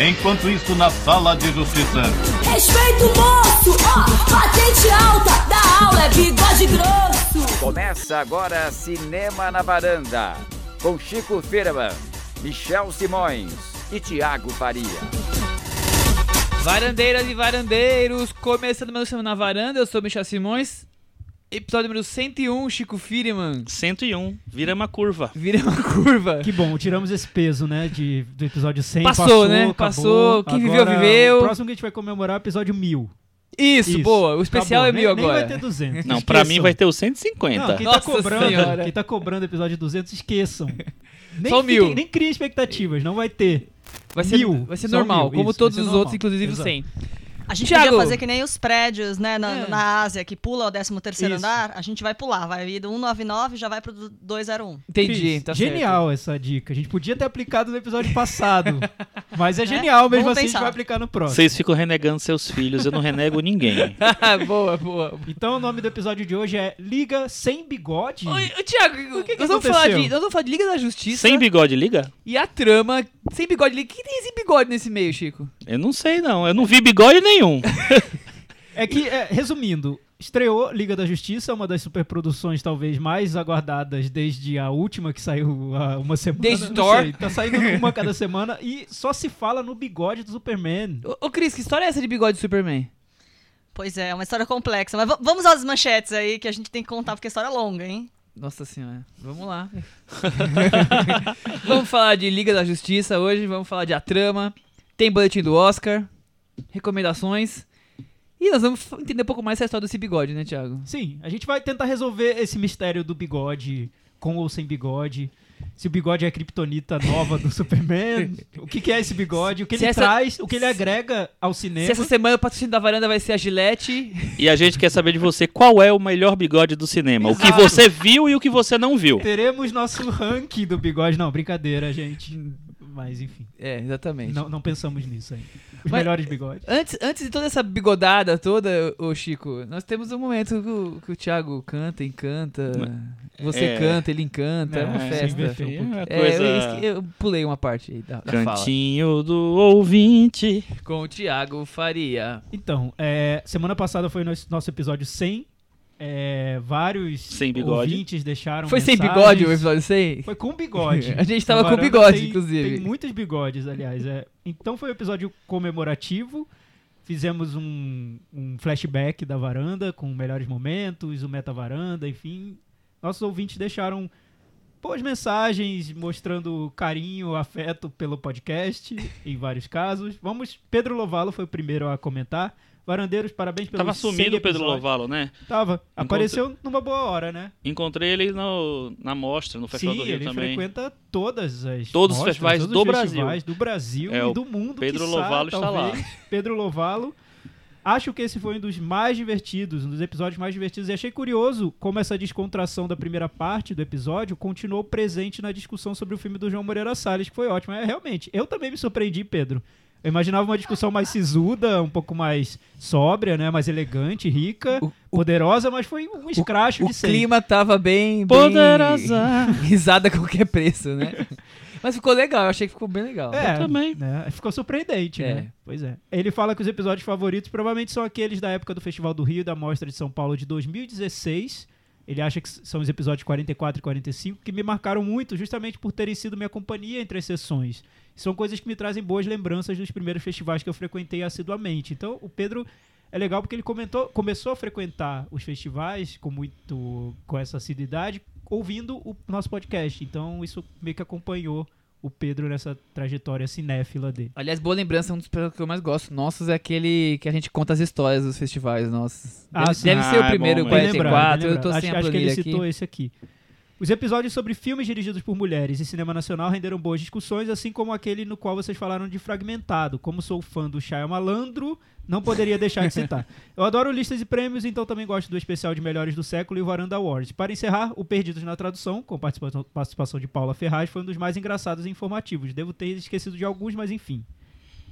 Enquanto isso, na sala de justiça. Respeito moço, ó, patente alta, da aula é bigode grosso. Começa agora Cinema na Varanda, com Chico Firman, Michel Simões e Tiago Faria. Varandeiras e varandeiros, começando mais Cinema na Varanda, eu sou Michel Simões. Episódio número 101, Chico Firman. 101, vira uma curva. Vira uma curva. Que bom, tiramos esse peso, né, de, do episódio 100. Passou, né? acabou. Passou. Quem viveu, Agora, viveu. O próximo que a gente vai comemorar é o episódio 1000. Isso, Isso. boa. O especial Acabou. é mil nem, agora. Nem vai ter 200. Não, pra esqueçam. mim vai ter o 150. Não, quem Nossa tá cobrando, Senhora. quem tá cobrando o episódio 200, esqueçam. Nem, Só fiquem- mil. nem criem expectativas, não vai ter. Vai ser, Mil. vai ser Só normal, mil, como isso, todos os ser outros, normal. inclusive o Exato. 100. A gente Thiago. podia fazer que nem os prédios, né, na, É. na Ásia, que pula o 13 terceiro Isso. andar, a gente vai pular, vai ir do 199 e já vai pro 201. Entendi, Cris, tá certo. genial essa dica. A gente podia ter aplicado no episódio passado. mas é genial, mesmo Vamos assim a gente pensar. vai aplicar no próximo. Vocês ficam renegando seus filhos, eu não renego ninguém. boa, boa. Então o nome do episódio de hoje é Liga Sem Bigode. Oi, Thiago, que que nós, vamos falar aconteceu? de, nós vamos falar de Liga da Justiça Sem bigode, liga? e a trama sem bigode. Liga. Quem tem esse bigode nesse meio, Chico? Eu não sei não, eu não vi bigode nenhum. É que, é, resumindo, estreou Liga da Justiça, uma das superproduções talvez mais aguardadas desde a última que saiu há uma semana. Desde Thor. sei, Tá saindo uma cada semana e só se fala no bigode do Superman. Ô, ô Cris, que história é essa de bigode de Superman? Pois é, é uma história complexa. Mas vamos às manchetes aí, que a gente tem que contar, porque a história é longa, hein? Nossa senhora, vamos lá. vamos falar de Liga da Justiça hoje, vamos falar de A Trama, tem boletim do Oscar, recomendações. E nós vamos entender um pouco mais essa história desse bigode, né, Thiago? Sim, a gente vai tentar resolver esse mistério do bigode, com ou sem bigode. Se o bigode é a kriptonita nova do Superman, o que, que é esse bigode, o que Se ele essa- traz, o que ele agrega ao cinema. Se essa semana o patrocínio da varanda vai ser a Gillette, E a gente quer saber de você qual é o melhor bigode do cinema. O que Exato. você viu e o que você não viu. Teremos nosso ranking do bigode. Não, brincadeira, gente. Mas enfim, é, exatamente. não, não pensamos nisso ainda. Os Mas- melhores bigodes. Antes, antes de toda essa bigodada toda, ô Chico, nós temos um momento que o, que o Thiago canta, encanta, você É. canta, ele encanta, é, uma É, festa. sim, um uma É, coisa... eu, eu pulei uma parte aí da, da fala. Cantinho do ouvinte. Com o Thiago Faria. Então, é, semana passada foi nosso, nosso episódio 100. É, vários Sem bigode. ouvintes deixaram Foi sem mensagens. bigode o episódio 100? Foi com bigode. A gente tava com bigode, tem- inclusive. Tem muitos bigodes, aliás. é. Então foi um episódio comemorativo. Fizemos um, um flashback da varanda com melhores momentos, o meta varanda, enfim. Nossos ouvintes deixaram boas mensagens mostrando carinho, afeto pelo podcast, em vários casos. Vamos, Pedro Lovalo foi o primeiro a comentar. Varandeiros, parabéns pelo Tava 100 sumido o Pedro. Lovalo, né? Tava. Apareceu numa boa hora, né? Encontrei ele no, na mostra, no Festival Sim, do Rio ele também. frequenta todas as Todos os mostras, festivais todos do os Brasil. festivais do Brasil É, e do mundo. Pedro quiçá, Lovalo está lá. talvez. Pedro Lovalo. Acho que esse foi um dos mais divertidos, um dos episódios mais divertidos. E achei curioso como essa descontração da primeira parte do episódio continuou presente na discussão sobre o filme do João Moreira Salles, que foi ótimo. É, realmente, eu também me surpreendi, Pedro. Eu imaginava uma discussão mais sisuda, um pouco mais sóbria, né? Mais elegante, rica, O- poderosa, mas foi um escracho O de sempre. clima tava bem. bem... Poderosa. Risada a qualquer preço, né? Mas ficou legal, eu achei que ficou bem legal. É, também. né? Ficou surpreendente, É. né? Pois é. Ele fala que os episódios favoritos provavelmente são aqueles da época do Festival do Rio, da Mostra de São Paulo de 2016. Ele acha que são os episódios 44 e 45 que me marcaram muito, justamente por terem sido minha companhia entre as sessões. São coisas que me trazem boas lembranças dos primeiros festivais que eu frequentei assiduamente. Então, o Pedro é legal porque ele comentou, começou a frequentar os festivais com muito com essa assiduidade, ouvindo o nosso podcast. Então, isso meio que acompanhou o Pedro nessa trajetória cinéfila dele. Aliás, boa lembrança, um dos episódios que eu mais gosto nossos é aquele que a gente conta as histórias dos festivais nossos. Ah, Deve, deve ser Ah, o é primeiro, bom, bem Bem lembrado, 44, bem eu tô lembrado. sem acho, a acho que ele aqui. citou esse aqui. Os episódios sobre filmes dirigidos por mulheres e cinema nacional renderam boas discussões, assim como aquele no qual vocês falaram de Fragmentado. Como sou fã do Shia Malandro, não poderia deixar de citar. Eu adoro listas e prêmios, então também gosto do especial de Melhores do Século e o Varanda Awards. Para encerrar, o Perdidos na Tradução, com participação, participação de Paula Ferraz, foi um dos mais engraçados e informativos. Devo ter esquecido de alguns, mas enfim.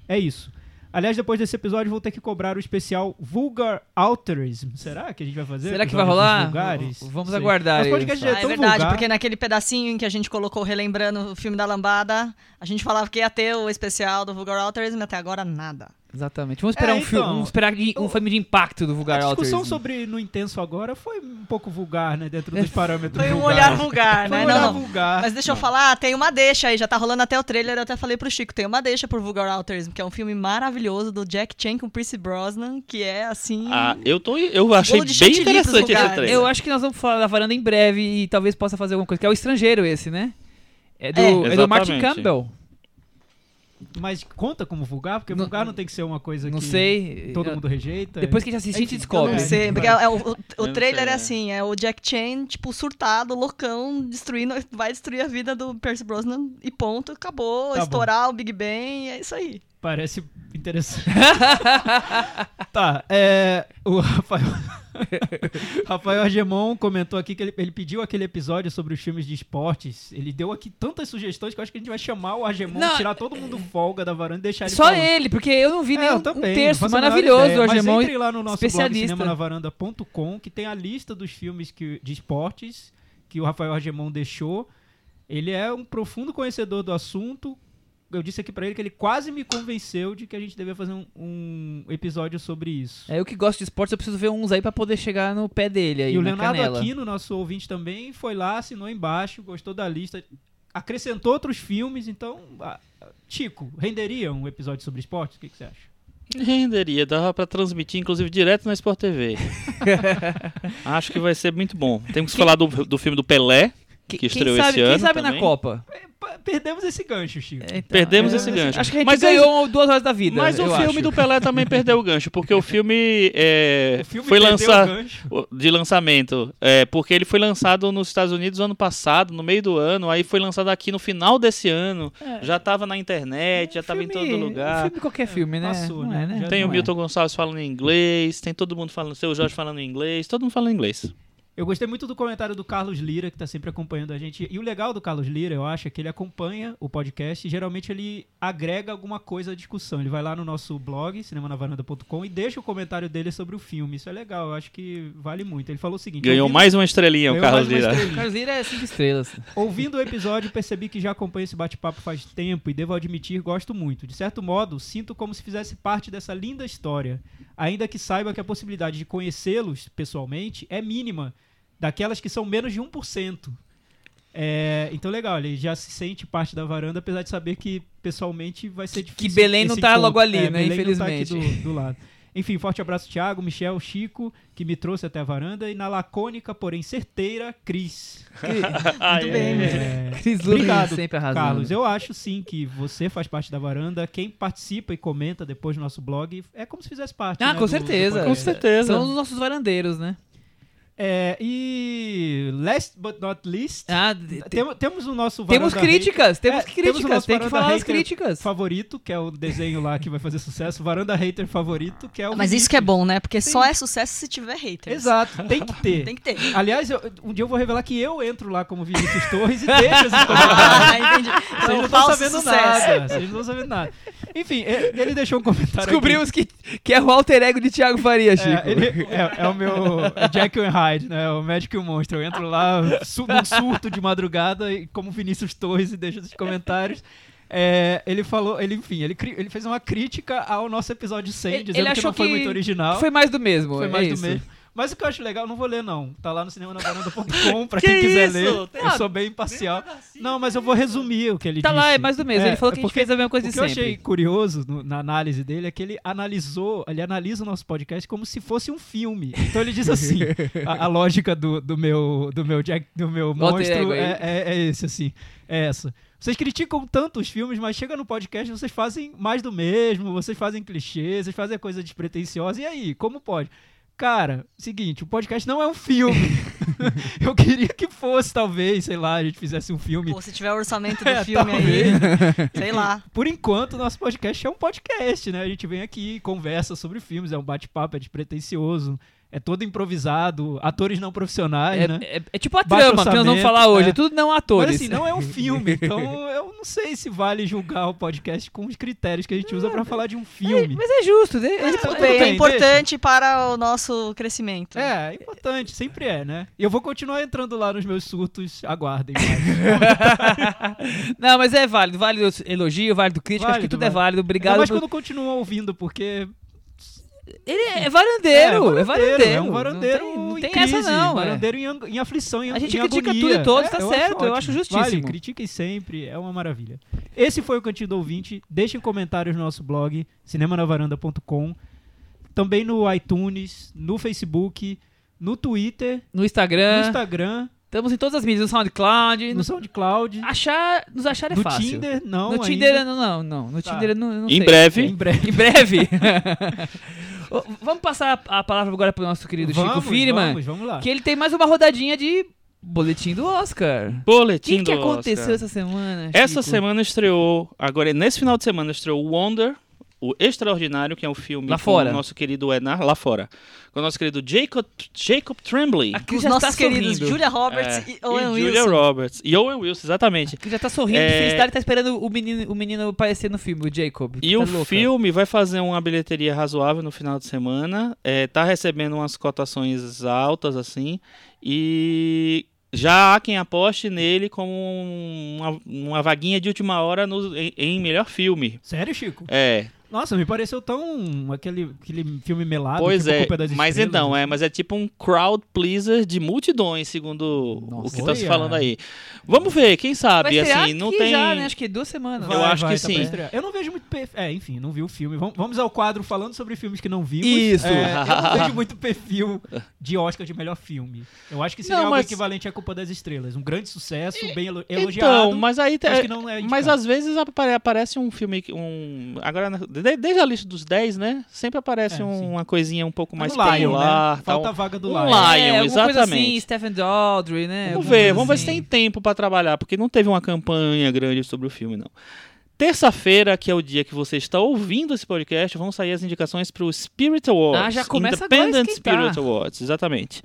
É isso. Aliás, depois desse episódio, vou ter que cobrar o especial Vulgar Alterism. Será que a gente vai fazer? Será que vai rolar? Vulgares? Vamos Sei. aguardar Mas já Ah, é é tão verdade, vulgar. porque naquele pedacinho em que a gente colocou relembrando o filme da lambada, a gente falava que ia ter o especial do Vulgar Alterism, até agora nada. Exatamente. Vamos esperar É, um filme, então, vamos esperar de- um filme de impacto do Vulgar A discussão Altersm. sobre No Intenso Agora foi um pouco vulgar, né? Dentro dos parâmetros Foi um vulgares. olhar vulgar, Foi né? um Não, olhar não. vulgar. Mas deixa eu falar, tem uma deixa aí, já tá rolando até o trailer, eu até falei pro Chico, tem uma deixa por Vulgar Alterism, que é um filme maravilhoso do Jack Chan com Pierce Brosnan, que é assim... Ah, eu, tô, eu achei bem interessante esse trailer. Eu acho que nós vamos falar da varanda em breve e talvez possa fazer alguma coisa. Que é o estrangeiro esse, né? É do, É. é do Martin. Campbell. Mas conta como vulgar? Porque Não- vulgar não tem que ser uma coisa Não que sei. todo mundo rejeita. Depois que a gente assiste, a gente descobre. Não sei, porque é- é o, o- o trailer sei, é é. assim, é o Jack Chan, tipo, surtado, loucão, destruindo, vai destruir a vida do Pierce Brosnan e ponto, acabou, Tá bom. estourar o Big Bang, é isso aí. Parece interessante. tá, é. O Rafael. Rafael Argemon comentou aqui que ele, ele pediu aquele episódio sobre os filmes de esportes. Ele deu aqui tantas sugestões que eu acho que a gente vai chamar o Argemon, Não, tirar todo mundo folga da varanda e deixar ele Só falando. ele, porque eu não vi É, nem eu um, terço maravilhoso do Argemon. Mas entre lá no nosso blog especialista. cinemanavaranda.com que tem a lista dos filmes que, de esportes que o Rafael Argemon deixou. Ele é um profundo conhecedor do assunto. Eu disse aqui pra ele que ele quase me convenceu de que a gente devia fazer um, um episódio sobre isso. É, eu que gosto de esportes, eu preciso ver uns aí pra poder chegar no pé dele aí, e o na Leonardo canela. Aquino, nosso ouvinte também, foi lá, assinou embaixo, gostou da lista, acrescentou outros filmes. Então, Chico, renderia um episódio sobre esportes? O que, que você acha? Renderia, dava pra transmitir, inclusive, direto na Sport TV. Acho que vai ser muito bom. Temos que falar do, do filme do Pelé, que, quem estreou sabe, esse quem ano sabe na também. Copa? É, Perdemos esse gancho, Chico. Então, Perdemos é, esse gancho. Acho que a gente Mas ganhou duas horas da vida. Mas o filme acho. do Pelé também perdeu o gancho, porque o filme, é, O filme foi o lançado de lançamento, é, porque ele foi lançado nos Estados Unidos ano passado, no meio do ano, aí foi lançado aqui no final desse ano, É. já tava na internet, já tava em todo lugar. Filme, qualquer filme, né? passou, né? é, né? Tem o é. Milton Gonçalves falando em inglês, tem todo mundo falando, seu Jorge falando em inglês, todo mundo falando inglês. Eu gostei muito do comentário do Carlos Lira, que tá sempre acompanhando a gente. E o legal do Carlos Lira, eu acho, é que ele acompanha o podcast e geralmente ele agrega alguma coisa à discussão. Ele vai lá no nosso blog, cinemanavaranda.com, e deixa o comentário dele sobre o filme. Isso é legal, eu acho que vale muito. Ele falou o seguinte: Ganhou ouvindo- mais uma estrelinha o Carlos Lira. estrelinha. Carlos Lira é cinco estrelas. Ouvindo o episódio, percebi que já acompanho esse bate-papo faz tempo e devo admitir, gosto muito. De certo modo, sinto como se fizesse parte dessa linda história, ainda que saiba que a possibilidade de conhecê-los pessoalmente é mínima, daquelas que são menos de 1%. É, então, legal, ele já se sente parte da varanda, apesar de saber que pessoalmente vai ser difícil. Belém não tá encontro. logo ali, É, né, Belém não tá aqui infelizmente. do, do lado. Enfim, forte abraço, Thiago, Michel, Chico, que me trouxe até a varanda, e na lacônica, porém certeira, Cris. Muito bem, É, Cris Obrigado, sempre arrasando. Carlos. Eu acho sim que você faz parte da varanda. Quem participa e comenta depois no nosso blog é como se fizesse parte. Ah, né, com do- do certeza. podcast. Com certeza. São os nossos varandeiros, né? É, e last but not least, Ah, tem- temos o nosso temos varanda críticas, temos É, temos o críticas, nosso tem que falar as críticas. favorito, que é o desenho lá que vai fazer sucesso. Varanda hater favorito, que é o. Mas isso que é Vinícius. bom, né? Porque Sim. só é sucesso se tiver haters. Exato, tem que ter. Tem que ter. Aliás, eu- um dia eu vou revelar que eu entro lá como Vinícius Torres e deixo esses comentários. Ah, entendi. Vocês não estão sabendo sucesso. nada. Vocês não estão sabendo nada. Enfim, ele deixou um comentário. aqui. Descobrimos que, que é o alter ego de Thiago Faria, Chico. É, ele- é- é o meu Jack and Hyde, né? O Magic e o Monstro. Eu entro lá su num surto de madrugada e como Vinícius Torres e deixo esses comentários. É, ele falou, ele, enfim, ele, ele fez uma crítica ao nosso episódio 100, Ele- dizendo ele que não foi que muito original. Foi mais do mesmo. Foi é mais do isso. mesmo. Mas o que eu acho legal, não vou ler não. Tá lá no cinemanavaranda.com pra Que quem quiser isso? ler. Tem- Eu sou bem imparcial. Não, mas eu vou resumir o que ele Tá disse. lá, é mais do mesmo. É, ele falou que é a gente porque fez a mesma coisa o de que eu sempre. achei curioso no- na análise dele é que ele analisou, ele analisa o nosso podcast como se fosse um filme. Então ele diz assim: a, a lógica do, do meu do meu Jack, do meu monstro é, é, é esse, assim. É essa. Vocês criticam tanto os filmes, mas chega no podcast vocês fazem mais do mesmo, vocês fazem clichês, vocês fazem coisa despretensiosa. E aí, como pode? Cara, seguinte, o podcast não é um filme. eu queria que fosse, talvez, sei lá, a gente fizesse um filme Pô, se tiver o orçamento do É, filme aí, sei lá. por enquanto, o nosso podcast é um podcast, né? A gente vem aqui, conversa sobre filmes, é um bate-papo, é despretensioso. É todo improvisado, atores não profissionais, É, né? é- é tipo a Baixo trama que nós vamos falar hoje. é. É tudo não atores. Mas assim, não é um filme, então eu não sei se vale julgar o podcast com os critérios que a gente usa pra falar de um filme. Mas é justo, né? É, é deixa. importante para o nosso crescimento. É, é importante, sempre é, né? E eu vou continuar entrando lá nos meus surtos, aguardem. Não, mas é válido. Válido elogio, válido crítica. acho que Válido, tudo é válido. válido. Ainda Obrigado. mais por- quando continuam ouvindo, porque Ele é varandeiro. É, varandeiro. É um varandeiro Não tem, não em tem crise, essa, não. é. varandeiro em, em aflição, em A gente em critica agonia. tudo e todos, tá eu certo, eu ótimo. acho justíssimo. Vale, critiquem sempre, é uma maravilha. Esse foi o Cantinho do Ouvinte. Deixem comentários no nosso blog, cinemanavaranda.com. Também no iTunes, no Facebook, no Twitter, No no Instagram. Instagram, Estamos em todas as mídias. No SoundCloud. no No... SoundCloud, Achar, nos achar é no fácil. Tinder, não no Tinder, ainda. não, não, não. No Tá. Tinder, eu não, eu não Em sei. breve. Em breve. Em breve. Vamos passar a palavra agora pro nosso querido Chico Vamos, Firman. vamos, vamos lá. Que ele tem mais uma rodadinha de boletim do Oscar. O Boletim que, que do aconteceu Oscar. essa semana? Essa Chico? semana estreou, agora nesse final de semana estreou Wonder, o Extraordinário, que é um filme Lá com fora. o nosso querido Ednar, lá fora. Com o nosso querido Jacob, Jacob Tremblay. Aqui Os já nossos tá queridos sorrindo. Julia Roberts É, e Owen Julia Wilson. Roberts. E Owen Wilson, exatamente. Aqui já tá sorrindo É. de felicidade e tá esperando o menino, o menino aparecer no filme, o Jacob. E Tá o louca. filme vai fazer uma bilheteria razoável no final de semana. É, tá recebendo umas cotações altas, assim. E já há quem aposte nele como uma, uma vaguinha de última hora no- em, em melhor filme. Sério, Chico? É, Nossa, me pareceu tão aquele, aquele filme melado. pois tipo é. Culpa das Mas então, assim. é, mas é tipo um crowd pleaser de multidões, segundo o Nossa. que tá se falando aí. Vamos ver, quem Vai sabe, assim, não tem. já, né? Acho que duas semanas. Eu acho que tá sim. pra estrear. Eu não vejo muito perfil. É, enfim, não vi o filme. Vamos, vamos ao quadro falando sobre filmes que não vimos. Isso. É, eu não vejo muito perfil de Oscar de melhor filme. Eu acho que seria Não, algo mas- equivalente à Culpa das Estrelas. Um grande sucesso, bem elo- elogiado. Então, mas aí não é Mas às vezes apare- aparece um filme, que- um agora desde a lista dos 10, né? Sempre aparece É, um- uma coisinha um pouco mais Um Lion, popular, né? tal. Falta a vaga do Um Lion. Lion. é, alguma coisa exatamente. assim, Stephen Daldry, né? Vamos Alguma ver, vamos ver se assim. tem tempo pra trabalhar, porque não teve uma campanha grande sobre o filme, não. Terça-feira, que é o dia que você está ouvindo esse podcast, vão sair as indicações para o Spirit Awards. Ah, já começa Independent. Spirit Awards, exatamente.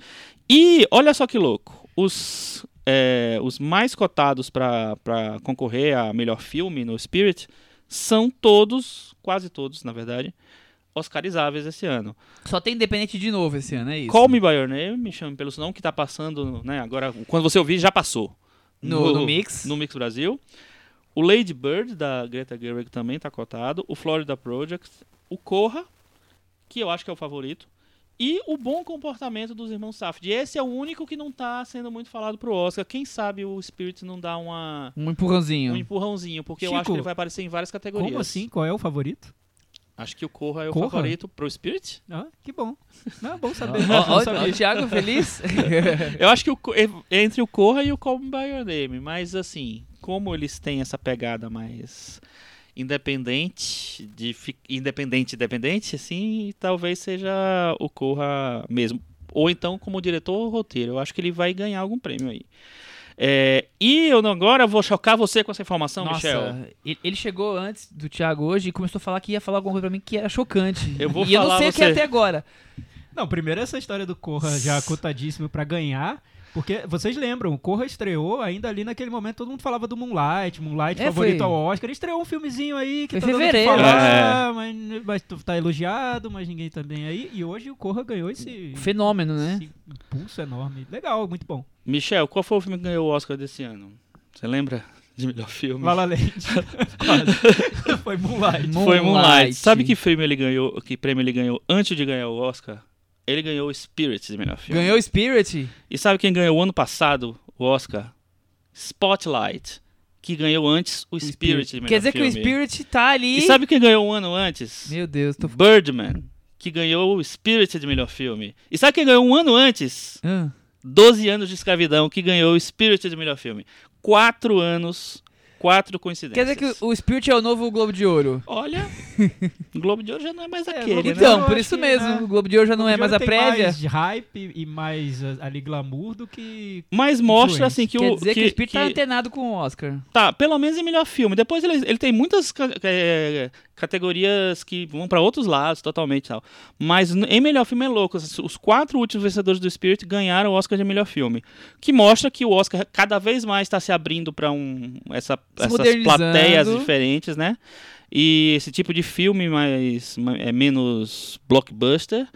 E olha só que louco, os, é, os mais cotados para concorrer a melhor filme no Spirit são todos, quase todos, na verdade, oscarizáveis esse ano. Só tem Independente de novo esse ano, é isso. Call Me By Your Name, me chame pelo seu nome, que tá passando, né, agora, quando você ouvir, já passou. No- no Mix. No Mix Brasil. O Lady Bird, da Greta Gerwig, também tá cotado. O Florida Project. O Corra, que eu acho que é o favorito. E o Bom Comportamento dos Irmãos Safdie. Esse é o único que não tá sendo muito falado pro Oscar. Quem sabe o Spirit não dá uma, Um empurrãozinho. um empurrãozinho, porque eu Chico, acho que ele vai aparecer em várias categorias. Como assim? Qual é o favorito? Acho que o Corra é o Corra? favorito pro Spirit. Ah, que bom. Não, bom saber. Ó, o Thiago feliz? Eu acho que o, é entre o Corra e o Call Me By Your Name, mas assim, como eles têm essa pegada mais independente, de independente, independente, assim, talvez seja o Corra mesmo. Ou então como diretor ou roteiro. Eu acho que ele vai ganhar algum prêmio aí. É, e eu não- agora vou chocar você com essa informação, Michel. Nossa, ele- ele chegou antes do Thiago hoje e começou a falar que ia falar alguma coisa pra mim que era chocante. Eu vou e eu não falar sei o que é você- até agora. Não, primeiro essa história do Corra já cotadíssimo pra ganhar. Porque vocês lembram, o Corra estreou ainda ali naquele momento, todo mundo falava do Moonlight, Moonlight É, favorito foi- ao Oscar. Ele estreou um filmezinho aí que Foi tá dando fevereiro. falar, mas, mas tu tá elogiado, mas ninguém tá bem aí. E hoje o Corra ganhou esse, Fenômeno, né? esse impulso enorme. Legal, muito bom. Michel, qual foi o filme que ganhou o Oscar desse ano? Você lembra de melhor filme? La La Land. Quase. Foi Moonlight. Foi Moonlight. Sabe que filme ele ganhou, que prêmio ele ganhou antes de ganhar o Oscar? Ele ganhou o Spirit de melhor filme. Ganhou Spirit? E sabe quem ganhou ano passado o Oscar? Spotlight, que ganhou antes o Spirit de melhor Quer dizer filme. que o Spirit tá ali. E sabe quem ganhou um ano antes? Meu Deus, tô. Birdman, que ganhou o Spirit de melhor filme. E sabe quem ganhou um ano antes? Ah. 12 anos de escravidão, que ganhou o Spirit de melhor filme. Quatro anos, quatro coincidências. Quer dizer que o Spirit é o novo Globo de Ouro. Olha, O Globo de Ouro já não é mais É, aquele, né? Ouro Então, por acho isso que, mesmo. né, O Globo de Ouro já não é mais a prévia. mais hype e mais ah, ali glamour do que... Mas mostra, assim, que Quer o... dizer que, que, o Spirit tá que- antenado com o Oscar. Tá, pelo menos em melhor filme. Depois ele, ele tem muitas é, categorias que vão pra outros lados totalmente tal. Mas em melhor filme é louco. Os quatro últimos vencedores do Spirit ganharam o Oscar de melhor filme. Que mostra que o Oscar cada vez mais está se abrindo pra um, essa, essas plateias diferentes, né? E esse tipo de filme mais ma- é menos blockbuster.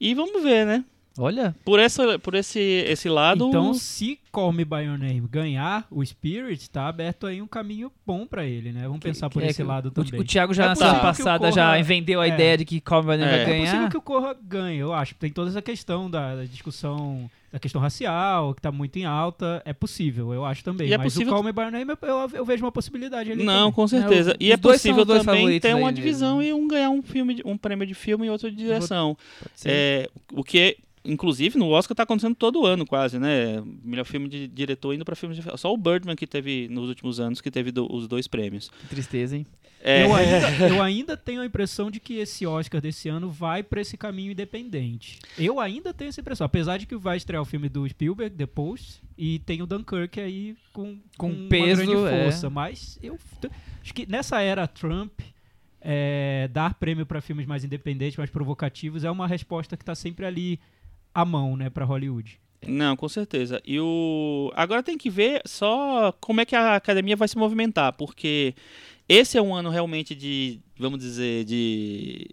E vamos ver, né? Olha, Por, essa, por esse, esse lado. Então, se Call Me By Your Name ganhar o Spirit, tá aberto aí um caminho bom pra ele, né? Vamos pensar por é esse que lado o, também. o Thiago já É na semana que passada já Corra- vendeu a é. ideia de que Colin É. vai É possível ganhar. que o Corra ganhe, eu acho. Tem toda essa questão da, da discussão da questão racial, que tá muito em alta. É possível, eu acho também. E é Mas possível o Call Me By Your Name, eu, eu- vejo uma possibilidade ali Não, também. com certeza. É, o- e é possível também ter uma divisão mesmo. e um ganhar um filme, um prêmio de filme e outro de direção. Ser. É, o que é, inclusive no Oscar tá acontecendo todo ano quase, né? Melhor filme de diretor indo para filme de só o Birdman que teve nos últimos anos que teve do- os dois prêmios. Que tristeza, hein? É, Eu, ainda, eu ainda tenho a impressão de que esse Oscar desse ano vai pra esse caminho independente. Eu ainda tenho essa impressão. Apesar de que vai estrear o filme do Spielberg, The Post, e tem o Dunkirk aí com, Com uma peso, grande é. força. Mas eu acho que nessa era Trump, é, dar prêmio pra filmes mais independentes, mais provocativos, é uma resposta que tá sempre ali à mão, né, pra Hollywood. Não, com certeza. E o agora tem que ver só como é que a academia vai se movimentar, porque esse é um ano realmente de, vamos dizer, de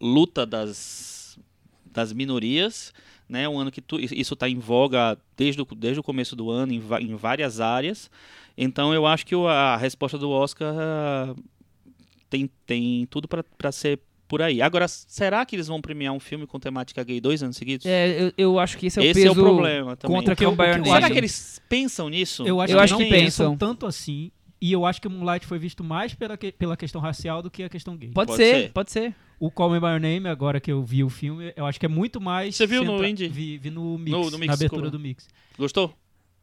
luta das das minorias, né? Um ano que tu- isso está em voga desde o, desde o começo do ano em, va- em várias áreas. Então eu acho que a resposta do Oscar ah, tem, tem tudo para ser por aí. Agora, será que eles vão premiar um filme com temática gay dois anos seguidos? É, eu, eu acho que esse é o Esse peso é o problema também. contra o- o que eu Name. Será que eles pensam nisso? Eu acho Eu que acho não que pensam tanto assim. E eu acho que Moonlight foi visto mais pela, que- pela questão racial do que a questão gay. Pode, Pode ser, ser. pode ser. O Call Me By Your Name, agora que eu vi o filme, eu acho que é muito mais... Você viu no Indie? Vi, vi no Mix, No- no Mix, na abertura desculpa. do Mix. Gostou?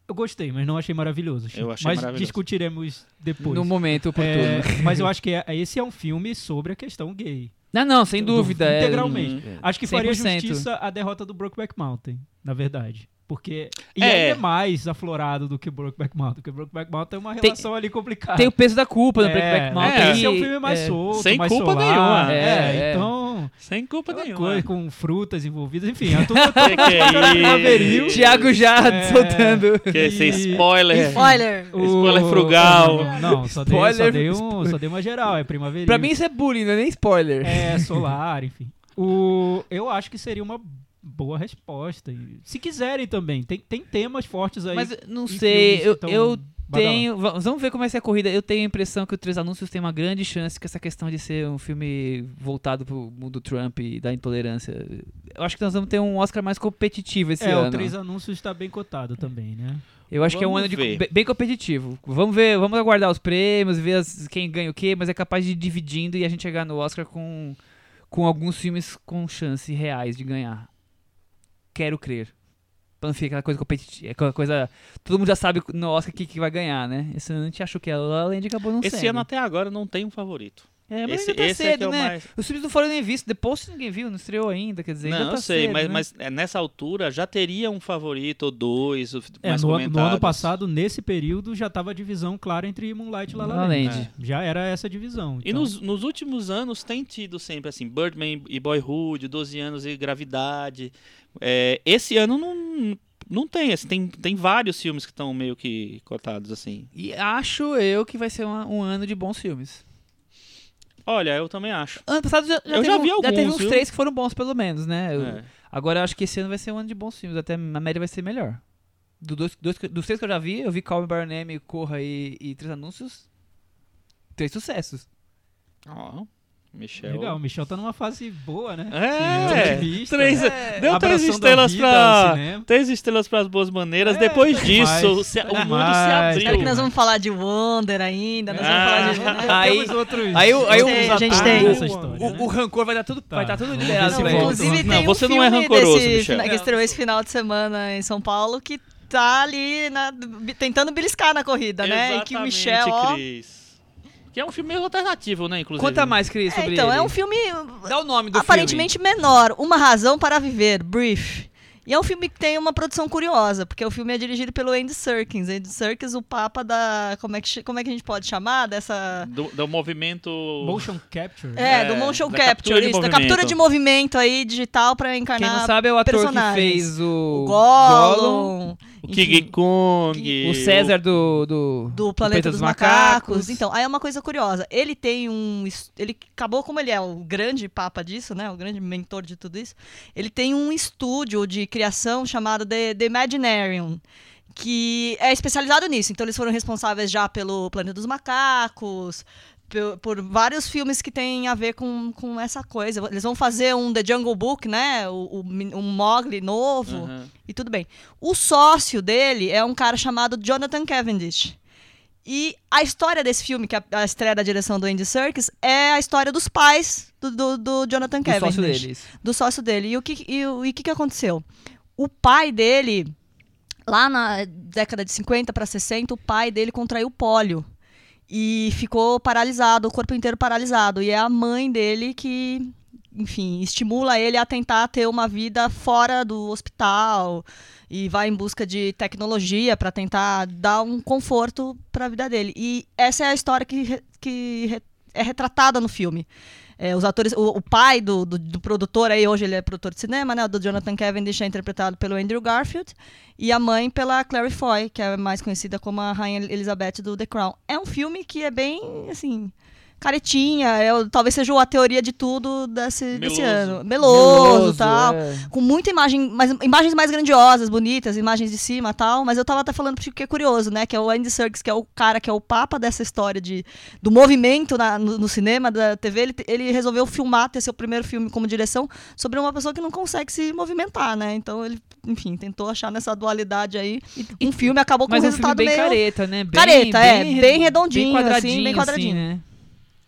Eu gostei, mas não achei maravilhoso. Eu achei mas maravilhoso. discutiremos depois. No momento oportuno. É, mas eu acho que é- esse é um filme sobre a questão gay. Não, não, sem dúvida. é- integralmente. Uhum. Acho que faria 100%. justiça a derrota do Brokeback Mountain, na verdade. Porque. E É. é mais aflorado do que Brokeback Mountain, porque Brokeback Mountain é uma Tem- relação ali complicada. Tem o peso da culpa no É, Breakback Mountain. é, Esse é um filme mais é, solto, Sem mais culpa solar, nenhuma. É, É, é. então. Sem culpa nenhuma. coisa com frutas envolvidas, enfim, a turma Que que é primaveril. isso? Thiago já É. soltando. Que esse E- spoiler. Spoiler! Spoiler frugal. Não, só dei, só, dei um, só dei uma geral, é primaveril. Pra mim isso é bullying, não é nem spoiler. É, solar, enfim. O, eu acho que seria uma boa resposta. E Se quiserem também, tem, tem temas fortes aí. Mas não sei, eu, que eu tenho. va- Vamos ver como vai ser a corrida. Eu tenho a impressão que o Três Anúncios tem uma grande chance com essa questão de ser um filme voltado pro mundo Trump e da intolerância. Eu acho que nós vamos ter um Oscar mais competitivo esse É, ano. o Três Anúncios está bem cotado também, né? Eu acho que é um Vamos ano de, bem competitivo. Vamos ver, vamos aguardar os prêmios, ver as- quem ganha o quê, mas é capaz de ir dividindo e a gente chegar no Oscar com, com alguns filmes com chance reais de ganhar. Quero crer. Pra não ficar aquela coisa competitiva, aquela coisa... Todo mundo já sabe no Oscar o que, que vai ganhar, né? Esse ano a gente achou que a La La Land acabou não Esse sendo. ano até agora não tem um favorito. É, mas esse ainda tá esse é cedo, é o né? mais... Os filmes não foram nem vistos. Depois ninguém viu, não estreou ainda, quer dizer, ainda Não, tá eu sei, cedo, mas, né? mas é, nessa altura já teria um favorito ou dois o- É, mais no, ano- no ano passado, nesse período, já estava a divisão clara entre Moonlight e La La La La Land. Land. Já era essa divisão. E então- nos, nos últimos anos tem tido sempre assim, Birdman e Boyhood, 12 anos e Gravidade. É, esse ano não, não tem, assim, tem, tem vários filmes que estão meio que cotados assim. E acho eu que vai ser uma- um ano de bons filmes. Olha, eu também acho. Ano passado já, já Eu teve, já um- vi já teve alguns, uns viu? três que foram bons, pelo menos, né? Eu- É. Agora eu acho que esse ano vai ser um ano de bons filmes. Até a média vai ser melhor. Do dois, dois dos três que eu já vi, eu vi Call Me By Name, Corra e, e Três Anúncios. Três sucessos. Ó, Michel. Legal, o Michel tá numa fase boa, né? É, Sim, otimista, três, né? deu três estrelas pra. Três estrelas para as boas maneiras. É, Depois tá disso, demais, se- tá o mundo se abriu. Será que nós vamos falar de Wonder ainda? Nós vamos Ah. falar de. né? Aí- Temos outros, aí o- aí outros a gente tem- nessa o, história, o- né? o rancor vai estar tudo, vai tá tudo Vamos liberado ele. Inclusive, Não, tem você um não é filme rancoroso, desse, Michel. que estreou esse final de semana em São Paulo que tá ali na- tentando beliscar na corrida, né? E que o Exatamente, Michel, ó, Cris. Que é um filme meio alternativo, né, inclusive. Conta mais, Cris, É, sobre então, ele. é um filme Dá o nome do aparentemente menor. Uma Razão para Viver, Brief. E é um filme que tem uma produção curiosa, porque o filme é dirigido pelo Andy Serkis. Andy Serkis, o papa da... Como é que, como é que a gente pode chamar? Dessa... Do, do movimento... Motion capture. É, É, do motion da capture, captura isso, da captura de movimento aí digital pra Quem encarnar não sabe é o ator que fez o o Gollum, O King Kong. o César do, do, do Planeta dos Macacos. Então, aí é uma coisa curiosa. Ele tem um. Ele acabou, como ele é o grande papa disso, né? O grande mentor de tudo isso. Ele tem um estúdio de criação chamado The, The Imaginarium. Que é especializado nisso. Então, eles foram responsáveis já pelo Planeta dos Macacos, pe- por vários filmes que têm a ver com, com essa coisa. Eles vão fazer um The Jungle Book, né? O, o, um Mowgli novo. Aham. E tudo bem. O sócio dele é um cara chamado Jonathan Cavendish. E a história desse filme, que é a, estreia da direção do Andy Serkis, é a história dos pais do, do, do Jonathan do Cavendish. sócio deles. Do sócio dele. E o que, e, o e o que, que aconteceu? O pai dele, lá na década de 50 para 60, o pai dele contraiu pólio. E ficou paralisado, o corpo inteiro paralisado. E é a mãe dele que, enfim, estimula ele a tentar ter uma vida fora do hospital e vai em busca de tecnologia para tentar dar um conforto para a vida dele. E essa é a história que, que é retratada no filme. É, os atores, o, o pai do, do, do produtor aí, hoje ele é produtor de cinema, né? Do Jonathan Cavendish é interpretado pelo Andrew Garfield. E a mãe pela Clary Foy, que é mais conhecida como a Rainha Elizabeth do The Crown. É um filme que é bem, assim, caretinha. É, talvez seja a teoria de tudo desse, desse Meloso. ano. Meloso, tal é. com muita imagem, mais, imagens mais grandiosas, bonitas, imagens de cima tal, mas eu tava até falando pro Chico que é curioso, né, que é o Andy Serkis, que é o cara que é o papa dessa história de, do movimento na- no, no cinema, da TV, ele, ele resolveu filmar, ter seu primeiro filme como direção, sobre uma pessoa que não consegue se movimentar, né, então ele, enfim, tentou achar nessa dualidade aí, e um filme acabou com Mas um é um filme resultado bem meio... careta, né? Bem, Careta, é, re- bem redondinho, assim, quadradinho, bem quadradinho. né?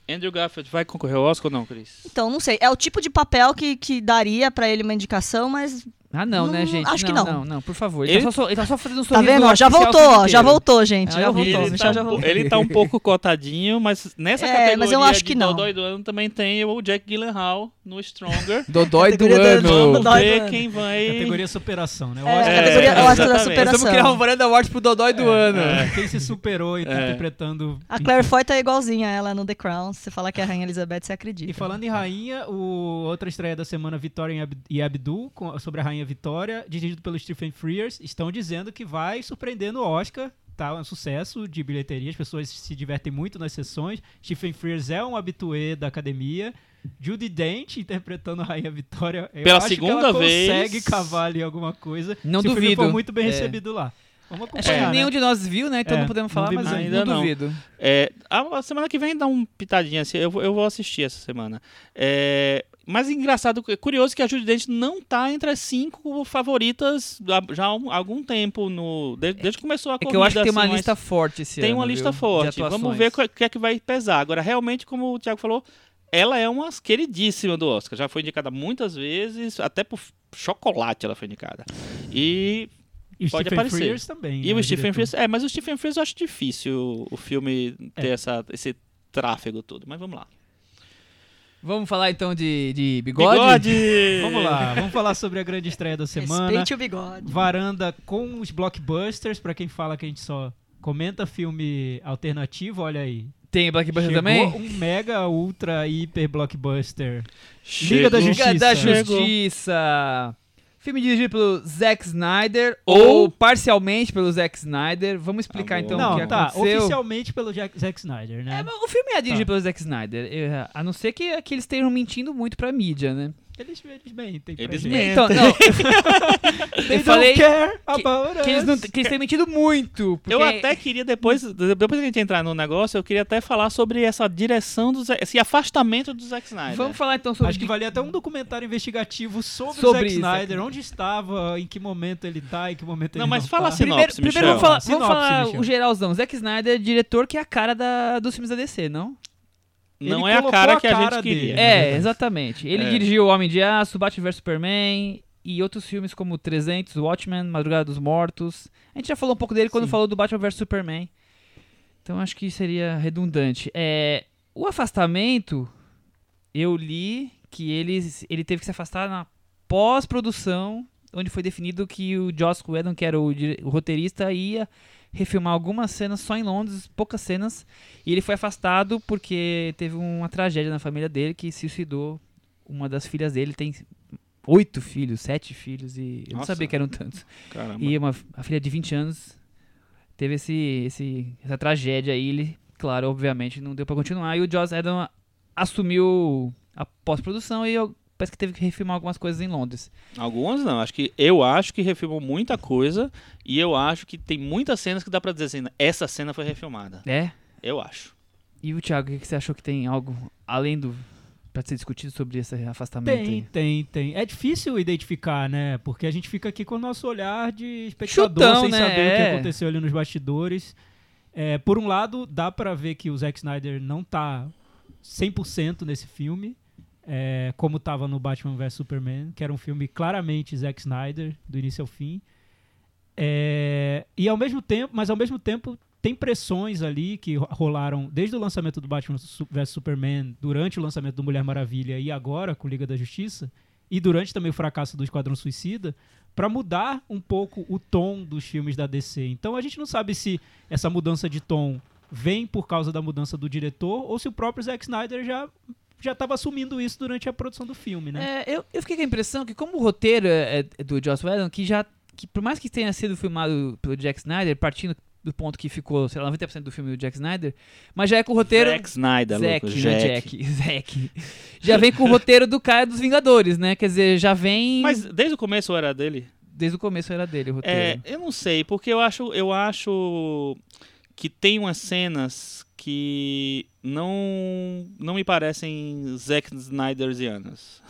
Andrew Garfield vai concorrer ao Oscar ou não, Cris? Então, não sei, é o tipo de papel que, que daria pra ele uma indicação, mas Ah, não, né, Não, gente? acho que não, não. não, não, por favor. Ele, Ele- tá, só, ele tá só fazendo um tá sorriso vendo? ó, Já voltou, já voltou, gente, Ah, já vi, voltou, Ele tá, já um voltou. ele tá um pouco cotadinho, mas nessa É, categoria mas eu acho que não. Dodói do ano também tem o Jack Gyllenhaal no Stronger. Dodói do ano. Vamos ver quem vai... Categoria superação, né? O É, Oscar- categoria É, Oscar da superação. Vamos criar um Varanda Awards pro Dodói do ano. É, Quem se superou e tá É. interpretando. A Claire Foy tá igualzinha a ela no The Crown. Se você falar que é a Rainha Elizabeth, você acredita. E falando em rainha, o outra estreia da semana, Vitória e Ab- Abdul, sobre a rainha Vitória, dirigido pelo Stephen Frears, estão dizendo que vai surpreender no Oscar. Tá um sucesso de bilheteria, as pessoas se divertem muito nas sessões. Stephen Frears é um habitué da academia. Judy Dent interpretando a Rainha Vitória. Eu Pela acho que segunda ela vez. consegue cavar ali alguma coisa. Não se o filme duvido. for muito bem É. recebido lá. Vamos Acho que acompanhar, né? nenhum de nós viu, né? Então É, não podemos não falar, mas vimos eu ainda não não. duvido. É, a, semana que vem dá um pitadinho assim, eu, vou- eu vou assistir essa semana. É, mas engraçado, é curioso que a Judy Dench não tá entre as cinco favoritas já há um- algum tempo, no, desde, desde que começou a É corrida. que eu acho que tem uma assim, lista forte esse Tem ano, uma lista viu, de forte. Vamos ver o que é que vai pesar. Agora, realmente, como o Thiago falou, ela é uma queridíssima do Oscar. Já foi indicada muitas vezes, até por chocolate ela foi indicada. E E o Pode Stephen aparecer. Frears também. E né, o Stephen. Frears. É, mas o Stephen Frears eu acho difícil o filme ter É. essa, esse tráfego todo. Mas vamos lá. Vamos falar então de, de bigode? Bigode! Vamos lá, vamos falar sobre a grande estreia da semana. Respeite o bigode. Varanda com os blockbusters, pra quem fala que a gente só comenta filme alternativo, olha aí. Tem Blackbuster Chegou também? um mega, ultra, hiper blockbuster. Chegou. Liga da Liga Justiça. da Chegou. Justiça. Filme dirigido pelo Zack Snyder, Ou- ou, parcialmente pelo Zack Snyder. Vamos explicar Tá bom. então o Não, que tá, aconteceu. oficialmente pelo Jack, Zack Snyder, né? É, mas o filme é dirigido Tá. pelo Zack Snyder, a não ser que, que eles estejam mentindo muito pra mídia, né? Eles, eles mentem Eles mentem. Então, não, They eu falei don't care about que eles, não, que eles têm mentido muito. Porque Eu até queria, depois, depois que a gente entrar no negócio, eu queria até falar sobre essa direção, do Zack- esse afastamento do Zack Snyder. Vamos falar então sobre Acho que valia até um documentário investigativo sobre, Sobre o Zack isso, Snyder, onde estava, em que momento ele tá, em que momento Não, ele mas não fala tá. assim, Primeiro, Sinopse, primeiro vamos falar, Sinopse, vamos falar o geralzão. Zack Snyder é diretor que é a cara da, dos filmes da DC, não? Não Ele é a cara a que a cara gente queria. dele. É, exatamente. Ele É. dirigiu O Homem de Aço, Batman vs Superman e outros filmes como 300, Watchmen, Madrugada dos Mortos. A gente já falou um pouco dele quando Sim. falou do Batman vs Superman. Então acho que seria redundante. É, o afastamento, eu li que ele, ele teve que se afastar na pós-produção, onde foi definido que o Joss Whedon, que era o, o roteirista, ia refilmar algumas cenas só em Londres, poucas cenas, e ele foi afastado porque teve uma tragédia na família dele que se suicidou. Uma das filhas dele tem oito filhos, sete filhos, e eu não sabia que eram tantos. Caramba. E uma, a filha de 20 anos teve esse, esse, essa tragédia aí. Ele, claro, obviamente, não deu pra continuar. E o Joss Whedon assumiu a pós-produção e eu, parece que teve que refilmar algumas coisas em Londres. Algumas não. Acho que eu acho que refilmou muita coisa e eu acho que tem muitas cenas que dá pra dizer assim, essa cena foi refilmada. É? Eu acho. E o Thiago, o que você achou que tem algo além do. pra ser discutido sobre esse afastamento Tem, aí? tem, tem. É difícil identificar, né? Porque a gente fica aqui com o nosso olhar de espectador, Chutão, sem né? saber o que É. aconteceu ali nos bastidores. É, por um lado, dá pra ver que o Zack Snyder não tá 100% nesse filme, é, como tava no Batman vs Superman, que era um filme claramente Zack Snyder, do início ao fim. É, e ao mesmo tempo, mas ao mesmo tempo tem pressões ali que ro- rolaram desde o lançamento do Batman vs Superman, durante o lançamento do Mulher Maravilha e agora com Liga da Justiça, e durante também o fracasso do Esquadrão Suicida, para mudar um pouco o tom dos filmes da DC. Então a gente não sabe se essa mudança de tom vem por causa da mudança do diretor ou se o próprio Zack Snyder já já estava assumindo isso durante a produção do filme, né? É, eu, eu fiquei com a impressão que, como o roteiro é, é do Joss Whedon, que já. Que por mais que tenha sido filmado pelo Jack Snyder, partindo do ponto que ficou, sei lá, 90% do filme do Jack Snyder, mas já é com o roteiro. Zack Snyder, Zack, louco. não é Jack. Jack. Zack. Já vem com o roteiro do cara dos Vingadores, né? Quer dizer, já vem. Mas desde o começo era dele? Desde o começo era dele o roteiro. É, eu não sei, porque eu acho, eu acho que tem umas cenas que não não me parecem Zack Snydersianas.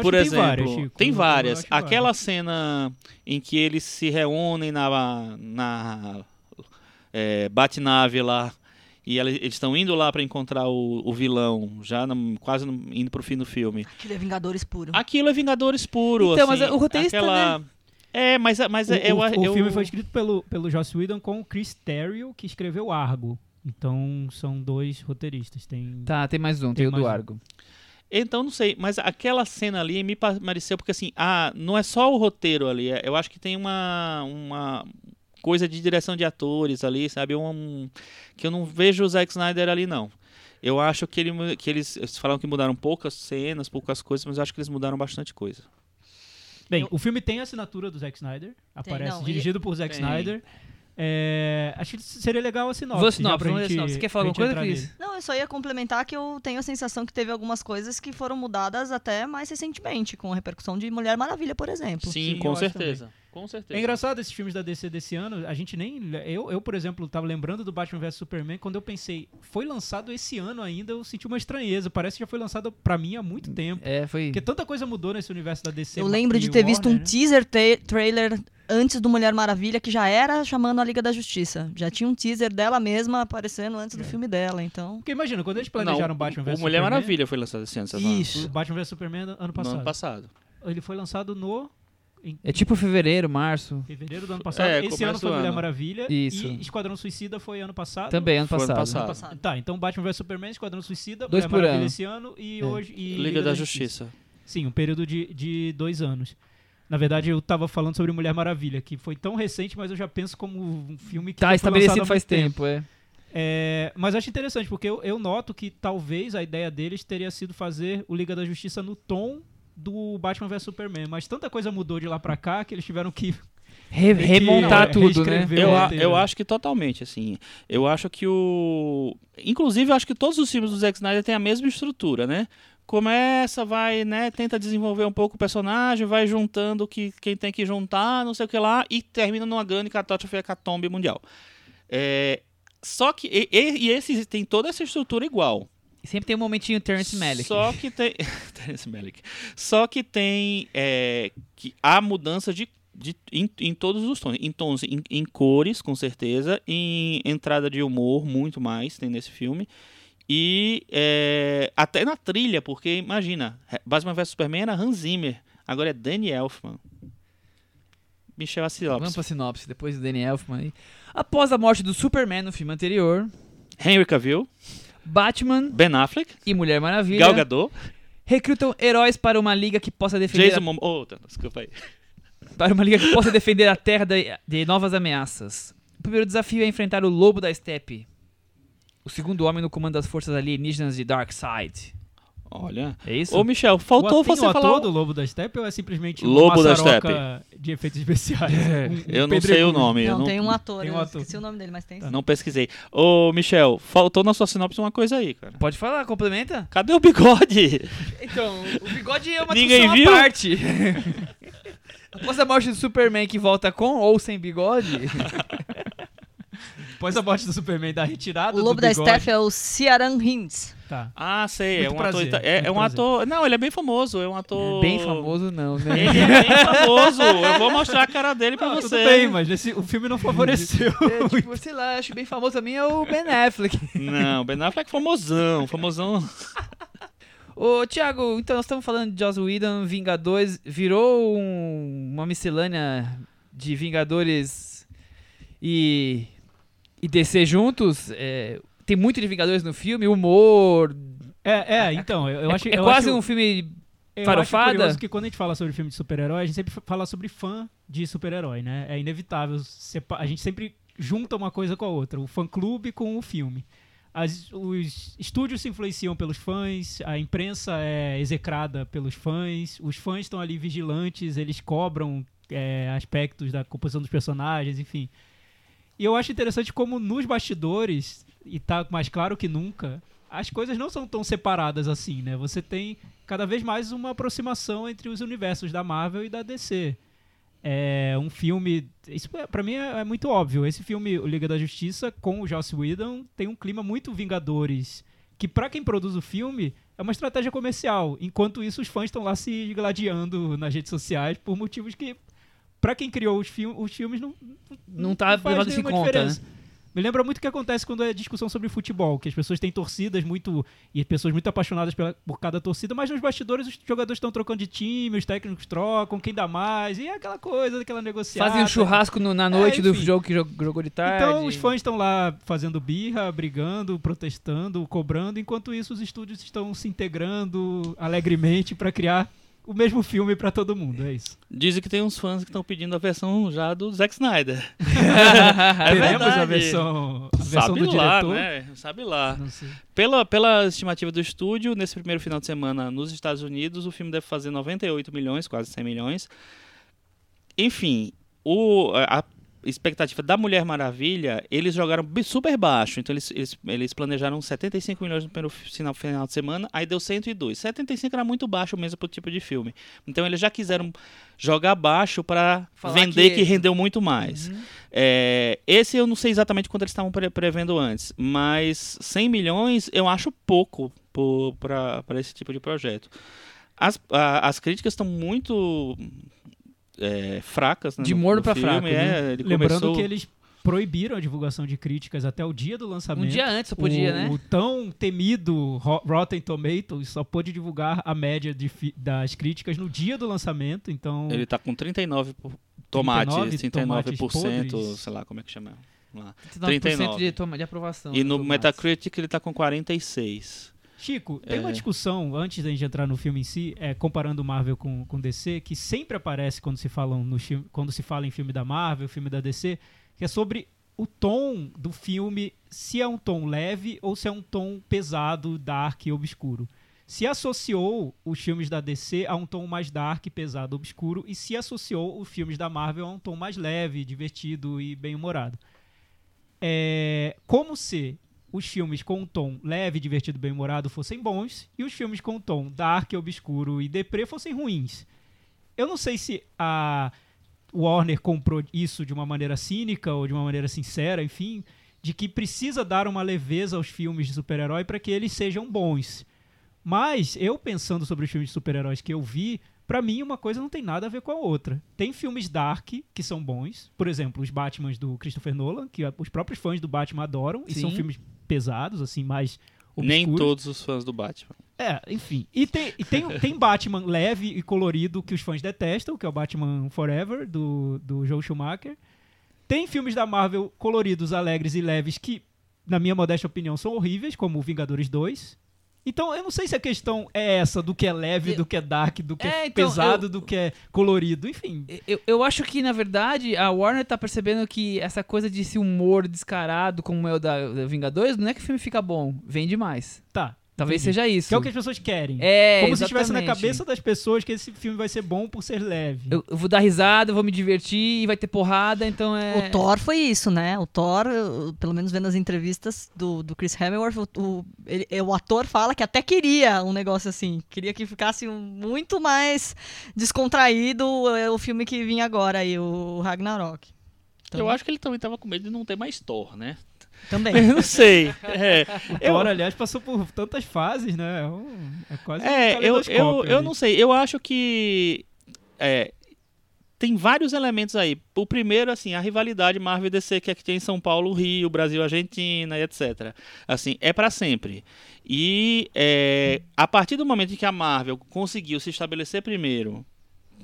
Por que exemplo, tem várias, Chico. tem várias. Aquela várias. cena em que eles se reúnem na na é, Batnave lá e ela- eles estão indo lá para encontrar o, o vilão, já no- quase no- indo pro fim do filme. Aquilo é Vingadores puro. Aquilo é Vingadores puro, Então, mas assim, o roteirista, aquela... É, mas, mas O, eu, o- eu, o filme foi escrito pelo, pelo Joss Whedon com o Chris Terrio, que escreveu Argo. Então são dois roteiristas. Tem... Tá, tem mais um, tem, Tem o do mais um. Argo. Então, não sei, mas aquela cena ali me pa- pareceu porque assim, ah, não é só o roteiro ali, é- eu acho que tem uma, uma coisa de direção de atores ali, sabe? Um, que eu não vejo o Zack Snyder ali, não. Eu acho que, ele, que eles, eles falaram que mudaram poucas cenas, poucas coisas, mas eu acho que eles mudaram bastante coisa. Bem, Eu- o filme tem a assinatura do Zack Snyder. Aparece não, dirigido por Zack Tem. Snyder. É, acho que seria legal a sinopse. Vou sinopse, vamos gente- sinopse. Você quer falar alguma coisa, Cris? Não, eu só ia complementar que eu tenho a sensação que teve algumas coisas que foram mudadas até mais recentemente, com a repercussão de Mulher Maravilha, por exemplo. Sim, sim, com certeza. Com certeza. É engraçado esses filmes da DC desse ano, a gente nem. Eu, eu, por exemplo, tava lembrando do Batman vs Superman, quando eu pensei, foi lançado esse ano ainda, eu senti uma estranheza. Parece que já foi lançado pra mim há muito tempo. É, foi. Porque tanta coisa mudou nesse universo da DC. Eu lembro de ter visto um Warner, né? teaser tra- trailer antes do Mulher Maravilha, que já era chamando a Liga da Justiça. Já tinha um teaser dela mesma aparecendo antes do filme dela, então. Porque imagina, quando eles Não, planejaram Batman o, vs o Mulher Superman. Maravilha foi lançado esse ano, você tá falando? Isso. O Batman vs Superman ano No passado. ano passado. Ele foi lançado no. Em É tipo fevereiro, março. fevereiro do ano passado. É, Esse ano foi Mulher ano. Maravilha. Isso. E Esquadrão Suicida foi ano passado. Também, ano Foi ano passado. passado. Tá, então Batman vs Superman, Esquadrão Suicida, Dois Mulher por Maravilha ano. esse ano e É. hoje. E Liga, da, Justiça. Sim, um período de, de dois anos. Na verdade, eu tava falando sobre Mulher Maravilha, que foi tão recente, mas eu já penso como um filme que Tá estabelecido faz muito tempo, é. É, mas acho interessante, porque eu, eu noto que talvez a ideia deles teria sido fazer o Liga da Justiça no tom do Batman vs Superman. Mas tanta coisa mudou de lá pra cá que eles tiveram que. Re- que, remontar é, tudo, né? Eu, a- eu acho que totalmente, assim. Eu acho que o. Inclusive, eu acho que todos os filmes do Zack Snyder têm a mesma estrutura, né? Começa, vai, né? Tenta desenvolver um pouco o personagem, vai juntando que quem tem que juntar, não sei o que lá, e termina numa grande catástrofe hecatombe mundial. É, só que. E, e, e esse tem toda essa estrutura igual. Sempre tem um momentinho Terrence Malick. Só que tem. Terrence Malick. Só que tem. é, que há mudança de. de em, em todos os tons. Em tons, em, em cores, com certeza. Em entrada de humor, muito mais tem nesse filme. E é, até na trilha, porque imagina, Batman vs Superman era Hans Zimmer, agora é Danny Elfman. Michel a Vamos sinopse. pra sinopse, depois do Danny Elfman aí. Após a morte do Superman no filme anterior, Henry Cavill, Batman Ben Affleck, e Mulher Maravilha Gal Gadot, recrutam heróis para uma liga que possa defender Jason Momoa. Oh, tá, desculpa aí. para uma liga que possa defender a Terra de, de novas ameaças. O primeiro desafio é enfrentar o Lobo da Steppe, o segundo homem no comando das forças alienígenas de Darkseid. Olha. É isso? Ô, Michel, faltou o, você o ator falar. do Lobo da Steppe ou é simplesmente Lobo uma da maçaroca de efeitos especiais? Um- um Eu não sei o nome. eu Não, não, tem um ator, tem um eu ator. esqueci o nome dele, mas tem sim. não pesquisei. Ô, Michel, faltou na sua sinopse uma coisa aí, cara. Pode falar, complementa? Cadê o bigode? Então, o bigode é uma Ninguém viu? à parte. Após a morte do Superman que volta com ou sem bigode, Após a morte do Superman da retirada O do lobo da Steph é o Ciaran Hinds. Tá. Ah, sei. é Muito um ator. prazer, ita- É, é um prazer. ator. Não, ele é bem famoso. É um ator. bem famoso não, né? Ele é bem famoso. Eu vou mostrar a cara dele pra Não, você. tudo bem, mas nesse, o filme não favoreceu. É, tipo, sei lá, acho bem famoso também é o Ben Affleck. Não, Ben Affleck é famosão. Famosão. Ô, Thiago, então nós estamos falando de Joss Whedon, Vingadores, virou um- uma miscelânea de Vingadores e, e DC juntos? É, tem muito de Vingadores no filme, humor. É, é, então, eu, eu é acho é eu quase acho- um filme. Eu farofada? acho curioso que quando a gente fala sobre filme de super-herói, a gente sempre fala sobre fã de super-herói, né? É inevitável. A gente sempre junta uma coisa com a outra, o fã-clube com o filme. As- os estúdios se influenciam pelos fãs, a imprensa é execrada pelos fãs, os fãs estão ali vigilantes, eles cobram é, aspectos da composição dos personagens, enfim. E eu acho interessante como nos bastidores, e tá mais claro que nunca, as coisas não são tão separadas assim, né? Você tem cada vez mais uma aproximação entre os universos da Marvel e da DC. É um filme. Isso é- pra mim é, é muito óbvio. Esse filme, O Liga da Justiça, com o Joss Whedon, tem um clima muito Vingadores. Que pra quem produz o filme é uma estratégia comercial. Enquanto isso, os fãs estão lá se gladiando nas redes sociais por motivos que, pra quem criou os, fil os filmes, não, Não tá faz levando isso em conta, diferença. Me lembra muito o que acontece quando é discussão sobre futebol, que as pessoas têm torcidas muito. e pessoas muito apaixonadas pela- por cada torcida, mas nos bastidores os jogadores estão trocando de time, os técnicos trocam, quem dá mais, e é aquela coisa, aquela negociada. Fazem um churrasco no- na noite É, do jogo que jo- jogou de tarde. Então os fãs estão lá fazendo birra, brigando, protestando, cobrando, enquanto isso os estúdios estão se integrando alegremente para criar o mesmo filme para todo mundo, é isso. Dizem que tem uns fãs que estão pedindo a versão já do Zack Snyder. Teremos verdade. a versão, a versão Sabe do lá, diretor. né? Sabe lá. Pela, pela estimativa do estúdio, nesse primeiro final de semana nos Estados Unidos, o filme deve fazer 98 milhões, quase 100 milhões. Enfim, o, a expectativa da Mulher Maravilha, eles jogaram super baixo. Então eles, eles, eles planejaram 75 milhões no primeiro final, final de semana, aí deu 102. 75 era muito baixo mesmo pro tipo de filme. Então eles já quiseram jogar baixo para vender que- que... rendeu muito mais. Uhum. É, esse eu não sei exatamente quanto eles estavam pre- prevendo antes, mas 100 milhões eu acho pouco para esse tipo de projeto. As, a- as críticas estão muito é, fracas. Né, De no- morno no pra filme, fraco, né? é, ele Lembrando começou- que eles proibiram a divulgação de críticas até o dia do lançamento. Um dia antes só podia, o, né? O tão temido Ro- Rotten Tomatoes só pôde divulgar a média de das críticas no dia do lançamento, então... Ele tá com 39 por tomate, 39 39%, tomates podres. sei lá como é que chama. Lá. 39% 39. de, de aprovação. E no do Metacritic ele tá com 46. Chico, tem É. uma discussão, antes da gente entrar no filme em si, é, comparando Marvel com, com DC, que sempre aparece quando se, falam no, quando se fala em filme da Marvel, filme da DC, que é sobre o tom do filme, se é um tom leve ou se é um tom pesado, dark e obscuro. Se associou os filmes da DC a um tom mais dark, pesado, obscuro, e se associou os filmes da Marvel a um tom mais leve, divertido e bem-humorado. É, como se os filmes com um tom leve, divertido, bem-humorado fossem bons e os filmes com um tom dark, obscuro e deprê fossem ruins. Eu não sei se a Warner comprou isso de uma maneira cínica ou de uma maneira sincera, enfim, de que precisa dar uma leveza aos filmes de super-herói para que eles sejam bons. Mas eu pensando sobre os filmes de super-heróis que eu vi, pra mim uma coisa não tem nada a ver com a outra. Tem filmes dark que são bons, por exemplo, os Batmans do Christopher Nolan, que os próprios fãs do Batman adoram, e são Sim. filmes pesados, assim, mais obscuros. Nem todos os fãs do Batman. É, enfim. E tem, e tem, tem Batman leve e colorido que os fãs detestam, que é o Batman Forever, do, do Joe Schumacher. Tem filmes da Marvel coloridos, alegres e leves que, na minha modesta opinião, são horríveis, como Vingadores 2. Então, eu não sei se a questão é essa, do que é leve, Eu- do que é dark, do que é, É, então, pesado, eu- do que é colorido, enfim. Eu, eu acho que, na verdade, a Warner tá percebendo que essa coisa de esse humor descarado, como é o da, da Vingadores, não é que o filme fica bom, vende mais. Tá. Talvez entendi. seja isso. Que é o que as pessoas querem. É, Como se estivesse na exatamente. cabeça das pessoas que esse filme vai ser bom por ser leve. Eu, eu vou dar risada, eu vou me divertir, e vai ter porrada, então é... O Thor foi isso, né? O Thor, eu- pelo menos vendo as entrevistas do, do Chris Hemsworth, o, o, ele- o ator fala que até queria um negócio assim. Queria que ficasse muito mais descontraído é, o filme que vinha agora aí, o Ragnarok. Então, Eu acho que ele também tava com medo de não ter mais Thor, né? Também. Eu não sei. É, eu, Thor, aliás, passou por tantas fases, né? É, um- é quase um é eu, eu, eu ali. não sei. Eu acho que. É, tem vários elementos aí. O primeiro, assim, a rivalidade Marvel e DC que é que tem em São Paulo, Rio, Brasil, Argentina e etc. Assim, é pra sempre. E é, a partir do momento em que a Marvel conseguiu se estabelecer primeiro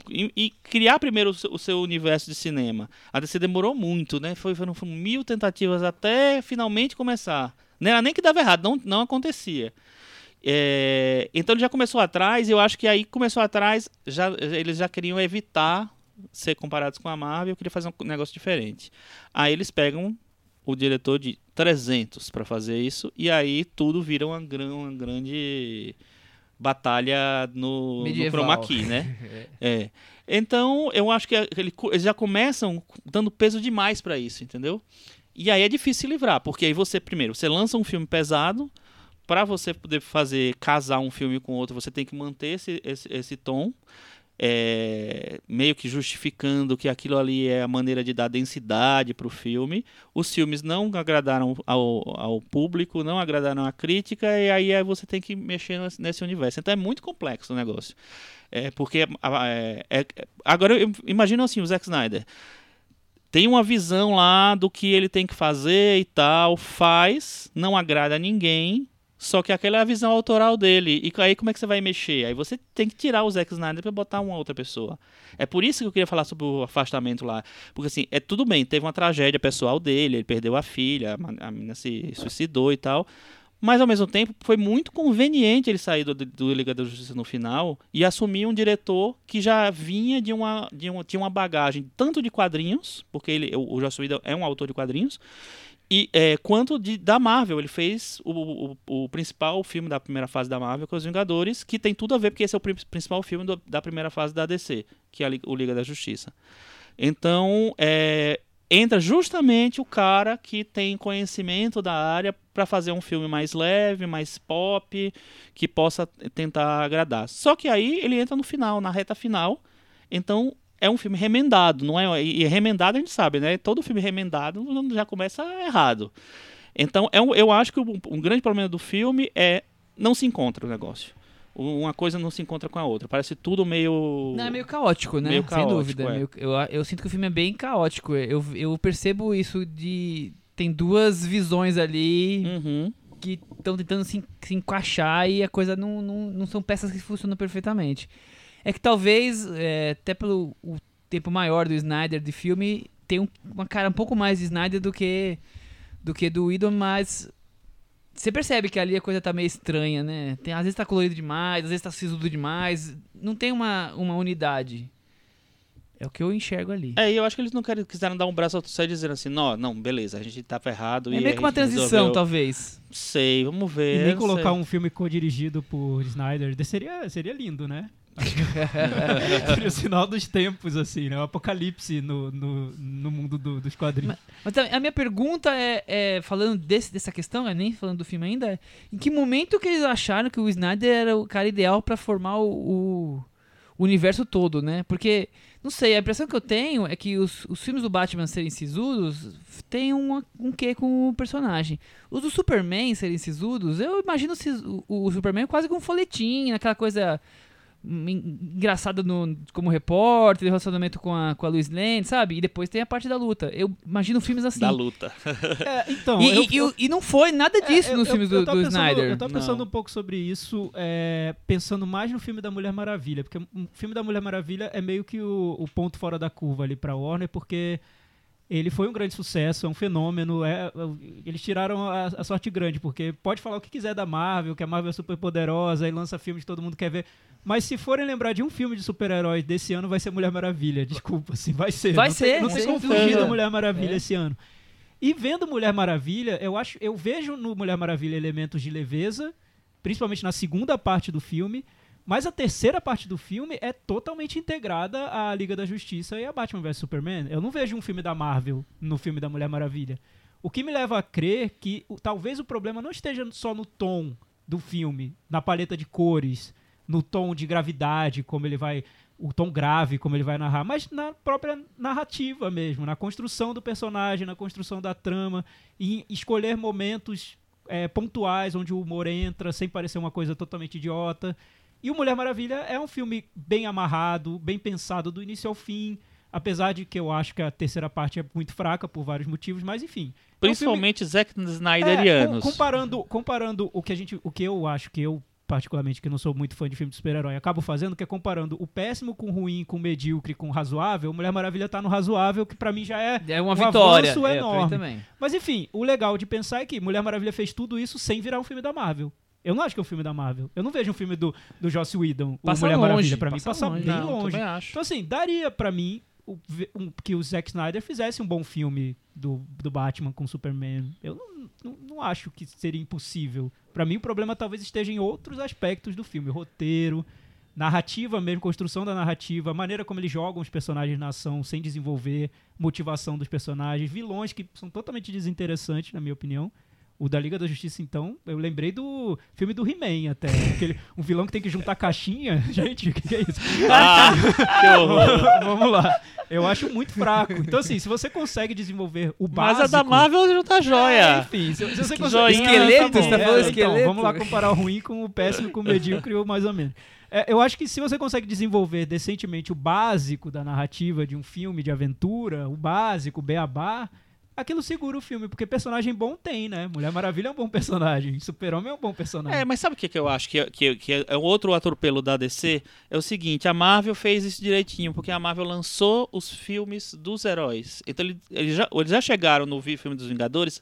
e, e criar primeiro o seu, o seu universo de cinema, a DC demorou muito, né? Foi, foram, mil tentativas até finalmente começar. Não era nem que dava errado, não, não acontecia. É, então ele já começou atrás, e eu acho que aí começou atrás, já, eles já queriam evitar ser comparados com a Marvel, queria fazer um negócio diferente. Aí eles pegam o diretor de 300 para fazer isso, e aí tudo vira uma, uma grande batalha no, no chroma key, né? É. Então, eu acho que ele- eles já começam dando peso demais para isso, entendeu? E aí é difícil se livrar, porque aí você, primeiro, você lança um filme pesado, para você poder fazer, casar um filme com outro, você tem que manter esse, esse, esse tom, é, meio que justificando que aquilo ali é a maneira de dar densidade para o filme. Os filmes não agradaram ao, ao público, não agradaram à crítica, e aí é, você tem que mexer nesse- universo. Então é muito complexo o negócio. É, porque é, é- agora eu imagino assim, o Zack Snyder tem uma visão lá do que ele tem que fazer e tal, faz, não agrada a ninguém, só que aquela é a visão autoral dele. E aí como é que você vai mexer? Aí você tem que tirar o Zack Snyder para botar uma outra pessoa. É por isso que eu queria falar sobre o afastamento lá. Porque assim, é tudo bem, teve uma tragédia pessoal dele, ele perdeu a filha, a menina se suicidou e tal. Mas ao mesmo tempo foi muito conveniente ele sair do, do Liga da Justiça no final e assumir um diretor que já vinha de uma, de uma, tinha uma bagagem tanto de quadrinhos, porque ele, o, o Joss Whedon é um autor de quadrinhos, e é, quanto de, da Marvel. Ele fez o, o, o principal filme da primeira fase da Marvel, que é Os Vingadores, que tem tudo a ver, porque esse é o pri- principal filme do- da primeira fase da DC, que é o Liga da Justiça. Então, é, entra justamente o cara que tem conhecimento da área para fazer um filme mais leve, mais pop, que possa tentar agradar. Só que aí ele entra no final, na reta final. Então é um filme remendado, não é? E remendado a gente sabe, né? Todo filme remendado já começa errado. Então é um- eu acho que um, um grande problema do filme é não se encontra o negócio. Uma coisa não se encontra com a outra. Parece tudo meio. Não, é meio caótico, né? Meio Sem caótico, dúvida. é. Meio- eu, eu sinto que o filme é bem caótico. Eu, eu percebo isso de. Tem duas visões ali Uhum. que estão tentando se, se encaixar e a coisa não, não, não são peças que funcionam perfeitamente. É que talvez, é, até pelo o tempo maior do Snyder de filme, tem um- uma cara um pouco mais de Snyder do que do que do Whedon, mas você percebe que ali a coisa tá meio estranha, né? Tem, às vezes tá colorido demais, às vezes tá sisudo demais. Não tem uma, uma unidade. É o que eu enxergo ali. É, e eu acho que eles não querem, quiseram dar um braço ao torcer dizendo assim, não, não, beleza, a gente tá ferrado. É e meio que uma transição, resolveu- talvez. Sei, vamos E ver. nem não colocar sei. um filme co-dirigido por Snyder de- seria, seria lindo, né? seria o sinal dos tempos, assim, né? O apocalipse no, no, no mundo do- dos quadrinhos. Mas também, a minha pergunta é, é, falando desse, dessa questão, é nem falando do filme ainda, é, em que momento que eles acharam que o Snyder era o cara ideal pra formar o, o- universo todo, né? Porque, não sei, a impressão que eu tenho é que os, os filmes do Batman serem sisudos tem um, um quê com o personagem. Os do Superman serem sisudos, eu imagino o o, Superman quase com um folhetim, aquela coisa engraçada no, como repórter, relacionamento com a, com a Lois Lane, sabe? E depois tem a parte da luta. Eu imagino filmes assim. Da luta. É, então, E, eu- e- e o- e não foi nada disso É, eu- nos eu- filmes eu do, do pensando- Snyder. Eu tava pensando Não. um pouco sobre isso, é, pensando mais no filme da Mulher Maravilha, porque o filme da Mulher Maravilha é meio que o, o ponto fora da curva ali pra Warner, porque ele foi um grande sucesso, é um fenômeno, é, é- eles tiraram a, a sorte grande, porque pode falar o que quiser da Marvel, que a Marvel é super poderosa e lança filmes que todo mundo quer ver, mas se forem lembrar de um filme de super-heróis desse ano, vai ser Mulher Maravilha, desculpa, assim, vai ser. Vai não tem- ser, não tem como fugir da Mulher Maravilha É. esse ano. E vendo Mulher Maravilha, eu acho, eu vejo no Mulher Maravilha elementos de leveza, principalmente na segunda parte do filme, mas a terceira parte do filme é totalmente integrada à Liga da Justiça e a Batman vs Superman. Eu não vejo um filme da Marvel no filme da Mulher Maravilha. O que me leva a crer que o- talvez o problema não esteja só no tom do filme, na paleta de cores, no tom de gravidade, como ele vai o tom grave como ele vai narrar, mas na própria narrativa mesmo, na construção do personagem, na construção da trama, e escolher momentos é, pontuais onde o humor entra sem parecer uma coisa totalmente idiota. E o Mulher Maravilha é um filme bem amarrado, bem pensado do início ao fim, apesar de que eu acho que a terceira parte é muito fraca por vários motivos, mas enfim. É um filme- Principalmente Zack é, Snyderianos. com- comparando, comparando o que a gente, o que eu acho que eu particularmente que não sou muito fã de filme de super-herói, acabo fazendo que é comparando o péssimo com o ruim, com o medíocre, com o razoável. Mulher Maravilha tá no razoável, que pra mim já é É uma um vitória. avanço É, enorme. Mas enfim, o legal de pensar é que Mulher Maravilha fez tudo isso sem virar um filme da Marvel. Eu não acho que é um filme da Marvel. Eu não vejo um filme do, do Joss Whedon, o Passa Mulher longe, Maravilha. Pra mim, passa longe. bem Não, longe. Então, assim, daria pra mim o- um- que o Zack Snyder fizesse um bom filme do, do Batman com Superman. Eu não, não, não acho que seria impossível. Pra mim, o problema talvez esteja em outros aspectos do filme. Roteiro, narrativa mesmo, construção da narrativa, a maneira como eles jogam os personagens na ação sem desenvolver, motivação dos personagens, vilões que são totalmente desinteressantes, na minha opinião. O da Liga da Justiça, então, eu lembrei do filme do He-Man até. Aquele, um vilão que tem que juntar caixinha. Gente, o que, que é isso? Ah, que horror. Vamos lá. Eu acho muito fraco. Então, assim, se você consegue desenvolver o básico... Mas a da Marvel não tá É, joia. enfim, se, se você Que consegue... joinha, Esqueleto, tá você tá falando É, esqueleto? Então, vamos lá comparar o ruim com o péssimo, com o medíocre ou mais ou menos. É, eu acho que se você consegue desenvolver decentemente o básico da narrativa de um filme de aventura, o básico, o beabá, aquilo segura o filme, porque personagem bom tem, né? Mulher Maravilha é um bom personagem, Super-Homem é um bom personagem. É, mas sabe o que, que eu acho que, que, que é outro atropelo da DC? É o seguinte, a Marvel fez isso direitinho, porque a Marvel lançou os filmes dos heróis. Então ele- eles já, eles já chegaram no filme dos Vingadores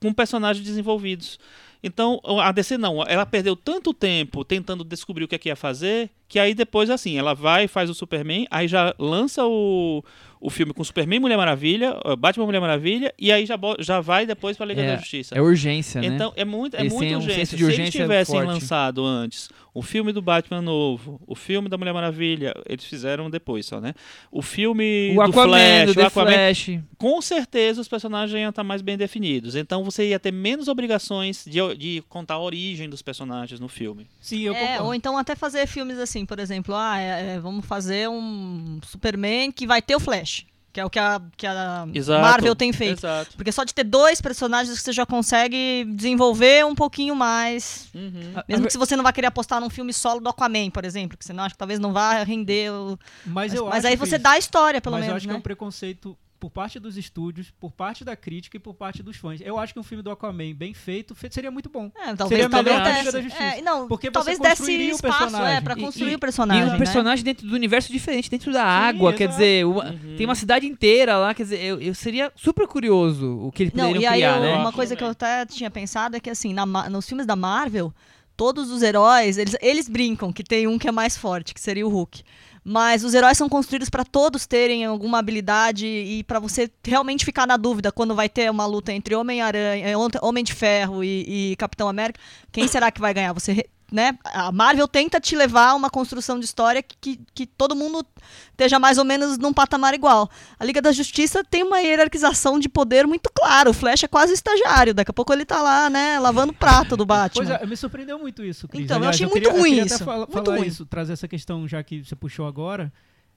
com personagens desenvolvidos. Então a DC não, ela perdeu tanto tempo tentando descobrir o que, é que ia fazer, que aí depois assim, ela vai e faz o Superman, aí já lança o, o filme com Superman e Mulher Maravilha, uh, Batman e Mulher Maravilha, e aí já, já vai depois pra Liga É, da Justiça. É urgência, né? Então, é muito, é Eles muito um urgência. senso de Se eles urgência tivessem forte. lançado antes o filme do Batman novo, o filme da Mulher Maravilha, eles fizeram depois só, né? O filme o do Aquaman, Flash, do o Aquaman, Flash. com certeza os personagens iam estar mais bem definidos. Então você ia ter menos obrigações de, de contar a origem dos personagens no filme. Sim, eu É, concordo. ou então até fazer filmes assim, por exemplo, ah, é, é, vamos fazer um Superman que vai ter o Flash, que é o que a, que a Exato. Marvel tem feito. Exato. Porque só de ter dois personagens você já consegue desenvolver um pouquinho mais. Uhum. Mesmo a- que se você não vai querer apostar num filme solo do Aquaman, por exemplo, que você não acha que talvez não vá render o... Mas, Mas, eu mas acho aí que você isso- dá a história, pelo mas eu menos, acho que é né? um preconceito por parte dos estúdios, por parte da crítica e por parte dos fãs. Eu acho que um filme do Aquaman bem feito fe- seria muito bom. É, talvez, Seria talvez melhor desse. Da Justiça. É, não, Porque você talvez desse espaço, personagem. é, pra E- construir e- o personagem, E um né? personagem dentro do universo diferente, dentro da água, quer exato. dizer, uma- Uhum. tem uma cidade inteira lá, quer dizer, eu, eu seria super curioso o que eles Não, poderiam e aí criar, eu- né? uma coisa que eu até tinha pensado é que assim, na nos filmes da Marvel, todos os heróis, eles, eles brincam que tem um que é mais forte, que seria o Hulk. Mas os heróis são construídos para todos terem alguma habilidade e para você realmente ficar na dúvida quando vai ter uma luta entre Homem-Aranha, eh, Homem de Ferro e, e Capitão América, quem será que vai ganhar? Você, né? A Marvel tenta te levar a uma construção de história que, que, que todo mundo esteja mais ou menos num patamar igual. A Liga da Justiça tem uma hierarquização de poder muito clara. O Flash é quase estagiário. Daqui a pouco ele tá lá, né, lavando prato do Batman. Pois é, me surpreendeu muito isso, Cris. Então, eu Aliás, achei queria- muito ruim queria até isso, fala- muito ruim. isso, trazer essa questão já que você puxou agora.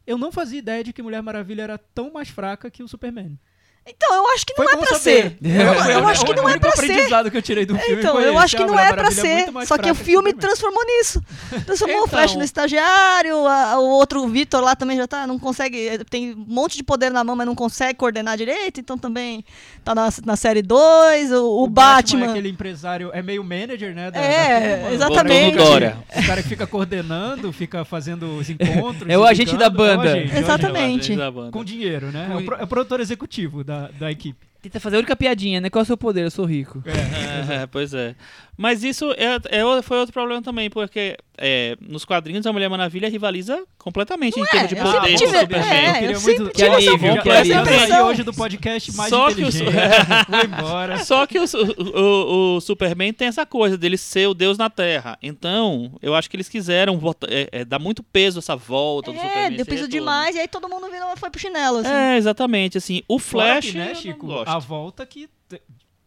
Eu não fazia ideia de que Mulher Maravilha era tão mais fraca que o Superman. Então, eu acho que não Foi é pra saber. ser. Eu, eu o- acho que o não é único pra ser. aprendizado que eu tirei do filme Então, foi eu acho que A não é pra ser. Só que o filme transformou nisso. Transformou o Então. Flash no estagiário, a- o outro Vitor lá também já tá, não consegue, tem um monte de poder na mão, mas não consegue coordenar direito, então também tá na, na série 2, o, o é Batman. aquele empresário, é meio manager, né? da- É, da firma. exatamente. O cara que fica coordenando, fica fazendo os encontros. É o agente da banda. É o agente, é o Exatamente. agente. Da banda. Com dinheiro, né? É o, pro- é o produtor executivo da, da equipe. Tenta fazer a única piadinha, né? Qual é o seu poder? Eu sou rico. É, pois é. Mas isso é, é foi outro problema também, porque é, nos quadrinhos a Mulher Maravilha rivaliza completamente em termos de eu poder com tive- o Superman. é, Eu muito- Que alívio, que alívio. Hoje do podcast mais Só que o- inteligente. Vou embora. Só que o, o- o Superman tem essa coisa dele ser o Deus na Terra. Então, eu acho que eles quiseram é, é, dar muito peso a essa volta do É, Superman. deu esse peso demais, e aí todo mundo virou, foi pro chinelo, assim. É, exatamente. Assim, o Flash. que, né, Chico? A volta que.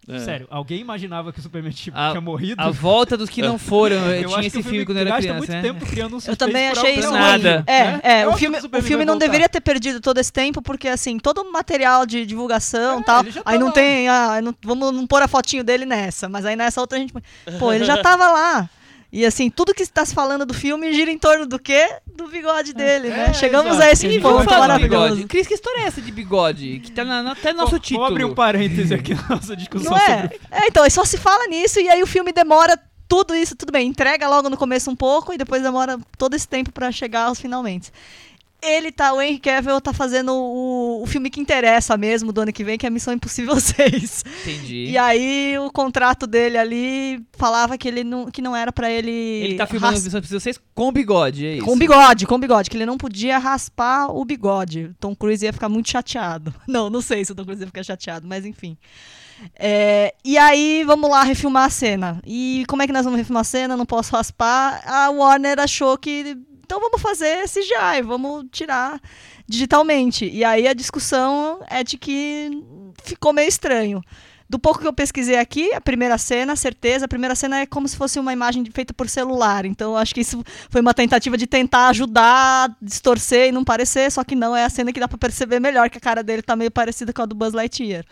É. Sério, alguém imaginava que o Superman tipo, A- tinha morrido? A volta dos que não foram. Eu, Eu tinha acho esse que o filme quando eu era criança, muito né? tempo criando um Eu também achei isso Nada. é, né? É, é, óbvio o filme, o filme não voltar. deveria ter perdido todo esse tempo, porque assim, todo o material de divulgação É, e tal, já tá aí não lá. tem, ah, não- vamos não pôr a fotinho dele nessa, mas aí nessa outra a gente, pô, ele já tava lá. E assim, tudo que está se falando do filme gira em torno do quê? Do bigode dele, né? é, Chegamos exato. a esse ponto maravilhoso. bigode. Cris, que história é essa de bigode? Que tá na, na- até no nosso Vou- título. Vou abrir um parêntese aqui na nossa discussão Não é? sobre É, então, aí só se fala nisso e aí o filme demora tudo isso, tudo bem, entrega logo no começo um pouco e depois demora todo esse tempo pra chegar aos finalmente. Ele tá, o Henry Cavill tá fazendo o, o filme que interessa mesmo do ano que vem, que é Missão Impossível 6. Entendi. E aí o contrato dele ali falava que ele não, que não era pra ele Ele tá filmando ras- Missão Impossível 6 com bigode, é isso? com bigode, com bigode, que ele não podia raspar o bigode. Tom Cruise ia ficar muito chateado. Não, não sei se o Tom Cruise ia ficar chateado, mas enfim. É, e aí, vamos lá refilmar a cena. E como é que nós vamos refilmar a cena? Não posso raspar. A Warner achou que. Então vamos fazer CGI, vamos tirar digitalmente. E aí a discussão é de que ficou meio estranho. Do pouco que eu pesquisei aqui, a primeira cena, certeza, a primeira cena é como se fosse uma imagem feita por celular. Então, eu acho que isso foi uma tentativa de tentar ajudar, distorcer e não parecer, só que não é a cena que dá pra perceber melhor que a cara dele tá meio parecida com a do Buzz Lightyear.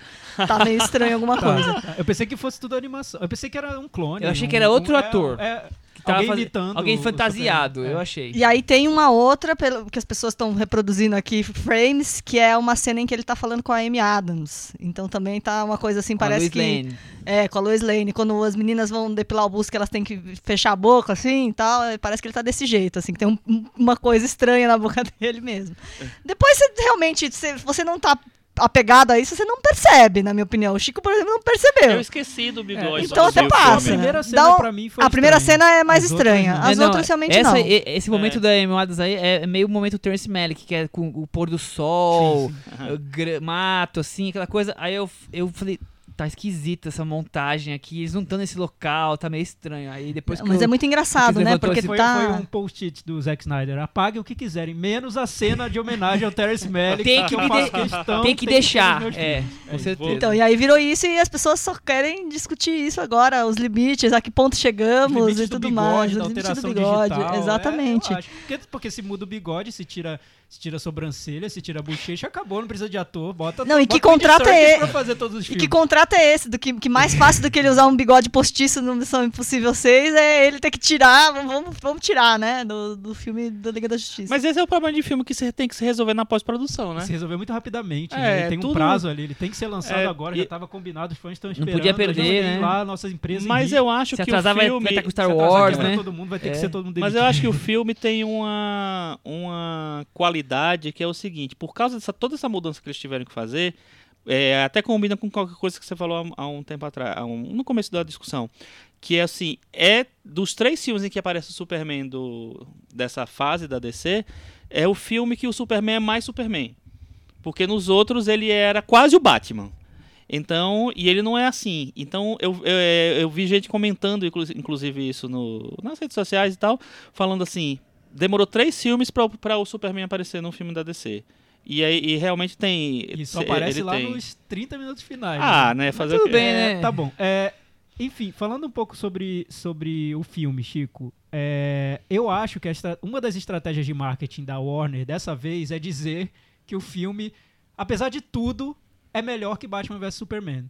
Tá meio estranho alguma Tá, coisa. tá. Eu pensei que fosse tudo animação. Eu pensei que era um clone. Eu achei um- que era outro um- ator. É, é, tava alguém imitando. Alguém fantasiado, Superman. eu É. achei. E aí tem uma outra, pelo que as pessoas estão reproduzindo aqui, frames, que é uma cena em que ele tá falando com a Amy Adams. Então também tá uma coisa assim, Com a parece Lois que. Lane. É, com a Lois Lane. Quando as meninas vão depilar o busto, que elas têm que fechar a boca, assim e tal, é, parece que ele tá desse jeito, assim, que tem um- um- uma coisa estranha na boca dele mesmo. Depois você realmente, você, você não tá apegado a isso, você não percebe, na minha opinião. O Chico, por exemplo, não percebeu. Eu esqueci do bigode. então quando até o passa. A primeira cena um- pra mim foi a primeira estranha. cena é mais As outras estranha. não. As É, não, outras realmente essa, não. Esse momento É. da Amy Adams aí é meio momento Terence Malick, que é com o pôr do sol, gra- mato, assim, aquela coisa. Aí eu, eu falei, tá esquisita essa montagem aqui, eles não estão nesse local, tá meio estranho. Aí depois que Mas eu- é muito engraçado, né? Porque esse- Foi, tá. foi um post-it do Zack Snyder. Apague o que quiserem, menos a cena de homenagem ao Terrence Malick. Tem que faço de- questão, tem que deixar, ter nos meus é, com certeza. Então, e aí virou isso e as pessoas só querem discutir isso agora, os limites, a que ponto Os chegamos limites e do tudo bigode, mais, da os limites do alteração bigode. digital, é, Exatamente. acho. porque, porque se muda o bigode, se tira, se tira a sobrancelha, se tira a bochecha, acabou, não precisa de ator, bota Não, e que bota contrato é e- pra fazer todos os E que contrato é esse? Do que, que mais fácil do que ele usar um bigode postiço no Missão Impossível 6 é ele ter que tirar, vamos, vamos tirar, né? Do, do filme da Liga da Justiça. Mas esse é o problema de filme que você tem que se resolver na pós-produção, né? Se resolveu muito rapidamente, É, né? Ele tem um tudo- prazo ali, ele tem que ser lançado É, agora, e- já estava combinado, os fãs estão Não esperando. podia eu já perder, olhei né? lá, nossas empresas em Mas eu acho Se que atrasar o vai filme... vai estar com Star atrasar Wars, né? Todo mundo vai ter É. que ser todo mundo Mas eu acho que o filme tem uma, uma qualidade que é o seguinte, por causa dessa toda essa mudança que eles tiveram que fazer, é, até combina com qualquer coisa que você falou há, um tempo atrás, um- no começo da discussão, que é assim, é dos três filmes em que aparece o Superman do, dessa fase da DC, é o filme que o Superman é mais Superman. Porque nos outros ele era quase o Batman. Então, e ele não é assim. Então, eu, eu, eu vi gente comentando, inclu- inclusive, isso no, nas redes sociais e tal, falando assim: demorou três filmes para o Superman aparecer num filme da DC. E, aí, e realmente tem. E só aparece ele lá tem. nos 30 minutos finais. Ah, né? Fazer tudo o bem, É, né? Tá bom. É, enfim, falando um pouco sobre, sobre o filme, Chico, é, eu acho que esta, uma das estratégias de marketing da Warner dessa vez é dizer que o filme, apesar de tudo, é melhor que Batman vs Superman.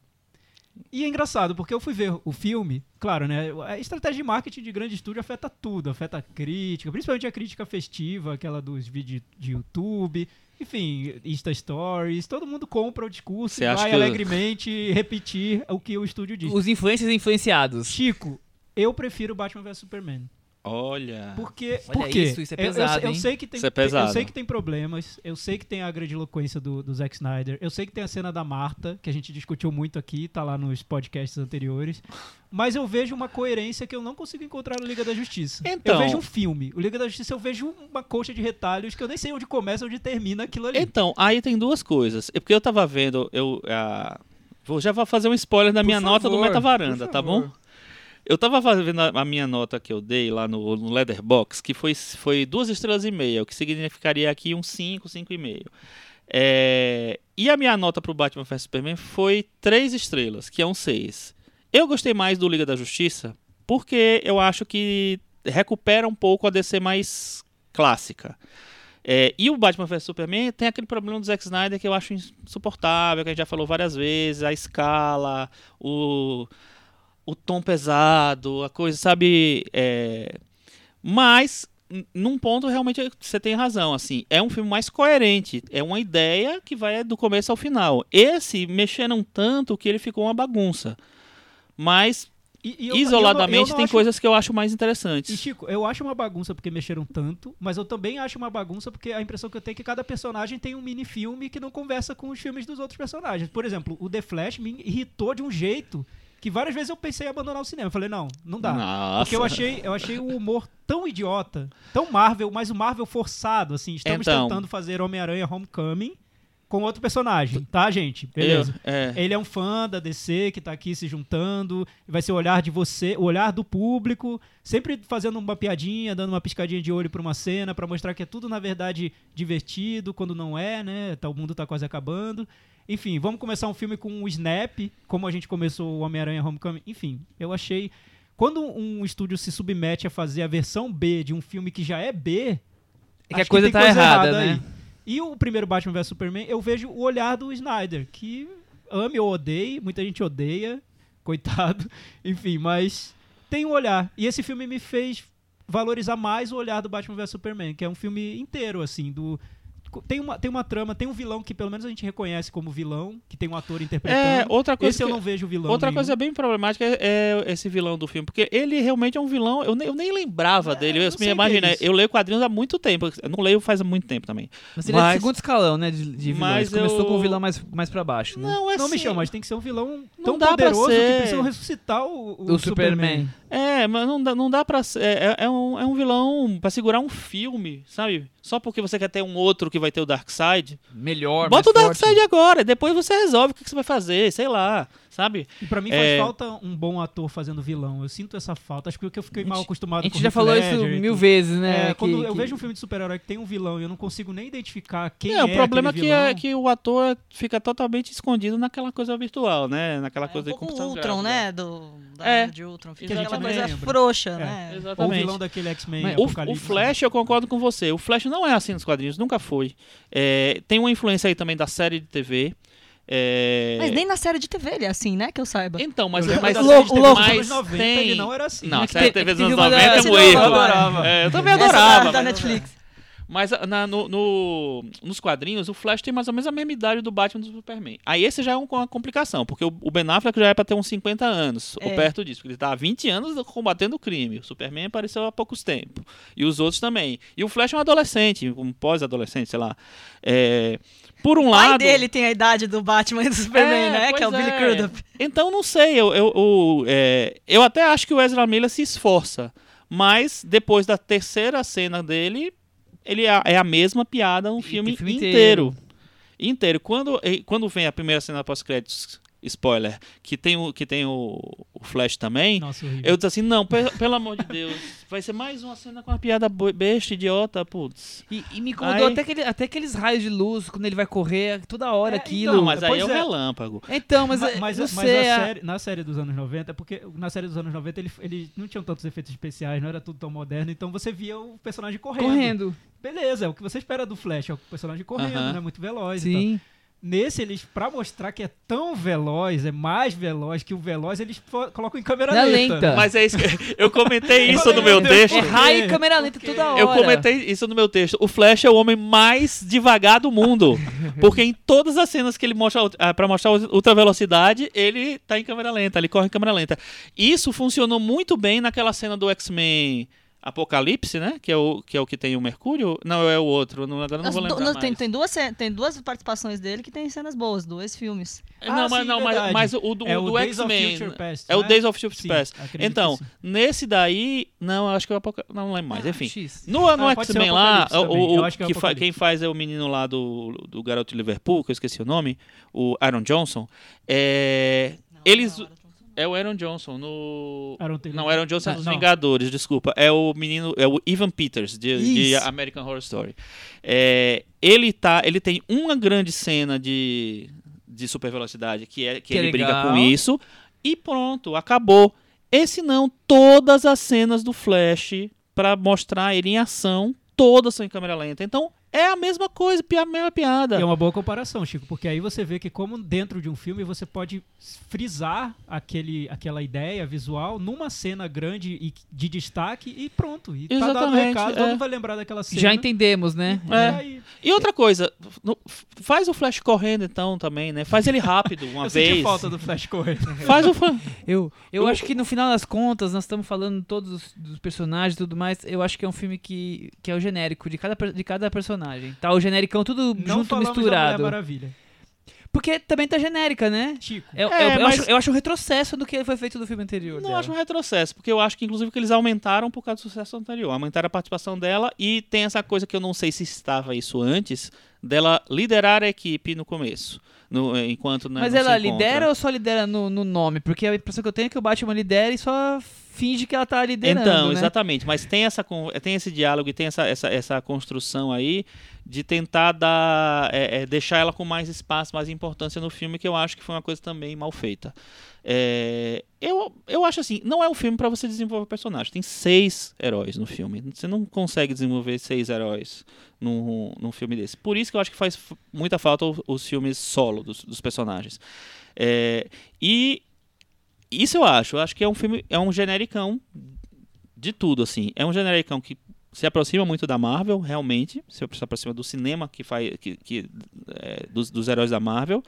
E é engraçado, porque eu fui ver o filme, claro, né? A estratégia de marketing de grande estúdio afeta tudo, afeta a crítica, principalmente a crítica festiva, aquela dos vídeos de YouTube, enfim, Insta Stories, todo mundo compra o discurso Você e vai alegremente repetir o que o estúdio diz. Os influencers influenciados. Chico, eu prefiro Batman vs Superman. Olha. Porque, Olha por quê? isso, isso é Eu- eu- pesado, eu, hein? sei que tem, Isso é pesado. eu sei que tem problemas, eu sei que tem a grandiloquência do, do Zack Snyder, eu sei que tem a cena da Marta, que a gente discutiu muito aqui, tá lá nos podcasts anteriores, mas eu vejo uma coerência que eu não consigo encontrar no Liga da Justiça. Então- eu vejo um filme, o Liga da Justiça eu vejo uma coxa de retalhos que eu nem sei onde começa, onde termina aquilo ali. Então, aí tem duas coisas. É porque eu tava vendo, eu ah, vou já vou fazer um spoiler da minha nota do favor, Meta Varanda, tá favor. bom? Eu tava fazendo a, minha nota que eu dei lá no, no Leatherbox, que foi, foi duas estrelas e meia, o que significaria aqui um 5, 5 e meio. É, e a minha nota pro Batman vs Superman foi três estrelas, que é um 6. Eu gostei mais do Liga da Justiça, porque eu acho que recupera um pouco a DC mais clássica. É, e o Batman vs Superman tem aquele problema do Zack Snyder que eu acho insuportável, que a gente já falou várias vezes, a escala, o, o tom pesado, a coisa, sabe? é, Mas, num ponto, realmente você tem razão, assim, é um filme mais coerente, é uma ideia que vai do começo ao final. Esse mexeram tanto que ele ficou uma bagunça. Mas, E- e eu- eu não- eu isoladamente, não tem acho- coisas que eu acho mais E, interessantes. Chico, eu acho uma bagunça porque mexeram tanto, mas eu também acho uma bagunça porque a impressão que eu tenho é que cada personagem tem um mini-filme que não conversa com os filmes dos outros personagens. Por exemplo, o The Flash me irritou de um jeito que várias vezes eu pensei em abandonar o cinema. Eu falei, não, não dá. Nossa. Porque eu achei, eu achei o humor tão idiota, tão Marvel, mas o Marvel forçado, assim. Estamos Então. tentando fazer Homem-Aranha Homecoming com outro personagem, tá, gente? Beleza. Eu- é. Ele é um fã da DC que tá aqui se juntando, vai ser o olhar de você, o olhar do público, sempre fazendo uma piadinha, dando uma piscadinha de olho pra uma cena, pra mostrar que é tudo na verdade divertido, quando não é, né? Tá, o mundo tá quase acabando. Enfim, vamos começar um filme com o Snap, como a gente começou o Homem-Aranha Homecoming. Enfim, eu achei quando um estúdio se submete a fazer a versão B de um filme que já é B, É que a coisa tem tá errada, né? aí. E o primeiro Batman vs Superman, eu vejo o olhar do Snyder, que ame ou odeie, muita gente odeia, coitado, enfim, mas tem um olhar. E esse filme me fez valorizar mais o olhar do Batman vs Superman, que é um filme inteiro, assim, do. Tem uma, tem uma trama, tem um vilão que pelo menos a gente reconhece como vilão, que tem um ator interpretando. É, outra coisa Esse eu que- não vejo vilão. Outra nenhum. coisa bem problemática é, é esse vilão do filme, porque ele realmente é um vilão. Eu nem, eu nem lembrava dele. eu Eu, me imagina, é eu leio quadrinhos há muito tempo. Eu não leio faz muito tempo também. Mas ele é Mas- de segundo escalão, né? De, de vilões. Mas Começou eu- com o vilão mais, mais pra baixo, né? Não, é Não, assim, Michel, mas tem que ser um vilão Não tão dá pra poderoso que ser. precisam ressuscitar o, o O Superman. É, mas não dá, não dá pra ser. É, é um, é um vilão pra segurar um filme, sabe? Só porque você quer ter um outro que vai ter o Darkseid. Melhor, Bota o mais forte. Darkseid agora, depois você resolve o que, que você vai fazer, sei lá, sabe? E pra mim faz É. falta um bom ator fazendo vilão. Eu sinto essa falta. Acho que eu fiquei mal acostumado A gente com já Heath falou isso Ledger e mil vezes, né? É, quando que- eu que- vejo um filme de super-herói que tem um vilão e eu não consigo nem identificar quem é, é o problema é que, é que o ator fica totalmente escondo naquela coisa virtual, né? Naquela É um coisa de pouco o computação Ultron, gráfica. né? Do, da É, de Ultron. Fica aquela exatamente. coisa Lembra. frouxa, É. né? Ou o Exatamente. vilão daquele X-Men O, o. Flash, eu concordo com você. O Flash não é assim nos quadrinhos, nunca foi. É, tem uma influência aí também da série de TV. é, Mas nem na série de TV ele é assim, né? Que eu saiba. Então, mas, Eu mas, da louco, série de TV louco. dos mas anos 90, tem... ele não era assim. Não, a série de TV dos anos teve uma 90 é da- um erro. eu adorava. É, eu também Essa adorava. da, da mas- Netflix. Mas na- no, no- nos quadrinhos, o Flash tem mais ou menos a mesma idade do Batman do Superman. Aí esse já é um- uma complicação, porque o, o Ben Affleck já é pra ter uns 50 anos, ou É. perto disso. Porque ele tá há 20 anos combatendo o crime. O Superman apareceu há poucos tempos. E os outros também. E o Flash é um adolescente, um pós-adolescente, sei lá. É, por um O pai lado... dele tem a idade do Batman e do Superman, É, né? Que é o Billy é. Crudup. Então, não sei, eu, eu, eu, é, eu até acho que o Ezra Miller se esforça, mas depois da terceira cena dele, ele é, é a mesma piada no filme, filme inteiro. Inteiro. Quando, eh, quando vem a primeira cena pós-créditos, spoiler, que tem o, que tem o, o Flash também, Nossa, eu disse assim, não, pe- pelo amor de Deus, vai ser mais uma cena com uma piada besta, idiota, putz. E, e me incomodou Aí- até, aquele, até aqueles raios de luz, quando ele vai correr, toda hora É, aquilo. Não, mas aí é o é. relâmpago. Então, mas, Ma- mas, mas, não mas sei, a série- na série dos anos 90, é porque na série dos anos 90 ele, ele não tinham tantos efeitos especiais, não era tudo tão moderno, então você via o personagem correndo. correndo. Beleza, é o que você espera do Flash, é o personagem correndo, Aham. né? Muito veloz e tal. Nesse, eles, pra mostrar que é tão veloz, é mais veloz que o veloz, eles colocam em câmera Na lenta. lenta. Mas é isso que eu comentei isso no meu texto. É raio e câmera lenta toda hora. Eu comentei isso no meu texto. O Flash é o homem mais devagar do mundo. Porque em todas as cenas que ele mostra ah, pra mostrar ultra velocidade, ele tá em câmera lenta, ele corre em câmera lenta. Isso funcionou muito bem naquela cena do X-Men Apocalipse, né? Que é, o, que é o que tem o Mercúrio. Não, é o outro. Não, agora eu não As vou lembrar não, mais. tem, tem, duas, tem duas participações dele que tem cenas boas, dois filmes. Não, Ah, mas, sim, não mas, mas o do, É do X-Men. Past, É o né? Days of Future Sim, Past. Então, sim. nesse daí. Não, eu acho que é o Apocalipse. Não lembro mais. Enfim. X. No, no Ah, X-Men lá, o, Eu o- acho que é o que fa- quem faz é o menino lá do, do Garoto de Liverpool, que eu esqueci o nome, o Aaron Johnson. É, eles. É o Aaron Johnson no. Aaron. Não, Aaron Johnson é dos Não. Vingadores, desculpa. É o menino. É o Ivan Peters, de, de. American Horror Story. É, ele tá. Ele tem uma grande cena de, de super velocidade, que é que, Que ele briga legal. com isso. E pronto, acabou. Esse não, todas as cenas do Flash, pra mostrar ele em ação, todas são em câmera lenta. Então, é a mesma coisa, a mesma piada. E é uma boa comparação, Chico, porque aí você vê que como dentro de um filme você pode frisar aquele, aquela ideia visual numa cena grande e de destaque e pronto. E tá dado o Exatamente, recado, é. todo mundo vai lembrar daquela cena. Já entendemos, né? E É. aí- E outra coisa, faz o Flash correndo então também, né? Faz ele rápido uma Eu vez. senti falta do Flash correndo. Faz o Flash. Eu, eu Eu- acho que no final das contas, nós estamos falando todos os- dos personagens e tudo mais. Eu acho que é um filme que, que é o genérico de cada, de cada personagem. Tá o genericão tudo Não junto, falamos da misturado. Mulher Maravilha. Porque também tá genérica, né? Chico, Eu, É, eu- eu mas- acho, eu acho um retrocesso do que foi feito do filme anterior. Não dela. acho um retrocesso, porque eu acho que inclusive que eles aumentaram por causa do sucesso anterior. Aumentaram a participação dela e tem essa coisa que eu não sei se estava isso antes, dela liderar a equipe no começo. No, enquanto né, Mas não ela lidera ou só lidera no, no nome? Porque a impressão que eu tenho é que o Batman lidera e só finge que ela tá liderando. Então, né? exatamente. Mas tem, essa, tem esse diálogo e tem essa, essa, essa construção aí de tentar dar, é, é, deixar ela com mais espaço, mais importância no filme, que eu acho que foi uma coisa também mal feita. É, eu, eu acho assim, não é um filme para você desenvolver personagem. Tem seis heróis no filme. Você não consegue desenvolver seis heróis num, num filme desse. Por isso que eu acho que faz muita falta o- os filmes solo dos, dos personagens. É, e isso eu acho. Eu acho que é um filme, é um genericão de tudo, assim. É um genericão que se aproxima muito da Marvel, realmente. Se aproxima do cinema que faz, que, que, é, dos, dos heróis da Marvel.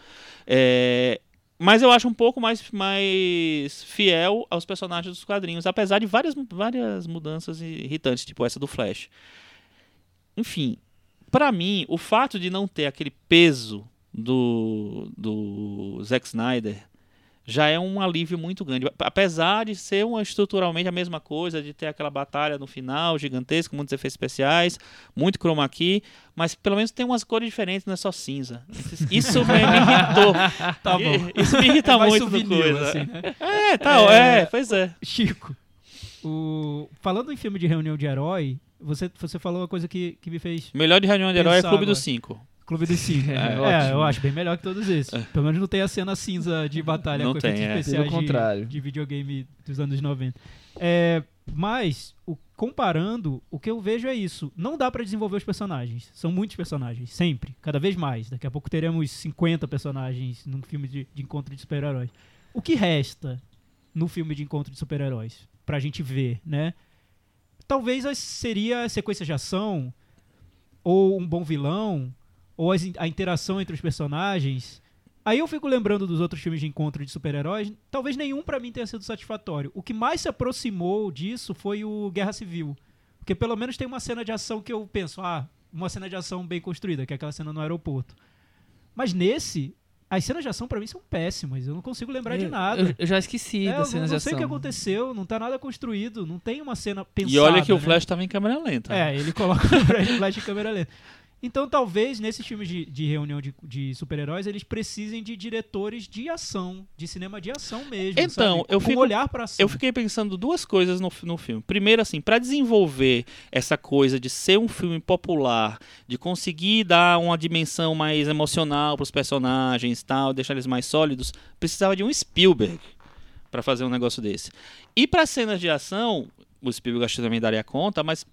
É, mas eu acho um pouco mais, mais fiel aos personagens dos quadrinhos, apesar de várias, várias mudanças irritantes, tipo essa do Flash. Enfim, pra mim, o fato de não ter aquele peso do, do Zack Snyder já é um alívio muito grande. Apesar de ser uma, estruturalmente a mesma coisa, de ter aquela batalha no final gigantesca, muitos efeitos especiais, muito chroma key, mas pelo menos tem umas cores diferentes, não é só cinza. Isso me, irritou. Tá bom. Isso me irrita É muito coisa. assim, né? É, tá, É. é, pois é. Chico, o... falando em filme de reunião de herói, você, você falou uma coisa que, que me fez Melhor de reunião de herói é Clube agora. dos Cinco. Clube dos Cinco. É, É, ótimo. eu acho bem melhor que todos esses. Pelo menos não tem a cena cinza de batalha Não com tem, efeitos é. especiais Pelo de- contrário. De, videogame dos anos 90. É, mas, o- comparando, o que eu vejo é isso. Não dá pra desenvolver os personagens. São muitos personagens, sempre. Cada vez mais. Daqui a pouco teremos 50 personagens num filme de, de encontro de super-heróis. O que resta no filme de encontro de super-heróis? Pra gente ver, né? Talvez seria a sequência de ação, ou um bom vilão, ou as a interação entre os personagens. Aí eu fico lembrando dos outros filmes de encontro de super-heróis. Talvez nenhum pra mim tenha sido satisfatório. O que mais se aproximou disso foi o Guerra Civil. Porque pelo menos tem uma cena de ação que eu penso, ah, uma cena de ação bem construída, que é aquela cena no aeroporto. Mas nesse, as cenas de ação pra mim são péssimas. Eu não consigo lembrar de Eu- nada. Eu, eu já esqueci É, das eu cenas não de sei o que ação. aconteceu, não tá nada construído, não tem uma cena pensada. E olha que o né? Flash tava em câmera lenta. É, ele coloca o flash, de câmera lenta. Então, talvez, nesses filmes de, de reunião de, de super-heróis, eles precisem de diretores de ação, de cinema de ação mesmo. Então, sabe? eu Com fico- olhar ação. Eu fiquei pensando duas coisas no, no filme. Primeiro, assim, para desenvolver essa coisa de ser um filme popular, de conseguir dar uma dimensão mais emocional pros personagens e tal, deixar eles mais sólidos, precisava de um Spielberg para fazer um negócio desse. E para cenas de ação, o Spielberg acho que também daria conta, mas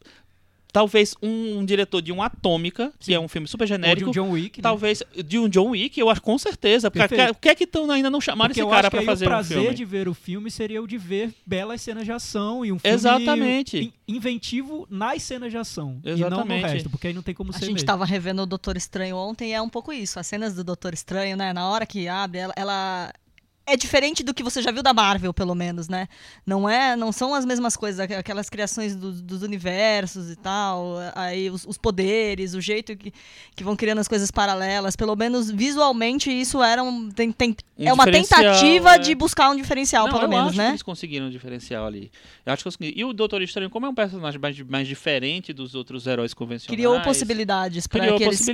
talvez um, um diretor de um Atômica, que é um filme super Ou de genérico. um John Wick, né? Talvez de um John Wick, eu acho com certeza. Porque o que é que tão, ainda não chamaram Porque esse cara acho que pra aí fazer o um prazer filme? de ver o filme seria o de ver belas cenas de ação e um filme Exatamente. in- inventivo nas cenas de ação e não no Exatamente. resto, porque aí não tem como A ser gente mesmo. tava revendo o Doutor Estranho ontem e é um pouco isso. As cenas do Doutor Estranho, né? Na hora que abre, ela, ela é diferente do que você já viu da Marvel, pelo menos, né? Não é, não são as mesmas coisas, aqu- aquelas criações do- dos universos e tal, aí os, os poderes, o jeito que, que vão criando as coisas paralelas. Pelo menos visualmente isso era um, tem, tem- Um é uma tentativa é. de buscar um diferencial, Não, pelo eu menos, acho né? que eles conseguiram um diferencial ali. Eu acho que conseguiram. E o Doutor Estranho, como é um personagem mais, mais diferente dos outros heróis convencionais. Criou possibilidades para que eles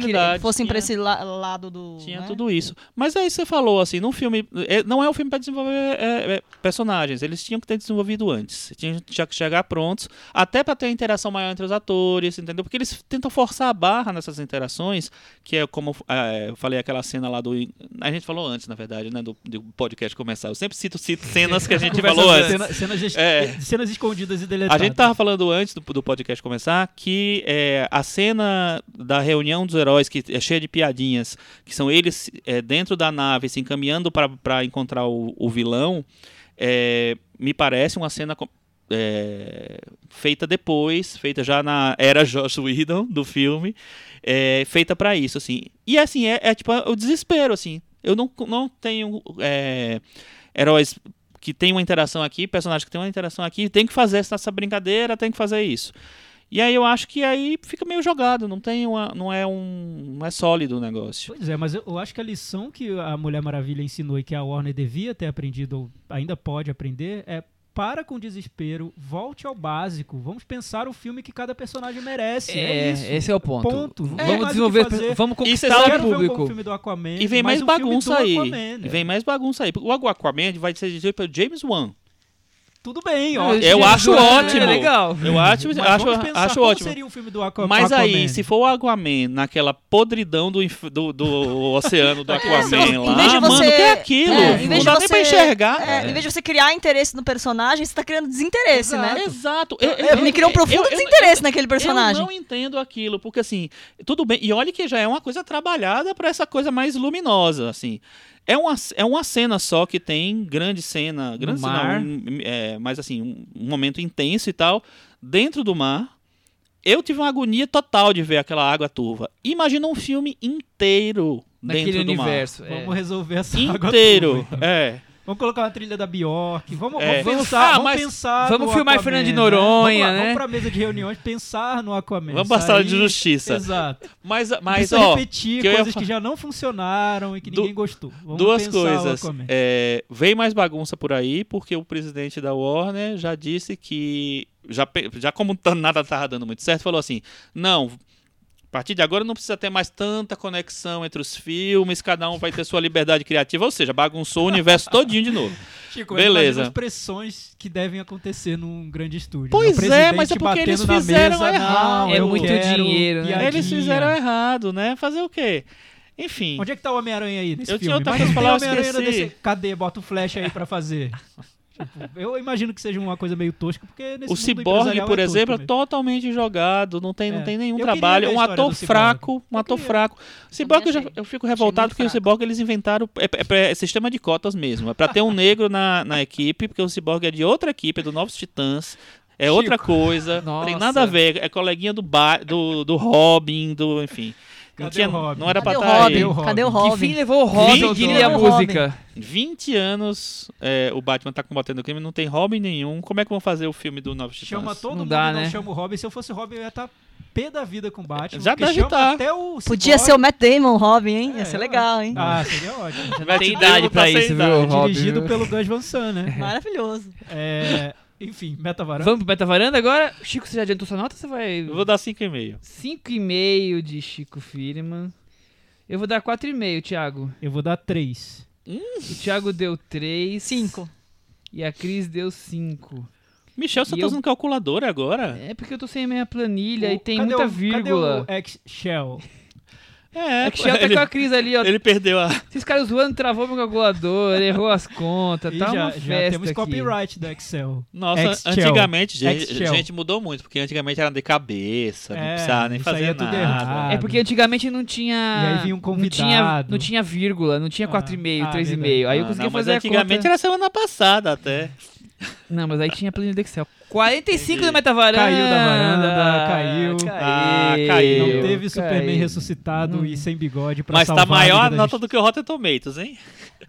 fossem para esse la- lado do. Tinha né? tudo isso. Mas aí você falou, assim, num filme. é, Não é um filme para desenvolver é, é, personagens. Eles tinham que ter desenvolvido antes. Tinham que chegar prontos. Até para ter uma interação maior entre os atores, entendeu? Porque eles tentam forçar a barra nessas interações, que é como é, eu falei aquela cena lá do. A gente falou antes, na verdade, né? Do, do podcast começar. Eu sempre cito, cito cenas que a gente falou antes. cena- cenas, É. cenas escondidas e A deletadas. gente tava falando antes do, do podcast começar que é, a cena da reunião dos heróis, que é cheia de piadinhas, que são eles é, dentro da nave se encaminhando para encontrar o, o vilão, é, me parece uma cena é, feita depois, feita já na era Josh Whedon do filme, é, feita para isso, assim. E assim, é, é tipo o desespero, assim. Eu não, não tenho é, heróis que tem uma interação aqui, personagens que tem uma interação aqui, tem que fazer essa brincadeira, tem que fazer isso. E aí eu acho que aí fica meio jogado, não tem uma, não é um, não é sólido o negócio. Pois é, mas eu, eu acho que a lição que a Mulher Maravilha ensinou e que a Warner devia ter aprendido, ou ainda pode aprender, é para com desespero, volte ao básico. Vamos pensar o filme que cada personagem merece. É, É, isso. esse é o ponto. Ponto. Tem Vamos mais o desenvolver, vamos E conquistar o ver um público. filme do Aquaman. E vem mais um filme bagunça aí. Aquaman, E né? vem mais bagunça aí. O Aquaman vai ser dirigido pelo James Wan. Tudo bem, Eu ó. Eu acho ótimo. É legal. Eu acho, Mas acho, acho como ótimo. seria um filme do Aqua- Mas aí, Aquaman. se for o Aquaman naquela podridão do, do, do oceano do É, Aquaman lá, em vez de mano, você- o que é aquilo? É, em vez não de dá você, nem pra enxergar. é, Em vez de você criar interesse no personagem, você tá criando desinteresse, né? Exato. É, me criou um profundo desinteresse naquele personagem. Eu não entendo aquilo, porque assim, tudo bem. E olha que já é uma coisa trabalhada pra essa coisa mais luminosa, assim. É uma, é uma cena só que tem grande cena, grande cena, mar. um, é, mas assim, um, um momento intenso e tal, dentro do mar. Eu tive uma agonia total de ver aquela água turva. Imagina um filme inteiro Naquele dentro do universo. é. Vamos resolver essa mar. água Inteiro. turva. É. Vamos colocar uma trilha da Bjork. Vamos, É. vamos pensar, Ah, vamos pensar vamos filmar Aquaman, Fernando de né? Noronha, vamos lá, né? Vamos pra mesa de reuniões pensar no Aquaman. Vamos pra sala de justiça. Exato. Mas, mas ó, repetir que ia coisas fa- que já não funcionaram e que Du- ninguém gostou. Vamos Duas coisas. É, vem mais bagunça por aí, porque o presidente da Warner já disse que. Já, já como nada estava dando muito certo, falou assim: não. A partir de agora não precisa ter mais tanta conexão entre os filmes, cada um vai ter sua liberdade criativa, ou seja, bagunçou o universo todinho de novo. Chico, Beleza. as pressões que devem acontecer num grande estúdio. Pois né? É, mas é porque eles fizeram mesa, errado. não, É eu muito quero dinheiro, né? Eles fizeram errado, né? Fazer o quê? Enfim. Onde é que tá o Homem-Aranha aí nesse Eu tinha filme? outra Mas coisa não pra tem falar, eu Homem-Aranha esqueci. Cadê? Bota o flash aí pra fazer. Tipo, eu imagino que seja uma coisa meio tosca, porque nesse O mundo Cyborg, por é exemplo, é totalmente jogado, não tem, É. não tem nenhum Eu trabalho. Um ator fraco, um Eu ator queria. fraco. Cyborg, eu, já, eu fico revoltado porque o fraco. Cyborg eles inventaram. É, é- é sistema de cotas mesmo. É pra ter um negro na, na equipe, porque o Cyborg é de outra equipe, é do Novos Titãs. É outra coisa, não tem Nossa. nada a ver. É coleguinha do, ba do, do Robin, do. Enfim. Não, Cadê tinha, o Robin? não era Cadê pra o estar Robin? aí. o Robin? Cadê o Que Robin? fim levou o Robin, Vinte diria a anos. música. 20 anos é, o Batman tá combatendo o crime, não tem Robin nenhum. Como é que vão fazer o filme do Novos Titãs? Chama todo Não mundo dá, e não né? chama o Robin. Se eu fosse o Robin, eu ia estar pé da vida com o Batman. Já deve chama tá. até o Podia ser o Matt Damon, o Robin, hein? É, Ia ser legal, hein? Ah, seria ótimo. Matt tem idade tá pra sem isso, viu, Robin? Dirigido pelo Gus Van Sant, né? Maravilhoso. É, enfim, Meta Varanda. Vamos pro Beta Varanda agora? Chico, você já adiantou sua nota ou você vai... Eu vou dar 5,5. 5,5 de Chico Firman. Eu vou dar 4,5, Thiago. Eu vou dar 3. O Thiago deu 3. Cinco. E a Cris deu 5. Michel, você E tá eu- usando calculadora agora? É porque eu tô sem a minha planilha e tem Cadê muita o- vírgula. Cadê o X-Shell? É, É que Shell tá ele, com a crise ali, ó. ele perdeu a. Esses caras zoando, travou meu calculador, errou as contas, E tá já, uma já festa temos aqui. copyright do Excel. Nossa, Excel. antigamente, gente, Excel. gente, mudou muito, porque antigamente era de cabeça, não É, precisava nem fazer é tudo nada. errado. É porque antigamente não tinha. E aí vinha um Não tinha, convidado. não tinha vírgula, não tinha Ah, 4,5, ah, 3,5. verdade. Aí eu Ah, conseguia não, mas fazer a antigamente conta. era semana passada até. Não, mas aí tinha planilha do Excel. 45 Entendi. do Metavaranda. Caiu da varanda, caiu. Ah, caiu. Não teve Superman caiu. ressuscitado Não. e sem bigode pra Mas tá maior a nota gente. do que o Rotten Tomatoes, hein?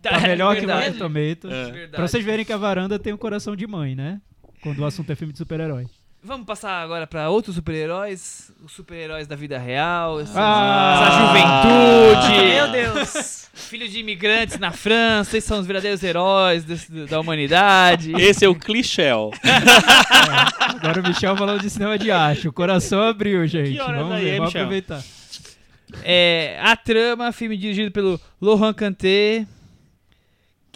Tá melhor que verdade. Rotten Tomatoes. É. Pra vocês verem que a varanda tem um coração de mãe, né? Quando o assunto é filme de super-herói. Vamos passar agora pra outros super-heróis, os super-heróis da vida real, essa, Ah! essa juventude. Meu Deus. Filhos de imigrantes na França, esses são os verdadeiros heróis desse- da humanidade. Esse é o clichê. Agora o Michel falando de cinema de arte. O coração abriu, gente. Vamos aí, ver, vamos aproveitar. É, a trama, filme dirigido pelo Laurent Canté,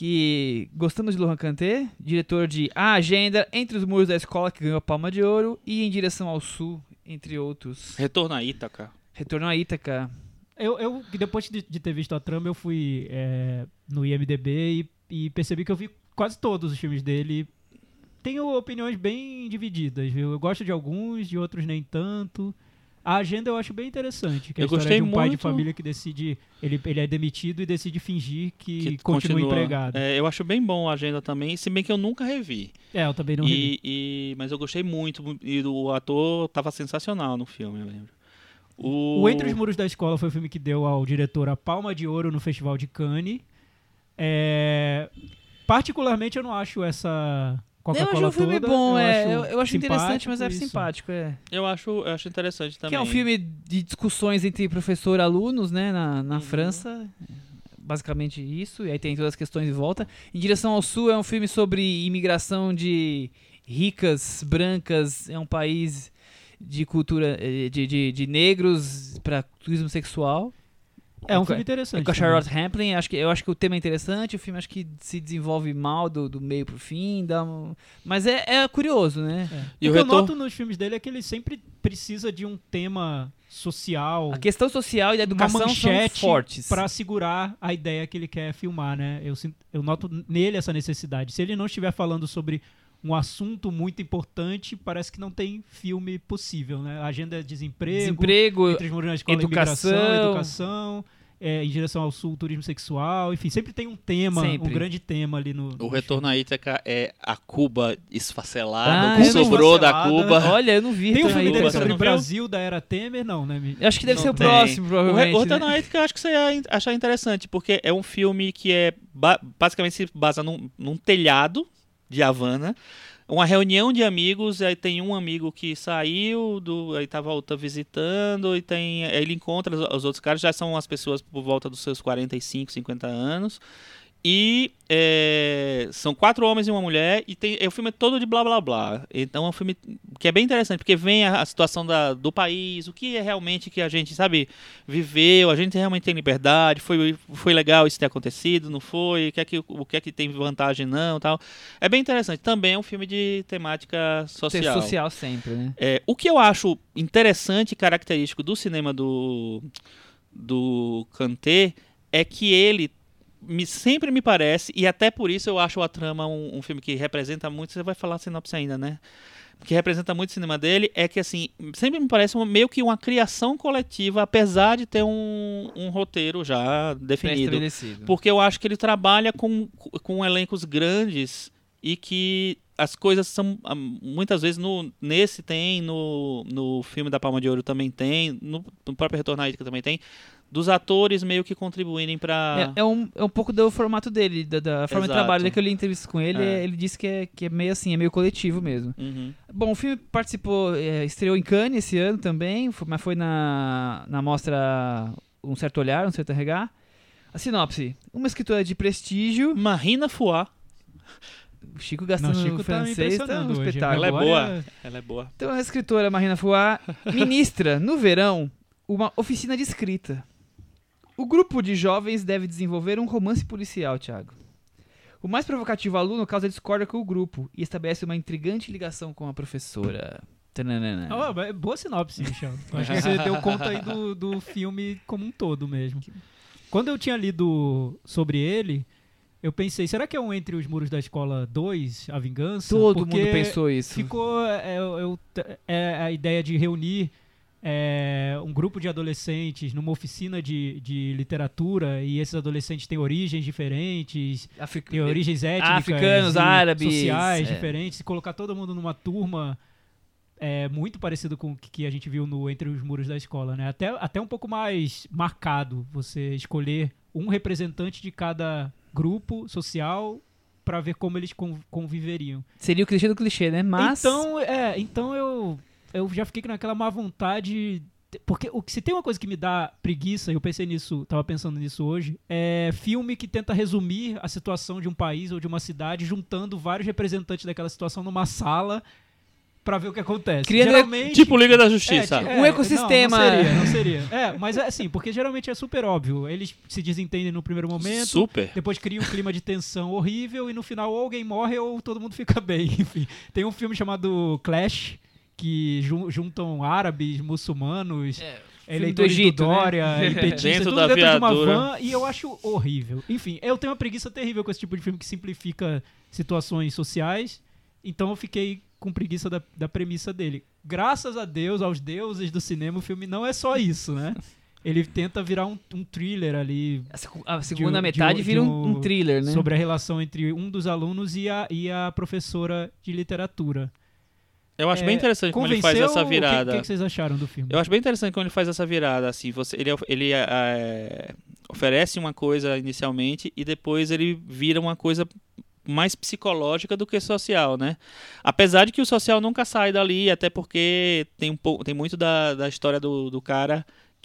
que gostamos de Laurent Canté, diretor de A Agenda, Entre os Muros da Escola, que ganhou a Palma de Ouro, e Em Direção ao Sul, entre outros. Retorno a Ítaca. Retorno a Ítaca. Eu, eu depois de, de ter visto a trama, eu fui é, no IMDB e, e percebi que eu vi quase todos os filmes dele. Tenho opiniões bem divididas, viu? Eu gosto de alguns, de outros nem tanto. A agenda eu acho bem interessante, que é Eu gostei de um pai de muito- família que decide, ele, ele é demitido e decide fingir que, Que continua, empregado. É. É, eu acho bem bom a agenda também, se bem que eu nunca revi. eu também não revi. E, e- mas eu gostei muito. E o ator tava sensacional no filme, eu lembro. O, O Entre os Muros da Escola foi o filme que deu ao diretor a Palma de Ouro no Festival de Cannes. É, Particularmente, eu não acho essa Eu Coca-Cola acho um filme toda, bom, é, acho eu, eu acho interessante, mas é simpático isso. simpático, é. Eu acho, eu acho interessante também. Que é um filme de discussões entre professor e alunos, né, na, na França. Basicamente isso, e aí tem todas as questões em volta. Em Direção ao Sul é um filme sobre imigração de ricas, brancas, é um país de cultura eh, de, de, de negros para turismo sexual. É um filme É interessante. com a também. Charlotte Rampling, acho que, eu acho que o tema é interessante, o filme acho que se desenvolve mal do, do meio pro fim, dá um- mas é, é curioso, né? E o o que eu retorno- noto nos filmes dele é que ele sempre precisa de um tema social A questão social e da uma educação são fortes. para segurar a ideia que ele quer filmar, né? Eu, eu noto nele essa necessidade. Se ele não estiver falando sobre um assunto muito importante, parece que não tem filme possível, né? A agenda é desemprego, Desemprego, entre os na escola, educação. educação, é, em direção ao sul, turismo sexual, enfim, sempre tem um tema, Sempre. um grande tema ali no. O no Retorno à Ítaca é a Cuba esfacelada, Ah, o que sobrou da. Cuba. Olha, eu não vi. Tem um filme dele sobre o? Brasil da era Temer, não, né? Eu acho que deve Não ser o tem. próximo, provavelmente. o Retorno né? à Ítaca eu acho que você ia achar interessante, porque é um filme que é ba- basicamente se basa num, num telhado de Havana. Uma reunião de amigos, aí tem um amigo que saiu, do, aí tá volta visitando, e tem. ele encontra os, os outros caras, já são as pessoas por volta dos seus 45, 50 anos. E é, são quatro homens e uma mulher, e tem, é, o filme é todo de blá blá blá. Então é um filme que é bem interessante, porque vem a, a situação da, do país, o que é realmente que a gente, sabe, viveu, a gente realmente tem liberdade, foi, foi legal isso ter acontecido, não foi, o que, é que, o que é que tem vantagem não tal. É bem interessante. Também é um filme de temática social. social sempre, né? É, o que eu acho interessante e característico do cinema do, do Kanté é que ele me, sempre me parece, e até por isso eu acho a trama um, um filme que representa muito. Você vai falar a sinopse ainda, né? Que representa muito o cinema dele, é que assim, sempre me parece uma- meio que uma criação coletiva, apesar de ter um, um roteiro já definido. Porque eu acho que ele trabalha com, com elencos grandes e que as coisas são ah, muitas vezes no nesse tem no, no filme da Palma de Ouro também tem no, no próprio Retorno à Ítaca também tem dos atores meio que contribuírem para É, é um, é um pouco do formato dele, da, da forma de Exato. trabalho. Ele que eu li entrevista com ele, É. ele disse que é, que é meio assim, é meio coletivo mesmo. Uhum. Bom, o filme participou, é, estreou em Cannes esse ano também, mas foi na, na mostra Um Certo Olhar, Um Certo Arregar. A sinopse: Uma escritora de prestígio. Marina Fuá Chico gastando Não, Chico tá francês, tá um impressionando hoje. espetáculo. ela é boa ela é boa Então, a escritora Marina Fuá ministra, no verão, uma oficina de escrita. O grupo de jovens deve desenvolver um romance policial, Thiago. O mais provocativo aluno causa discórdia com o grupo e estabelece uma intrigante ligação com a professora. Tananana. Ah, mas boa sinopse, Michel. Acho que você deu conta aí do, do filme como um todo mesmo. Quando eu tinha lido sobre ele, eu pensei, será que é um Entre os Muros da Escola 2, A Vingança? Todo Porque mundo pensou isso. Ficou é, eu- é a ideia de reunir é, um grupo de adolescentes numa oficina de, de literatura e esses adolescentes têm origens diferentes, Afric- têm origens étnicas, Africanos, árabes, sociais é. diferentes, e colocar todo mundo numa turma é muito parecido com o que que a gente viu no Entre os Muros da Escola, né? Até, até um pouco mais marcado você escolher um representante de cada grupo social para ver como eles con- conviveriam. Seria o clichê do clichê, né? Mas. Então, é, então eu, eu já fiquei naquela má vontade. Porque o, que- se tem uma coisa que me dá preguiça, eu pensei nisso, tava pensando nisso hoje, é filme que tenta resumir a situação de um país ou de uma cidade, juntando vários representantes daquela situação numa sala pra ver o que acontece. Criando- Geralmente, Tipo Liga da é, Justiça. ti- Um ecossistema. Não, não seria, não seria. É, mas é assim, porque geralmente é super óbvio. Eles se desentendem no primeiro momento, Super. depois cria um clima de tensão horrível e no final ou alguém morre ou todo mundo fica bem. Enfim, tem um filme chamado Clash que jun- juntam árabes, muçulmanos, filme eleitores do do, Egito, né? Dória e petistas, Dentro tudo da dentro de uma van e eu acho horrível. Enfim, eu tenho uma preguiça terrível com esse tipo de filme que simplifica situações sociais, então eu fiquei com preguiça da, da premissa dele. Graças a Deus, aos deuses do cinema, o filme não é só isso, né? Ele tenta virar um, um thriller ali A, segunda de metade vira de um, um- um thriller, né? sobre a relação entre um dos alunos e a, e a professora de literatura. Eu acho É, bem interessante como ele faz essa virada. O que, que vocês acharam do filme? Eu acho bem interessante como ele faz essa virada, assim, você, ele, ele é, oferece uma coisa inicialmente e depois ele vira uma coisa mais psicológica do que social, né? Apesar de que o social nunca sai dali, até porque tem, um pouco, tem muito da, da história do, do cara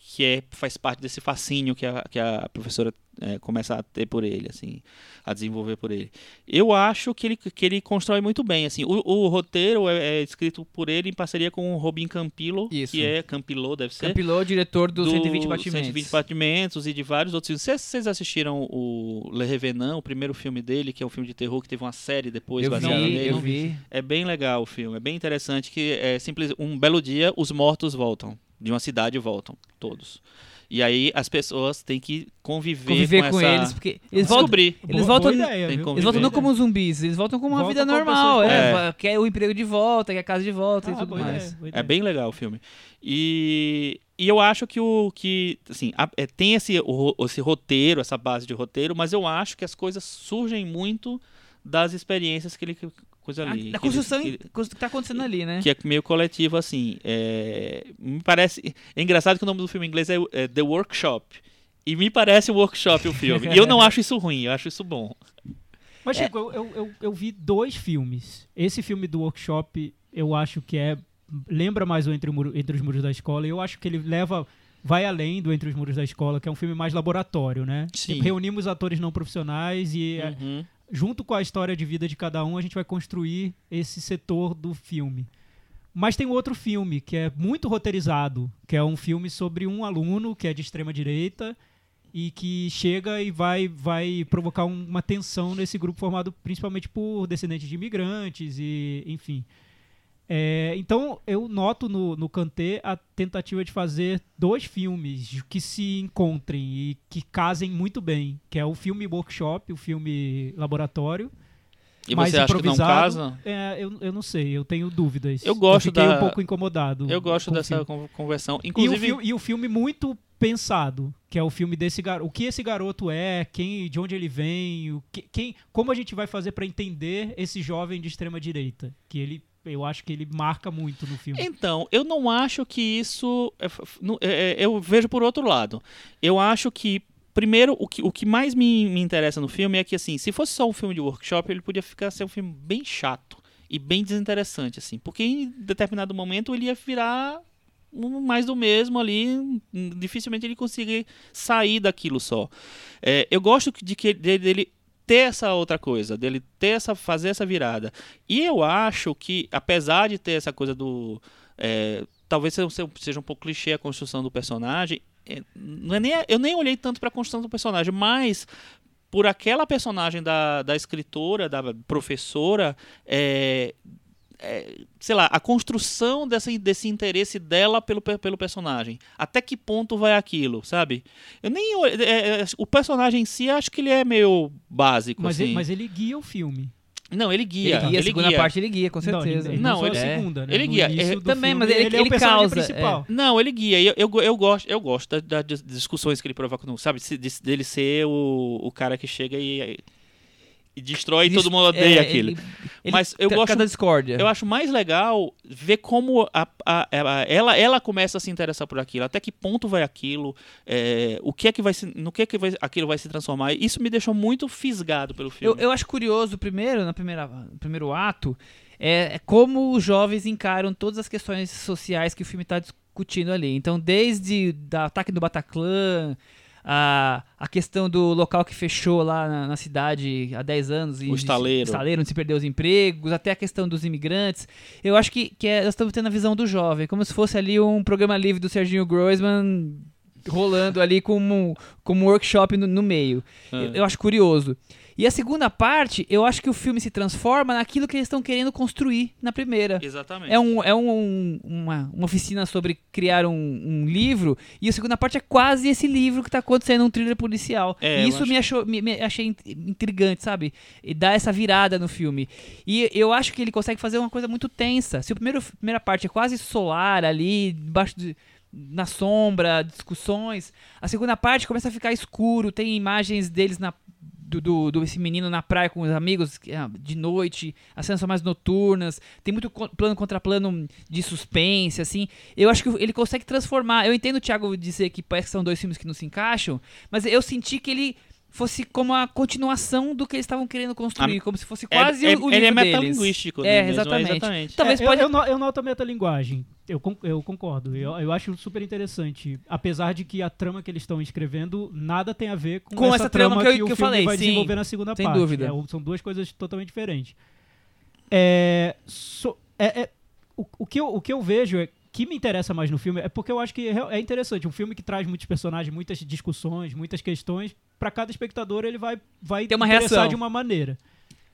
que é, faz parte desse fascínio que a, que a professora é, começa a ter por ele, assim, a desenvolver por ele. Eu acho que ele, que ele constrói muito bem, assim, o, o roteiro é, é escrito por ele em parceria com o Robin Campillo, Isso. que é Campillo, deve ser. Campilô, diretor do, 120 Batimentos. 120 Batimentos e de vários outros filmes. Vocês, vocês assistiram o Le Revenant, o primeiro filme dele, que é um filme de terror que teve uma série depois Eu baseada vi, nele? eu vi. É bem legal o filme, é bem interessante que é simples, um belo dia os mortos voltam, de uma cidade voltam, todos. E aí as pessoas têm que conviver, Conviver com, essa... eles, porque eles voltam, descobrir. eles Boa- voltam- boa ideia, eles voltam não como zumbis, eles voltam como uma Voltam vida normal. É, comuns. quer o emprego de volta, quer a casa de volta e Ah, tudo boa mais. ideia, boa É bem legal o filme. E, e eu acho que o que assim a- é, tem esse, o esse roteiro, essa base de roteiro, mas eu acho que as coisas surgem muito das experiências que ele coisa ali. da que ele- construção que, que tá acontecendo ali, né? que é meio coletivo assim. É, me parece é engraçado que o nome do filme em inglês é, é The Workshop. E me parece um workshop o filme. e eu não acho isso ruim, eu acho isso bom. Mas, Chico, eu, eu, eu, eu vi dois filmes. Esse filme do workshop, eu acho que é. Lembra mais o Entre, o Muro- Entre os Muros da Escola. E eu acho que ele leva. Vai além do Entre os Muros da Escola, que é um filme mais laboratório, né? Sim. Tipo, reunimos atores não profissionais e, é, Uhum. Junto com a história de vida de cada um, a gente vai construir esse setor do filme. Mas tem outro filme que é muito roteirizado, que é um filme sobre um aluno que é de extrema direita e que chega e vai, vai provocar um- uma tensão nesse grupo formado principalmente por descendentes de imigrantes e enfim. É, então eu noto no, no Kanté a tentativa de fazer dois filmes que se encontrem e que casem muito bem, que é o filme workshop, o filme laboratório. E mais você acha que não casa? É, eu, eu não sei, eu tenho dúvidas. Eu gosto fiquei da- um pouco incomodado. Eu gosto dessa conversão. E o, Inclusive, filme, e o filme muito pensado, que é o filme desse garoto. O que esse garoto é, quem, de onde ele vem, o que, quem, como a gente vai fazer para entender esse jovem de extrema direita, que ele, eu acho que ele marca muito no filme. Então, eu não acho que isso. é é- é- eu vejo por outro lado. Eu acho que. Primeiro, o que, o que mais me, me interessa no filme é que, assim, se fosse só um filme de workshop, ele podia ficar ser um filme bem chato e bem desinteressante, assim. Porque em determinado momento ele ia virar mais do mesmo ali. Dificilmente ele conseguir sair daquilo só. É, eu gosto de que de- dele ter essa outra coisa, dele ter essa fazer essa virada. E eu acho que apesar de ter essa coisa do é, talvez seja, um pouco clichê a construção do personagem, é, não é nem, eu nem olhei tanto para a construção do personagem, mas por aquela personagem da, da escritora, da professora, é, é, sei lá, a construção dessa, desse interesse dela pelo, pe- pelo personagem. Até que ponto vai aquilo, sabe? Eu nem. ol- é, é, o personagem em si, acho que ele é meio básico, Mas, assim. ele, mas ele guia o filme. Não, ele Ele guia. guia, a segunda parte ele guia, com Não, certeza. ele- Não, não, ele- a é. segunda, né? ele guia. É, do também, filme, mas ele- ele, é o ele causa, principal. Não, ele guia. Eu, eu, eu gosto, eu gosto da, da- das discussões que ele provoca, no- sabe? Se- de- dele ser o, o cara que chega e, e destrói e todo mundo odeia É, aquilo. ele- ele Mas eu gosto- Cada discórdia. Eu acho mais legal ver como a- a- a- ela, ela começa a se interessar por aquilo, até que ponto vai aquilo, é, o que é que vai se, no que é que vai- aquilo vai se transformar. Isso me deixou muito fisgado pelo Eu, filme. eu acho curioso, primeiro, na primeira, no primeiro ato, é, é como os jovens encaram todas as questões sociais que o filme está discutindo ali. Então, desde o ataque do Bataclan, a, a questão do local que fechou lá na, na cidade há 10 anos. E O estaleiro. estaleiro, onde se perdeu os empregos, até a questão dos imigrantes. Eu acho que, que é, nós estamos tendo a visão do jovem, como se fosse ali um programa livre do Serginho Groisman rolando ali como, como um workshop no, no meio. Ah. Eu, eu acho curioso. E a segunda parte, eu acho que o filme se transforma naquilo que eles estão querendo construir na primeira. Exatamente. É, um, é um, uma, uma oficina sobre criar um, um livro, e a segunda parte é quase esse livro que está acontecendo, um thriller policial. É, e isso acho- me, achou, me, me achei int- intrigante, sabe? E dá essa virada no filme. E eu acho que ele consegue fazer uma coisa muito tensa. Se a primeiro, primeira parte é quase solar ali, debaixo de na sombra, discussões. A segunda parte começa a ficar escuro, tem imagens deles na do, do, do- esse menino na praia com os amigos ah, de noite, as cenas são mais noturnas, tem muito plano contra plano de suspense, assim. Eu acho que ele consegue transformar. Eu entendo o Thiago dizer que parece que são dois filmes que não se encaixam, mas eu senti que ele fosse como a continuação do que eles estavam querendo construir, Ah, como se fosse É- quase é- o, o ele é livro deles. metalinguístico, É, né, mesmo, exatamente. exatamente. Talvez É, pode... eu, eu noto a metalinguagem. Eu, eu concordo. Eu, eu acho super interessante. Apesar de que a trama que eles estão escrevendo nada tem a ver com, Com essa trama que eu- o que eu filme falei, vai sim. desenvolver na segunda Sem parte. dúvida. É, são duas coisas totalmente diferentes. É, so- é- é- o, o que eu, o que eu vejo é que me interessa mais no filme é porque eu acho que é é interessante um filme que traz muitos personagens, muitas discussões, muitas questões. Pra cada espectador ele vai vai Tem uma interessar reação. de uma maneira.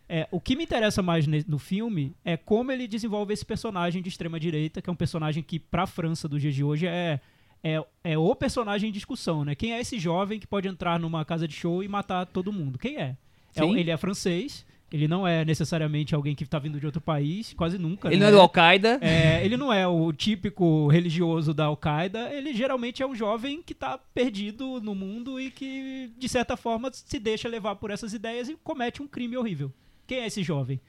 É, o que me interessa mais no filme é como ele desenvolve esse personagem de extrema direita, que é um personagem que pra França dos dias de hoje é é, é o personagem em discussão, né? Quem é esse jovem que pode entrar numa casa de show e matar todo mundo? Quem é? É ele é francês, ele não é necessariamente alguém que tá vindo de outro país, quase nunca. Ele né? não é do Al-Qaeda. É, ele não é o típico religioso da Al-Qaeda, ele geralmente é um jovem que tá perdido no mundo e que, de certa forma, se deixa levar por essas ideias e comete um crime horrível. Quem é esse jovem?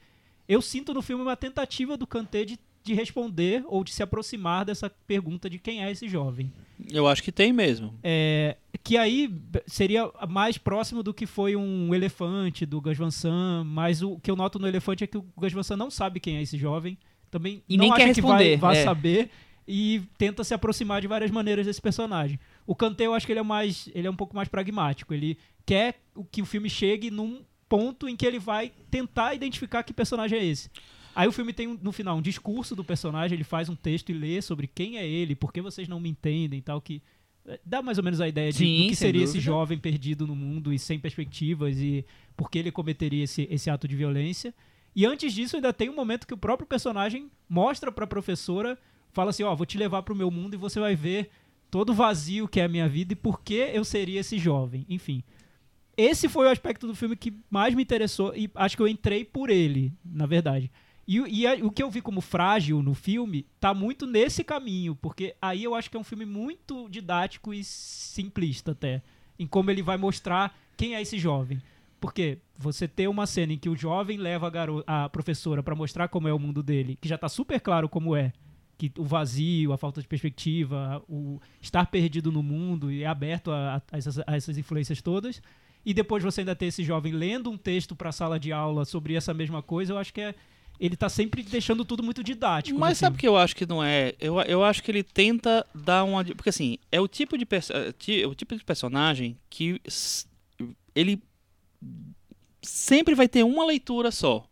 Eu sinto no filme uma tentativa do Kanté de, de responder ou de se aproximar dessa pergunta de quem é esse jovem. Eu acho que tem mesmo. É, que aí seria mais próximo do que foi um elefante do Gus Van Sant, mas o que eu noto no elefante é que o Gus Van Sant não sabe quem é esse jovem, também E não nem acha quer que vai, responder, vai é. saber e tenta se aproximar de várias maneiras desse personagem. O Kanté eu acho que ele é mais, ele é um pouco mais pragmático, ele quer o que o filme chegue num ponto em que ele vai tentar identificar que personagem é esse. Aí o filme tem um- no final um discurso do personagem, ele faz um texto e lê sobre quem é ele, por que vocês não me entendem e tal, que eh, dá mais ou menos a ideia de Sim, do que seria esse dúvida. jovem perdido no mundo e sem perspectivas e por que ele cometeria esse, esse ato de violência. E antes disso ainda tem um momento que o próprio personagem mostra pra professora, fala assim, ó, vou te levar pro meu mundo e você vai ver todo o vazio que é a minha vida e por que eu seria esse jovem. Enfim, esse foi o aspecto do filme que mais me interessou e acho que eu entrei por ele, na verdade. E, e a- o que eu vi como frágil no filme tá muito nesse caminho, porque aí eu acho que é um filme muito didático e simplista até, em como ele vai mostrar quem é esse jovem. Porque você ter uma cena em que o jovem leva a, garo a professora pra mostrar como é o mundo dele, que já tá super claro como é, que o vazio, a falta de perspectiva, o estar perdido no mundo e aberto a, a essas, a essas influências todas. E depois você ainda ter esse jovem lendo um texto para a sala de aula sobre essa mesma coisa, eu acho que é ele tá sempre deixando tudo muito didático. Mas no sabe o que eu acho que não é? Eu, eu acho que ele tenta dar uma. Porque assim, é o tipo de, é é o tipo de personagem que ele sempre vai ter uma leitura só.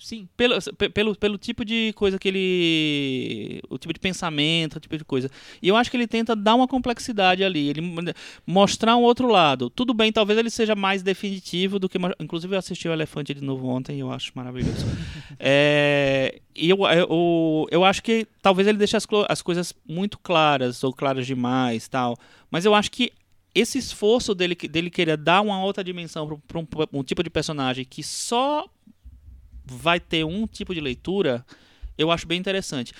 Sim. Pelo, pe- pelo, pelo tipo de coisa que ele. O tipo de pensamento, o tipo de coisa. E eu acho que ele tenta dar uma complexidade ali. Ele mo- mostrar um outro lado. Tudo bem, talvez ele seja mais definitivo do que. Inclusive, eu assisti o Elefante de novo ontem e eu acho maravilhoso. É, e eu, eu, eu acho que talvez ele deixe as, as coisas muito claras ou claras demais tal. Mas eu acho que esse esforço dele, dele querer dar uma outra dimensão para um, pra um tipo de personagem que só vai ter um tipo de leitura, eu acho bem interessante.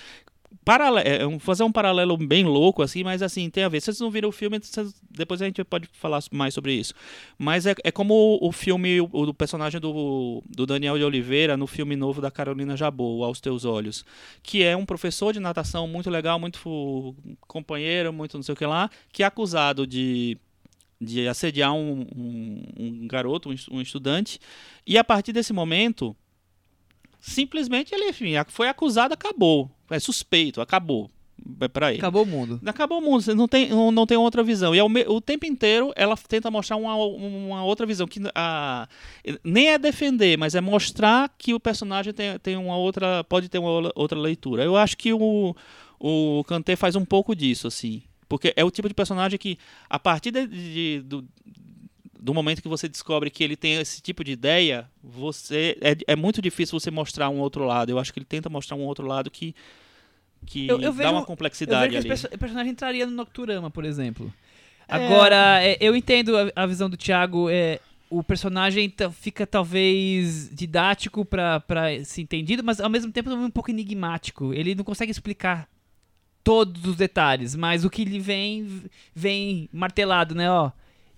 É, um- fazer um paralelo bem louco, assim, mas assim, tem a ver. Vocês não viram o filme, vocês- depois a gente pode falar mais sobre isso. Mas é, é como o, filme, o, o personagem do, do Daniel de Oliveira no filme novo da Carolina Jabot, Aos Teus Olhos. Que é um professor de natação muito legal, muito companheiro, muito não sei o que lá, que é acusado de de assediar um, um- um garoto, um, um estudante, e a partir desse momento, simplesmente ele enfim, foi acusado, acabou. É suspeito, acabou. É pra ele. Acabou o mundo. Acabou o mundo, você não tem, não, não tem outra visão. E ao me- o tempo inteiro ela tenta mostrar uma, uma outra visão. Que a, nem é defender, mas é mostrar que o personagem tem, tem uma outra. pode ter uma outra leitura. Eu acho que o, o Kanté faz um pouco disso, assim. Porque é o tipo de personagem que, a partir de- de- do, do momento que você descobre que ele tem esse tipo de ideia, você é, é muito difícil você mostrar um outro lado. Eu acho que ele tenta mostrar um outro lado que, que Eu- eu dá vejo- uma Eu complexidade vejo que ali. esse perso- personagem entraria no Nocturama, por exemplo. Agora, é, eu entendo a, a visão do Thiago. É, o personagem fica talvez didático pra, pra ser entendido, mas ao mesmo tempo também um pouco enigmático. Ele não consegue explicar todos os detalhes, mas o que lhe vem, vem martelado, né? Ó,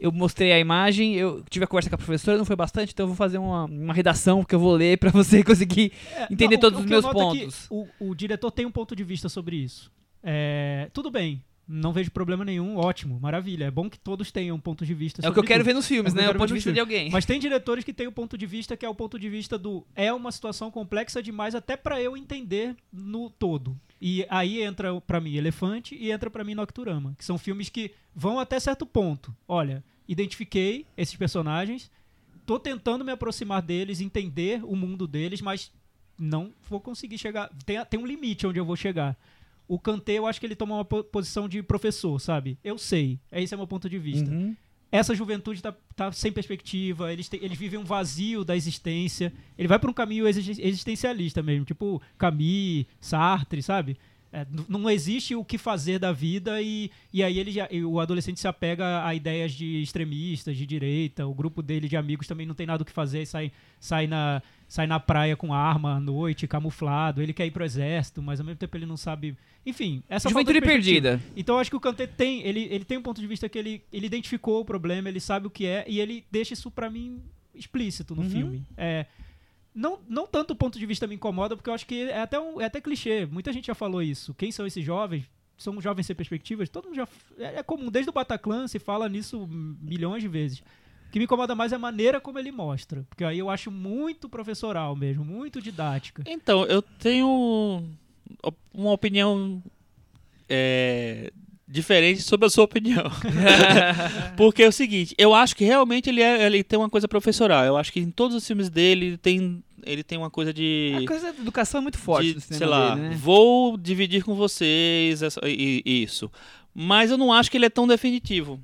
eu mostrei a imagem, eu tive a conversa com a professora, não foi bastante, então eu vou fazer uma, uma redação que eu vou ler pra você conseguir É, entender não, todos o os meus é pontos. o, o diretor tem um ponto de vista sobre isso. É, tudo bem, não vejo problema nenhum, ótimo, maravilha. É bom que todos tenham um ponto de vista É o que eu sobre quero tudo. ver nos filmes, É né? eu O ponto de vista nos de alguém. Mas tem diretores que têm o ponto de vista que é o ponto de vista do é uma situação complexa demais até pra eu entender no todo. E aí entra pra mim Elefante e entra pra mim Nocturama, que são filmes que vão até certo ponto. Olha, identifiquei esses personagens, tô tentando me aproximar deles, entender o mundo deles, mas não vou conseguir chegar. Tem, tem um limite onde eu vou chegar. O Kanté, eu acho que ele toma uma po- posição de professor, sabe? Eu sei. Esse é o meu ponto de vista Uhum. essa juventude tá, tá sem perspectiva, eles, têm- eles vivem um vazio da existência. Ele vai para um caminho exi- existencialista mesmo, tipo Camus, Sartre, sabe? É, não existe o que fazer da vida e, e aí ele já- e o adolescente se apega a ideias de extremistas, de direita. O grupo dele de amigos também não tem nada o que fazer, sai, sai, na, sai na praia com arma à noite, camuflado. Ele quer ir pro exército, mas ao mesmo tempo ele não sabe. Enfim, essa Juventude perdida. Então eu acho que o Kanté tem, ele, ele tem um ponto de vista que ele, ele identificou o problema, ele sabe o que é e ele deixa isso pra mim explícito no Uhum. filme. É, não, não tanto o ponto de vista me incomoda, porque eu acho que é até, um, é até clichê. Muita gente já falou isso. Quem são esses jovens? São jovens sem perspectivas? Todo mundo já. É, é comum, desde o Bataclan se fala nisso milhões de vezes. O que me incomoda mais é a maneira como ele mostra. Porque aí eu acho muito professoral mesmo, muito didática. Então, eu tenho uma opinião é, diferente sobre a sua opinião. Porque é o seguinte, eu acho que realmente ele, é- ele tem uma coisa professoral. Eu acho que em todos os filmes dele ele tem, ele tem uma coisa de. A coisa da educação é muito forte de, sei lá, dele, né? vou dividir com vocês essa- i- isso. Mas eu não acho que ele é tão definitivo.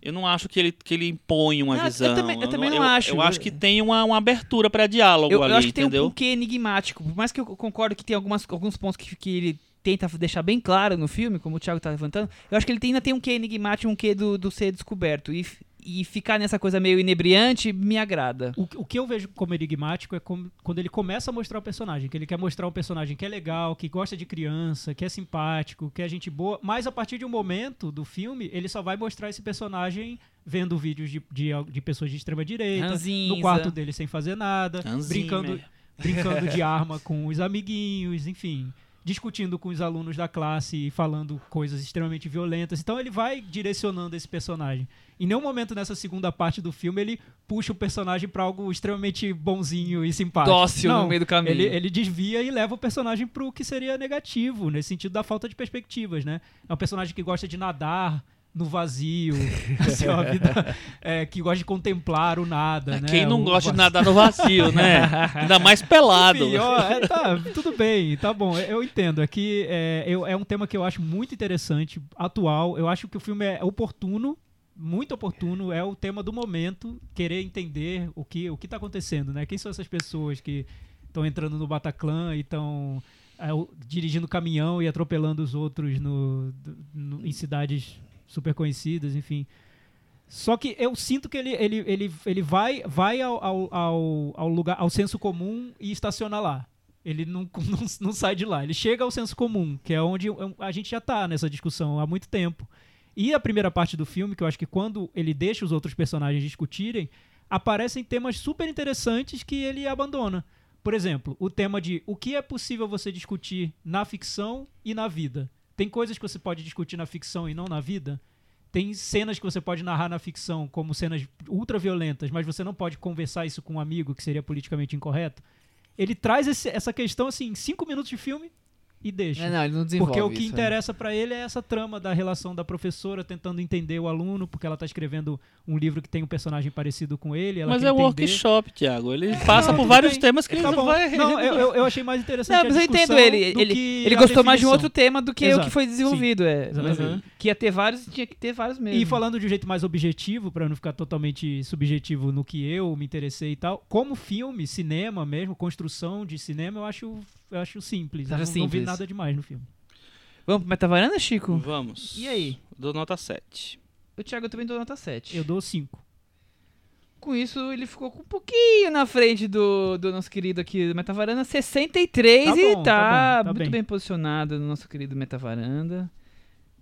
Eu não acho que ele, que ele impõe uma Ah, eu visão. também- eu também não acho. Eu acho que tem uma, uma abertura para diálogo Eu, eu ali, acho que tem entendeu? um quê enigmático. Por mais que eu concordo que tem algumas, alguns pontos que, que ele tenta deixar bem claro no filme, como o Thiago tá levantando, eu acho que ele tem- ainda tem um quê enigmático, um quê do, do ser descoberto. E, e ficar nessa coisa meio inebriante me agrada. O, o que eu vejo como enigmático é como- quando ele começa a mostrar o personagem, que ele quer mostrar um personagem que é legal, que gosta de criança, que é simpático, que é gente boa, mas a partir de um momento do filme, ele só vai mostrar esse personagem vendo vídeos de, de, de pessoas de extrema direita, Ranzinza. no quarto dele sem fazer nada, brincando, brincando de arma com os amiguinhos, enfim. Discutindo com os alunos da classe e falando coisas extremamente violentas. Então ele vai direcionando esse personagem. Em nenhum momento nessa segunda parte do filme ele puxa o personagem pra algo extremamente bonzinho e simpático. Dócil Não, no meio do caminho. Ele, ele desvia e leva o personagem pro que seria negativo, nesse sentido da falta de perspectivas, né? É um personagem que gosta de nadar, no vazio, assim, uma vida é, que gosta de contemplar o nada, né? Quem não O gosta de vazio. nadar no vazio, né? Ainda mais pelado. Enfim, ó, é, tá, tudo bem, tá bom. Eu entendo. Aqui é, eu- é um tema que eu acho muito interessante, atual. Eu acho que o filme é oportuno, muito oportuno. É o tema do momento, querer entender o que o que tá acontecendo, né? Quem são essas pessoas que estão entrando no Bataclan e estão é, o- dirigindo caminhão e atropelando os outros no, no- em cidades super conhecidas, enfim. Só que eu sinto que ele, ele, ele, ele vai, vai ao, ao, ao, lugar, ao senso comum e estaciona lá. Ele não, não, não sai de lá. Ele chega ao senso comum, que é onde a gente já tá nessa discussão há muito tempo. E a primeira parte do filme, que eu acho que quando ele deixa os outros personagens discutirem, aparecem temas super interessantes que ele abandona. Por exemplo, o tema de o que é possível você discutir na ficção e na vida. Tem coisas que você pode discutir na ficção e não na vida? Tem cenas que você pode narrar na ficção como cenas ultra violentas, mas você não pode conversar isso com um amigo, que seria politicamente incorreto. Ele traz esse- essa questão assim, em cinco minutos de filme e deixa. É, não, ele não desenvolve Porque o que isso, é. interessa pra ele é essa trama da relação da professora tentando entender o aluno, porque ela tá escrevendo um livro que tem um personagem parecido com ele. Ela Mas quer é um entender. workshop, Thiago. Ele passa Não, por vários bem. temas que ele Tá não vai. Não, eu, eu, eu achei mais interessante Não, a mas eu entendo ele. Ele, ele gostou mais de um outro tema do que o Exato. que foi desenvolvido. É. Mas Exatamente. que ia ter vários, tinha que ter vários mesmo. E falando de um jeito mais objetivo, pra não ficar totalmente subjetivo no que eu me interessei e tal, como filme, cinema mesmo, construção de cinema, eu acho, eu acho simples. Eu Acho não, não vi simples. nada demais no filme. Vamos pro Metavaranda, Chico? Vamos. E aí? Dou nota 7. O Thiago também deu nota 7. Eu dou 5. Com isso, ele ficou com um pouquinho na frente do, do nosso querido aqui do Metavaranda, 63 Tá e bom, tá, tá bom, tá muito bem. bem. posicionado no nosso querido Metavaranda.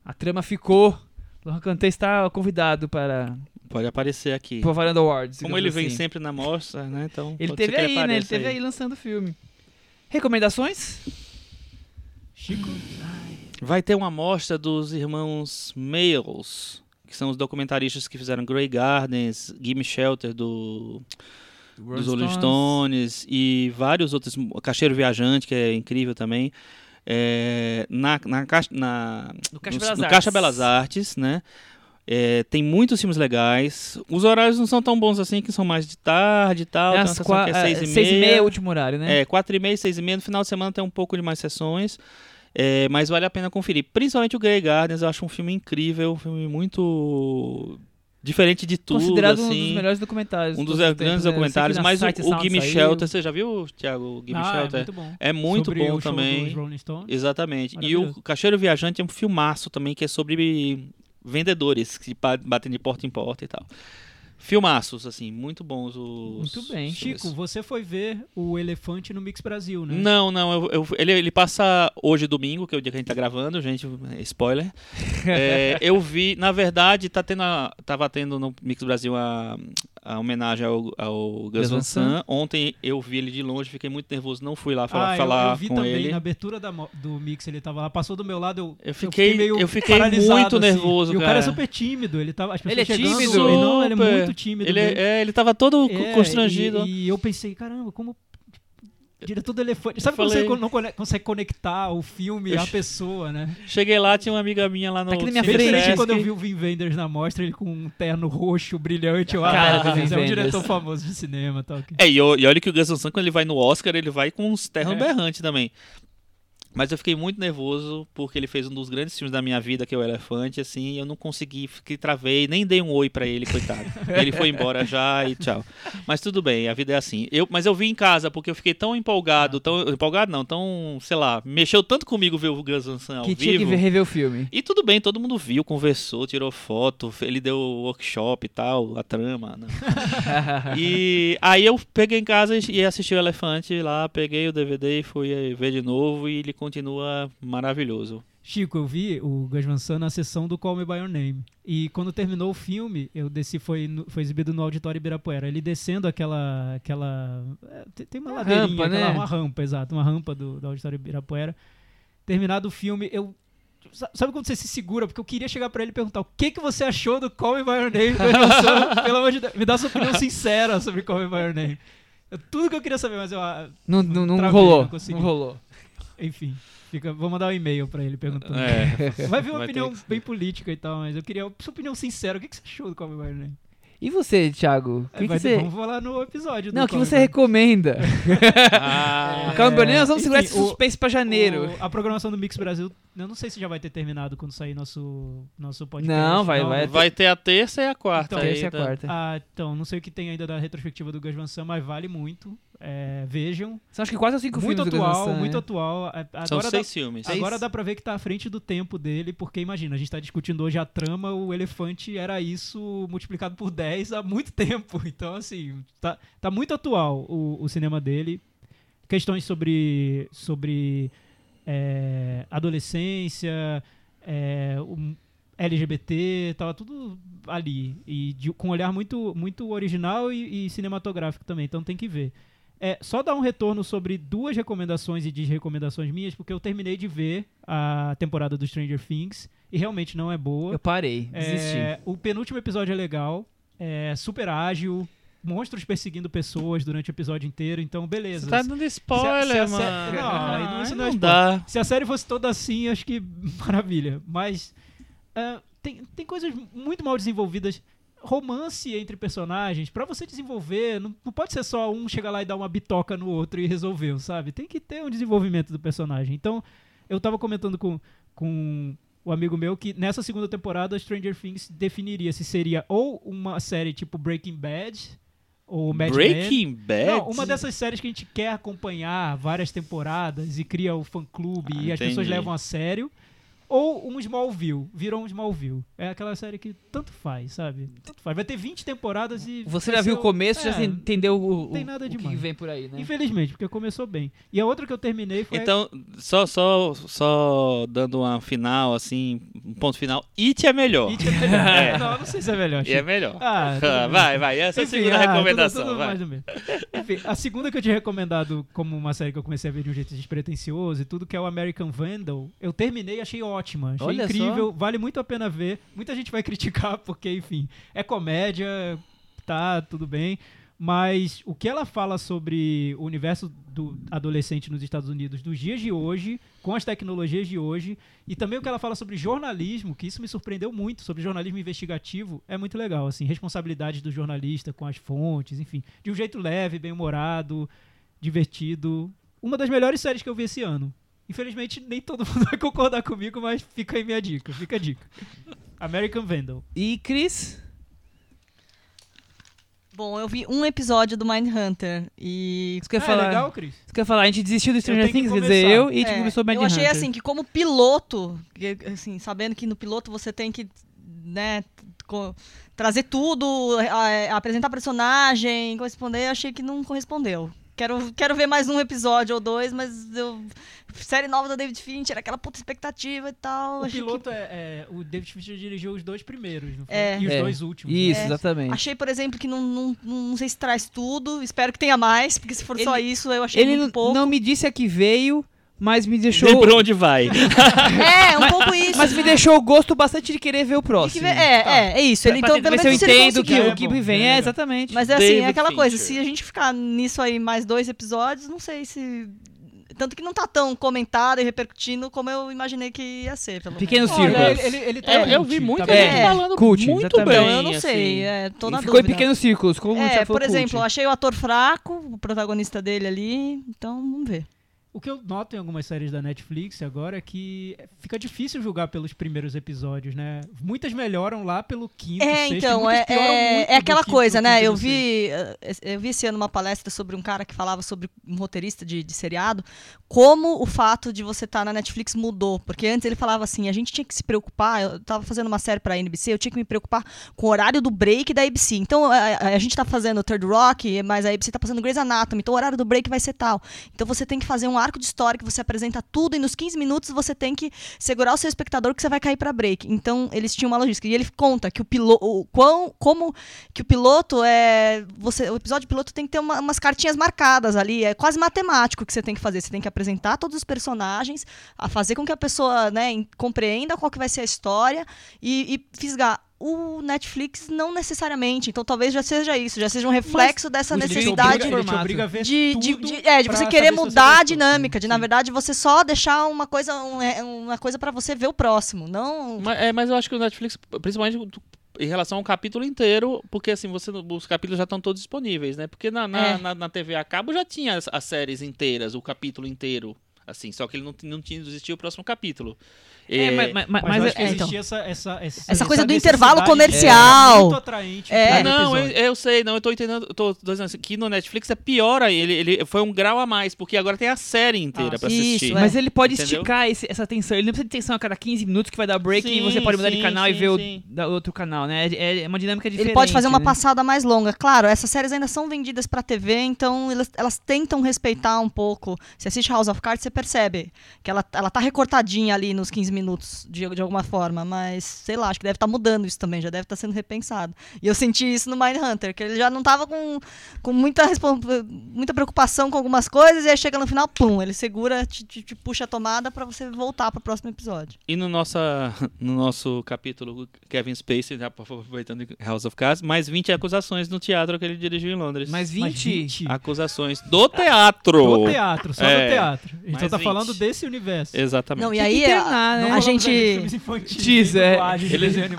A trama ficou. Lohan Kanté está convidado para Pode aparecer aqui. o Varanda Awards. Como ele vem assim. sempre na mostra, né? Então. Ele pode ser teve que aí, né? Ele teve aí lançando o filme. Recomendações? Chico? Vai ter uma mostra dos irmãos Males, que são os documentaristas que fizeram Grey Gardens, Gimme Shelter do, dos Rolling Stones e vários outros. Cacheiro Viajante, que é incrível também. É, na, na, Caixa- na, No Caixa no- Belas no Artes. Caixa Belas Artes, né? É, tem muitos filmes legais. Os horários não são tão bons assim, que são mais de tarde e tal. É Tem uma que é é, seis e seis e meia. é o último horário, né? É, 4 e meia, 6 e meia. No final de semana tem um pouco de mais sessões. É, mas vale a pena conferir. Principalmente o Grey Gardens, eu acho um filme incrível, um filme muito diferente de tudo. Considerado um assim. dos melhores documentários. Um dos grandes tempos, né? Documentários, mas o, o Gimme. Shelter, você já viu, Thiago? O Gimme ah, é Shelter? muito bom. É muito Sobre bom também. dos Rolling Stones. Exatamente. E o Cacheiro Viajante é um filmaço também, que é sobre vendedores que batem de porta em porta e tal. Filmaços, assim, muito bons os. Muito bem. os. Chico, você foi ver o Elefante no Mix Brasil, né? Não, não, eu- eu- ele, ele passa hoje domingo, que é o dia que a gente tá gravando, gente, spoiler. É, eu vi, na verdade, tá tendo a- tava tendo no Mix Brasil a, a homenagem ao, ao Gus Van Sant. Ontem eu vi ele de longe, fiquei muito nervoso, não fui lá falar, ah, eu- falar eu, vi com também ele. na abertura da do Mix, ele tava lá, passou do meu lado, eu, Eu fiquei- meio eu fiquei muito assim. nervoso, E o cara é cara. super tímido, ele tava, as Ele é chegando, tímido? ele não, ele é Super. muito tímido. Ele, mesmo. é, ele tava todo É, constrangido. E, e eu pensei, caramba, como diretor do elefante. Sabe Eu quando falei- você não consegue conectar o filme Eu à pessoa, né? Cheguei lá, tinha uma amiga minha lá no Tá aqui na minha frente. quando eu vi o Vin Wenders na mostra, ele com um terno roxo, brilhante. Eu, Cara ah, é um diretor famoso de cinema. Tá, ok. É, e, e olha que o Gus Van quando ele vai no Oscar, ele vai com uns ternos É. berrantes também. Mas eu fiquei muito nervoso porque ele fez um dos grandes filmes da minha vida, que é o Elefante, assim, e eu não consegui, fiquei travei, nem dei um oi pra ele, coitado. ele foi embora já e tchau. Mas tudo bem, a vida é assim. Eu, mas eu vi em casa porque eu fiquei tão empolgado, tão empolgado não, tão, sei lá, mexeu tanto comigo ver o Gus Van Sant ao Que tinha que vivo. ver- rever o filme. E tudo bem, todo mundo viu, conversou, tirou foto, ele deu workshop e tal, a trama, né? E aí eu peguei em casa e assisti o Elefante lá, peguei o DVD e fui eh, ver de novo e ele continua maravilhoso. Chico, eu vi o Gus Van Sant na sessão do Call Me By Your Name. E quando terminou o filme, eu desci, foi, no- foi exibido no Auditório Ibirapuera. Ele descendo aquela. aquela é, tem- uma Uma ladeirinha, rampa, aquela- né? uma rampa, exato, uma rampa do, do Auditório Ibirapuera. Terminado o filme, eu. sa- Sabe quando você se segura? Porque eu queria chegar pra ele e perguntar o que, que você achou do Call Me By Your Name, Sant? Pelo amor de Deus, me dá sua opinião sincera sobre Call Me By Your Name. É tudo que eu queria saber, mas eu. ah, Não, não, não Travei, rolou. não. Não rolou. Enfim, Fica, vou mandar um e-mail pra ele perguntando. É. Vai vir uma Vai opinião que bem política e tal, mas eu queria sua opinião sincera. O que, que você achou do Your Name? E você, Thiago? O É, que, que você... Vamos falar no episódio. Não, o que você recomenda? Ah, Calma, Bruninho, nós vamos segurar enfim, esse o- suspense pra janeiro. O- a programação do Mix Brasil, eu não sei se já vai ter terminado quando sair nosso, nosso podcast. Não, vai- vai- vai ter a terça e a quarta. Então, Terça e a quarta. Ah, então, não sei o que tem ainda da retrospectiva do Gus Van Sant, mas vale muito. É, vejam. São acho que quase cinco Muito filmes atual, muito né? atual. É, São Agora dá, seis filmes. agora dá pra ver que tá à frente do tempo dele, porque imagina, a gente tá discutindo hoje a trama, o elefante era isso multiplicado por 10 há muito tempo. Então, assim, tá, tá muito atual o, o cinema dele. Questões sobre, sobre é, adolescência, é, o LGBT, tava tudo ali. E de- com um olhar muito, muito original e, e cinematográfico também, então tem que ver. É, só dar um retorno sobre duas recomendações e desrecomendações minhas, porque eu terminei de ver a temporada do Stranger Things e realmente não é boa. Eu parei, desisti. É, o penúltimo episódio é legal, é super ágil, monstros perseguindo pessoas durante o episódio inteiro, então beleza. Você tá dando spoiler, Se a- se a mano. sé- Não, não- isso não é não spoiler. dá. Se a série fosse toda assim, acho que maravilha. Mas ah, tem, tem coisas muito mal desenvolvidas. Romance entre personagens, pra você desenvolver, não, não pode ser só um chegar lá e dar uma bitoca no outro e resolveu, sabe? Tem que ter um desenvolvimento do personagem. Então, eu tava comentando com, com o amigo meu que nessa segunda temporada Stranger Things definiria se seria ou uma série tipo Breaking Bad ou Mad Breaking Bad? não, uma dessas séries que a gente quer acompanhar várias temporadas e cria o fã-clube Ah, e as pessoas entendi. levam a sério. Ou um Smallville, virou um Smallville. É aquela série que tanto faz, sabe? Tanto faz. Vai ter 20 temporadas e. Você já viu o começo, já é, entendeu o, tem nada o que vem por aí, né? Infelizmente, porque começou bem. E a outra que eu terminei foi. Então, só, só, só dando uma final, assim, um ponto final. It é melhor. It é melhor. É. Não, não sei se é melhor. E é melhor. Ah, vai, vai. Essa é a segunda ah, recomendação. tudo- tudo vai. Enfim, a segunda que eu tinha recomendado como uma série que eu comecei a ver de um jeito despretensioso e tudo, que é o American Vandal, eu terminei e achei ótima. Achei Olha incrível, vale muito a pena ver. Muita gente vai criticar porque, enfim, é comédia, tá, tudo bem. Mas o que ela fala sobre o universo do adolescente nos Estados Unidos dos dias de hoje, com as tecnologias de hoje, e também o que ela fala sobre jornalismo, que isso me surpreendeu muito, sobre jornalismo investigativo, é muito legal, assim, responsabilidade do jornalista com as fontes, enfim, de um jeito leve, bem-humorado, divertido. Uma das melhores séries que eu vi esse ano. Infelizmente, nem todo mundo vai concordar comigo, mas fica aí minha dica, fica a dica. American Vandal. E Cris? Bom, eu vi um episódio do Mindhunter e. Isso que eu ia Ah, falar. é legal, Cris? Isso que eu ia falar, a gente desistiu do Stranger Things, quer dizer, eu e a gente É, começou o Mad Eu achei assim que como piloto, assim, sabendo que no piloto você tem que, né, trazer tudo, a- a- apresentar personagem, corresponder, eu achei que não correspondeu. Quero, quero ver mais um episódio ou dois, mas eu série nova da David Fincher, aquela puta expectativa e tal. O achei piloto é, é- O David Fincher dirigiu os dois primeiros, não foi? É. E os É. dois últimos. Isso, É. exatamente. Achei, por exemplo, que não, não, não sei se traz tudo. Espero que tenha mais, porque se for só Ele- isso, eu achei Ele muito pouco. não me disse a que veio, mas me deixou. Nem por onde vai. É, um pouco isso. Mas me deixou o gosto bastante de querer ver o próximo. ver- É, Tá. é, é isso. Ele, Pra então, tentar pelo ver se eu menos ele entendo que. É o que vem. é É, exatamente. Mas é assim, David é aquela coisa, se a gente ficar nisso aí mais dois episódios, não sei se. Tanto que não tá tão comentado e repercutindo como eu imaginei que ia ser, pelo Pequeno círculo. Ele, ele, ele tá Eu, eu vi muita tá gente? É, falando cult, muito exatamente. bem. Eu não sei, assim. é, tô na E ficou em dúvida. pequenos círculos, como É, por exemplo, eu cult. achei o ator fraco, o protagonista dele ali, então vamos ver. O que eu noto em algumas séries da Netflix agora é que fica difícil julgar pelos primeiros episódios, né? Muitas melhoram lá pelo quinto, É, sexto, então, é, é, é aquela quinto- coisa, né? Eu vi, eu vi esse ano uma palestra sobre um cara que falava sobre um roteirista de, de seriado, como o fato de você estar na Netflix mudou. Porque antes ele falava assim, a gente tinha que se preocupar, eu tava fazendo uma série pra NBC, eu tinha que me preocupar com o horário do break da ABC. Então, a, a- a gente tá fazendo Third Rock, mas a ABC tá fazendo Grey's Anatomy, então o horário do break vai ser tal. Então você tem que fazer um arco de história que você apresenta tudo e nos 15 minutos você tem que segurar o seu espectador que você vai cair pra break. Então, eles tinham uma logística. E ele conta que o piloto, o quão, como que o piloto é, você, o episódio piloto tem que ter uma- umas cartinhas marcadas ali, é quase matemático que você tem que fazer. Você tem que apresentar todos os personagens, a fazer com que a pessoa, né, compreenda qual que vai ser a história e, e fisgar o Netflix não necessariamente. Então talvez já seja isso, já seja um reflexo dessa Ele te necessidade obriga- de, de, de- é, de você querer se você mudar a dinâmica, de na verdade você só deixar uma coisa, um- é, uma coisa para você ver o próximo, não Mas, é, mas eu acho que o Netflix, principalmente em relação ao capítulo inteiro, porque assim, você, não- os capítulos já estão todos disponíveis, né? Porque na, na, É. na, na TV a cabo já tinha as, as séries inteiras, o capítulo inteiro. Assim, só que ele não, não tinha existia o próximo capítulo. É, É, mas, mas, Mas, é- acho que é, então. existia essa, essa, essa, Essa coisa do intervalo de- comercial. É, muito atraente. É. Ah, não, eu, eu sei, não, eu tô entendendo, tô, tô dizendo assim, que no Netflix é pior aí, ele, ele foi um grau a mais, porque agora tem a série inteira Ah, pra isso, assistir. é. Mas ele pode Entendeu? esticar esse- essa tensão. Ele não precisa de tensão a cada 15 minutos que vai dar break e Sim, você pode mudar de sim, canal e sim, ver o da outro canal, né? É, é uma dinâmica diferente. Ele pode fazer uma né? passada mais longa. Claro, essas séries ainda são vendidas pra TV, então elas, elas tentam respeitar um pouco. Você assiste House of Cards, você percebe que ela, ela tá recortadinha ali nos 15 minutos, de, de alguma forma. Mas, sei lá, acho que deve estar mudando isso também, já deve estar sendo repensado. E eu senti isso no Mindhunter, que ele já não tava com, com muita, muita preocupação com algumas coisas, e aí chega no final, pum, ele segura, te, te- te puxa a tomada pra você voltar pro próximo episódio. E no, nossa, no nosso capítulo, Kevin Spacey, já aproveitando House of Cards, mais 20 acusações no teatro que ele dirigiu em Londres. Mas 20. Mas 20 Acusações do teatro! do teatro, só É, do teatro. A gente só mais tá 20. falando desse universo. Exatamente. Não, e aí internar, a, né? a Não gente... Diz, é.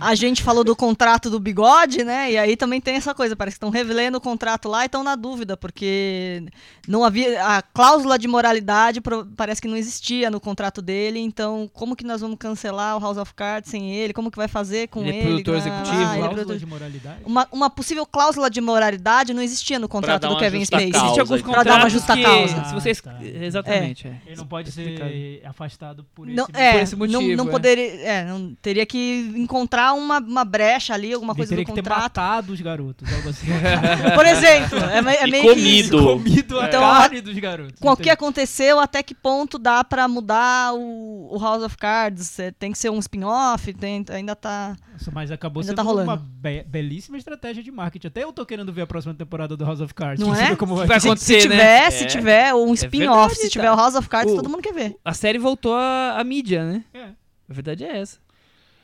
A gente falou do contrato do bigode, né? E aí também tem essa coisa, parece que estão revelando o contrato lá e estão na dúvida, porque não havia a cláusula de moralidade pro- parece que não existia no contrato dele, então como que nós vamos cancelar o House of Cards sem ele? Como que vai fazer com Ele é ele? produtor executivo, ele é Cláusula produtor- de moralidade. uma, uma possível cláusula de moralidade não existia no contrato dar do Kevin Spacey. Existe alguns então. Pra dar uma justa que, causa. Se vocês... Ah, tá. Exatamente, é. Ele não pode ser afastado por Não, esse é, por esse não, motivo, não é. poderia, é, não teria que encontrar uma, uma brecha ali, alguma Ele coisa teria do que ter contrato. matado os garotos, algo assim. Por exemplo, é, me- é E meio que isso. comido. Comido a Então, carne dos garotos. com o que aconteceu, até que ponto dá pra mudar o, o House of Cards? É, Tem que ser um spin-off? Ainda tá. Nossa, mas acabou Ainda sendo tá rolando. uma be- belíssima estratégia de marketing. Até eu tô querendo ver a próxima temporada do House of Cards. Não é? saber como vai Vai ser. acontecer, se né? tiver, se É. tiver um spin-off, se tiver o House of Cards, O- todo mundo quer ver. A série voltou à à mídia, né? É. A verdade é essa.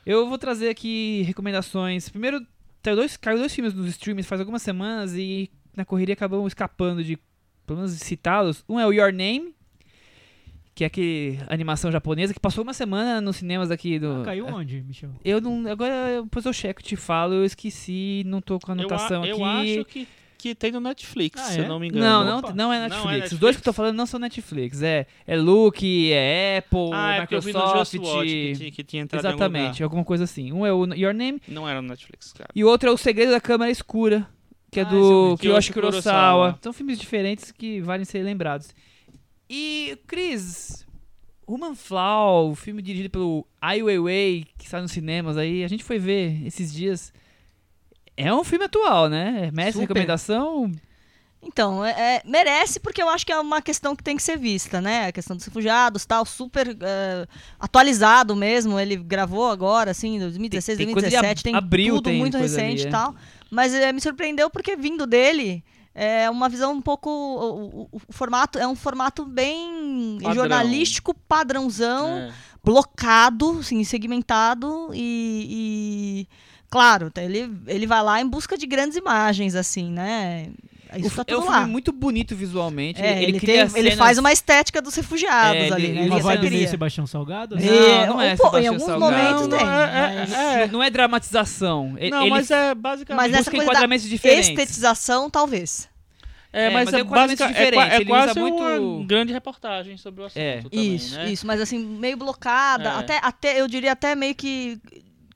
Eu vou trazer aqui recomendações. Primeiro, caiu dois, caiu dois filmes nos streams faz algumas semanas e na correria acabamos escapando de, pelo menos, citá-los. Um é o Your Name, que é aquele animação japonesa que passou uma semana nos cinemas aqui do... Ah, caiu onde, Michel? Eu não... Agora, eu- depois eu checo e te falo. Eu esqueci, não tô com a Eu, anotação a- aqui. eu acho que, que tem no Netflix, Ah, se eu é? não me engano. Não, não, não é Não é Netflix. Os Netflix? dois que eu tô falando não são Netflix. É, é Look, é Apple, Ah, é porque eu vi no Microsoft. Just Watch que, tinha- que tinha entrado em algum Exatamente, lugar. alguma coisa assim. Um é o Your Name Não era no Netflix, cara. e o outro é O Segredo da Câmara Escura, que é Ah, eu do Kiyoshi Kurosawa. Kurosawa. São filmes diferentes que valem ser lembrados. E, Cris, Human Flaw, o filme dirigido pelo Ai Weiwei, que está nos cinemas aí, a gente foi ver esses dias. É um filme atual, né? Merece Super. recomendação? Então, é- é- merece porque eu acho que é uma questão que tem que ser vista, né? A questão dos refugiados, tal, super é, atualizado mesmo. Ele gravou agora, assim, 2016, Tem- tem coisa de 2017, ab- tem abril, tudo tem muito ali, recente e é. tal. Mas é, me surpreendeu porque vindo dele é uma visão um pouco o, o- o formato é um formato bem Padrão. jornalístico padrãozão É. blocado, assim, segmentado e, e, claro, tá, ele, ele vai lá em busca de grandes imagens, assim, né? Isso O tá é um filme lá. muito bonito visualmente. É, ele, ele, cria tem- ele cenas- faz uma estética dos refugiados É, ali, ele- né? ele Uma Ele vai vibe cria. meio Sebastião Salgado? assim? É, Não, não é um po- em Sebastião alguns Salgado. momentos Não, tem. é- mas- é- Não é dramatização. Ele- Não, ele mas é basicamente. Mas nessa busca coisa da enquadramentos diferentes. Estetização, talvez. É, É, mas, mas é, é basica- é, é ele quase muito- uma grande reportagem sobre o assunto É. também, isso, né? isso, mas assim, meio blocada, É. até, até, eu diria até meio que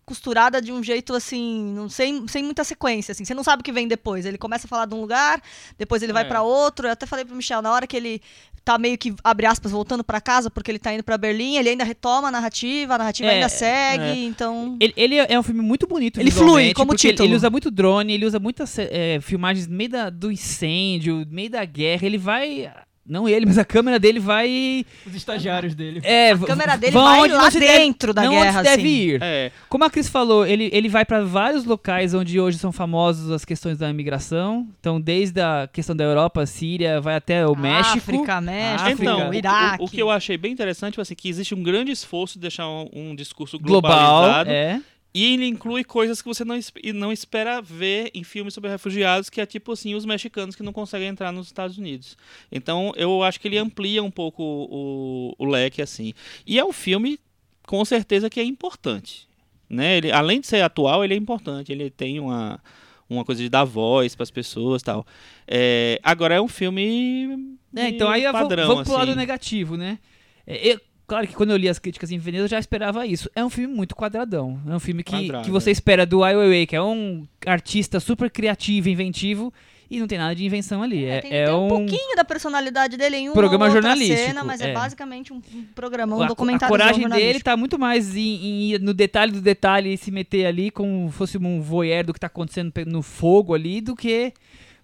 costurada de um jeito assim, não sem, sem muita sequência, assim, você não sabe o que vem depois. Ele começa a falar de um lugar, depois ele vai É. pra outro. Eu até falei pro Michel, na hora que ele tá meio que, abre aspas, voltando pra casa, porque ele tá indo pra Berlim, ele ainda retoma a narrativa, a narrativa É, ainda segue, é. então... Ele, ele é um filme muito bonito Ele flui, como porque ele- título. Ele usa muito drone, ele usa muitas é, filmagens no meio da- do incêndio, no meio da guerra. Ele vai... Não ele, mas a câmera dele vai... Os estagiários dele. É, A câmera dele vai onde lá deve- dentro da não guerra, onde deve assim. ir. É, Como a Cris falou, ele, ele vai para vários locais onde hoje são famosos as questões da imigração. Então, desde a questão da Europa, Síria, vai até o México. África, México, África. então, o- Iraque. o, o que eu achei bem interessante foi assim, que existe um grande esforço de deixar um, um discurso Global, globalizado é. E ele inclui coisas que você não, não espera ver em filmes sobre refugiados, que é tipo assim, os mexicanos que não conseguem entrar nos Estados Unidos. Então eu acho que ele amplia um pouco o, o leque, assim. E é um filme, com certeza, que é importante. Né? Ele, além de ser atual, ele é importante. Ele tem uma, uma coisa de dar voz para as pessoas tal. É, agora é um filme. É, então aí eu vou- padrão, vamos pro lado assim. negativo, né? É, eu- claro que quando eu li as críticas em Veneza eu já esperava isso. É um filme muito quadradão. É um filme que, Quadrado, que você é. espera do Ai Weiwei, que é um artista super criativo, inventivo, e não tem nada de invenção ali. É, tem, é tem um, um pouquinho da personalidade dele em uma programa jornalístico, cena, mas é, é. basicamente um, um programa, um a, documentário a coragem dele jornalístico. tá muito mais em, em ir no detalhe do detalhe e se meter ali como fosse um voyeur do que tá acontecendo no fogo ali do que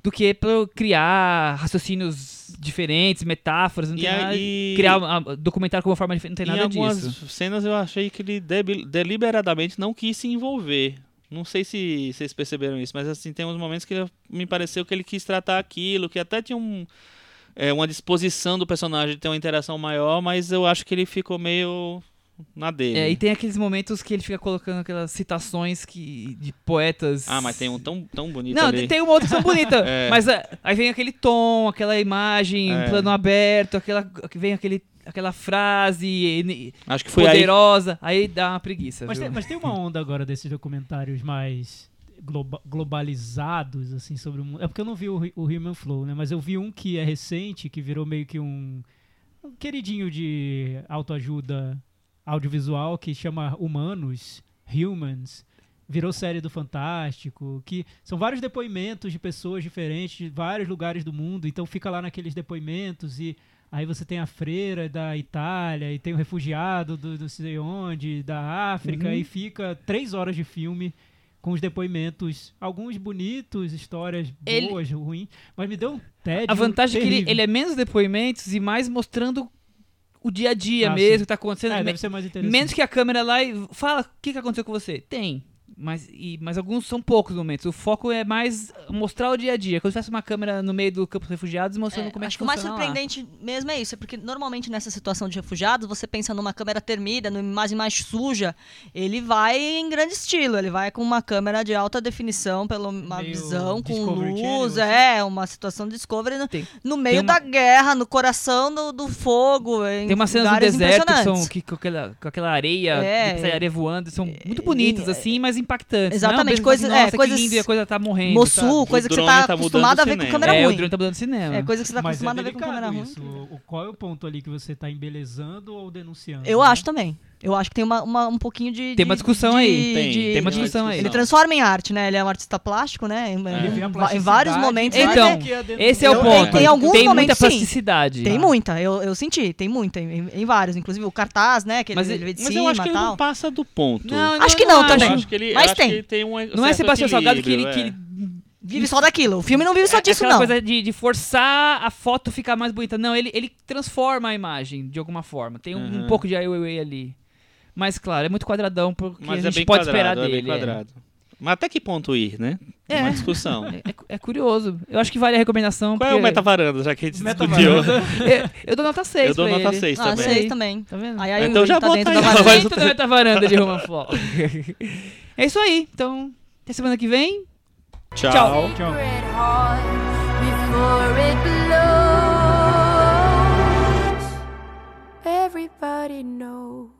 do que pra criar raciocínios diferentes, metáforas, não E tem nada, aí- criar um documentário com uma forma diferente, não tem em nada algumas disso. cenas eu achei que ele deliberadamente não quis se envolver. Não sei se vocês perceberam isso, mas assim, tem uns momentos que me pareceu que ele quis tratar aquilo, que até tinha um, é, uma disposição do personagem de ter uma interação maior, mas eu acho que ele ficou meio na dele. É, e tem aqueles momentos que ele fica colocando aquelas citações que, de poetas. Ah, mas tem um tão, tão bonito Não, ali. tem uma outra que são bonitas. É. Mas ah, aí vem aquele tom, aquela imagem, É. plano aberto, aquela, que vem aquele, aquela frase Acho que foi aí poderosa. Aí... dá uma preguiça. Mas viu? tem, mas tem uma onda agora desses documentários mais globa- globalizados, assim, sobre o mundo. É porque eu não vi o, o Human Flow, né? Mas eu vi um que é recente, que virou meio que um, um queridinho de autoajuda audiovisual, que chama Humanos, Humans. Virou série do Fantástico, que são vários depoimentos de pessoas diferentes de vários lugares do mundo, então fica lá naqueles depoimentos e Aí você tem a freira da Itália e tem o refugiado do não sei onde, da África, Uhum. e fica três horas de filme com os depoimentos, alguns bonitos, histórias Ele- boas, ruins, mas me deu um tédio A vantagem é que ele, terrível. ele é menos depoimentos e mais mostrando o dia a dia Ah, mesmo sim. que tá acontecendo. É, deve ser mais interessante. menos que a câmera lá e fala o que, que aconteceu com você. Tem. Mas, e, mas alguns são poucos momentos. O foco é mais mostrar o dia a dia. Quando tivesse uma câmera no meio do campo dos refugiados mostrando É, como é acho que que o mais funciona lá. surpreendente mesmo é isso, é porque normalmente nessa situação de refugiados, você pensa numa câmera termida, numa imagem mais suja, ele vai em grande estilo, ele vai com uma câmera de alta definição, pela uma Meio visão com luz, Channel, assim. é, uma situação de Discovery no, Tem- no meio uma- da guerra, no coração do, do fogo, em Tem umas cenas do deserto que são que, com, aquela, com aquela areia, É, areia voando, são muito bonitas assim, mas impactantes. Exatamente, Não, coisas- assim, é, Nossa, coisas- que lindo e a coisa tá morrendo. Sabe? coisa O que você tá tá a o ver com câmera É, o ruim. drone tá mudando cinema. É coisa que você tá Mas acostumado é a ver com câmera ruim. isso. O- o- qual é o ponto ali que você tá embelezando ou denunciando? Eu né? acho também. Eu acho que tem uma, uma- um pouquinho de. Tem uma de- discussão de- aí. Tem, de- Tem uma de- discussão aí. Ele transforma em arte, né? Ele é um artista plástico, né? Em, Ele a em vários momentos. Então, Esse é o ponto. Tem alguns tem muita momentos, sim. plasticidade. Tem Ah. muita, eu, eu senti, tem muita, em, em vários. Inclusive o cartaz, né? Que ele, Mas ele vê de Mas cima eu acho que e ele tal. não passa do ponto. Não, Acho que não Eu também. acho que ele, Mas acho tem. que ele tem um Não é Sebastião Salgado que ele, que ele Vive só daquilo. O filme não vive só é, disso, aquela não. coisa de, de forçar a foto ficar mais bonita. Não, ele, ele transforma a imagem de alguma forma. Tem um, um Uhum. pouco de Ai Weiwei ali. Mas, claro, é muito quadradão porque Mas a é gente é pode quadrado, esperar é dele. Bem quadrado. Mas até que ponto ir, né? É. Uma discussão. É, é, curioso. Eu acho que vale a recomendação. Qual é porque... é o metavaranda, já que a gente discutiu? eu, eu dou nota 6. Eu dou nota 6 ah, também. Ah, 6 também. Tá vendo? Aí, aí, então já tá bota dentro aí. Da. Dentro da metavaranda de Romanflow. é isso aí. Então, até semana que vem. Tchau. Tchau. Tchau. Everybody knows.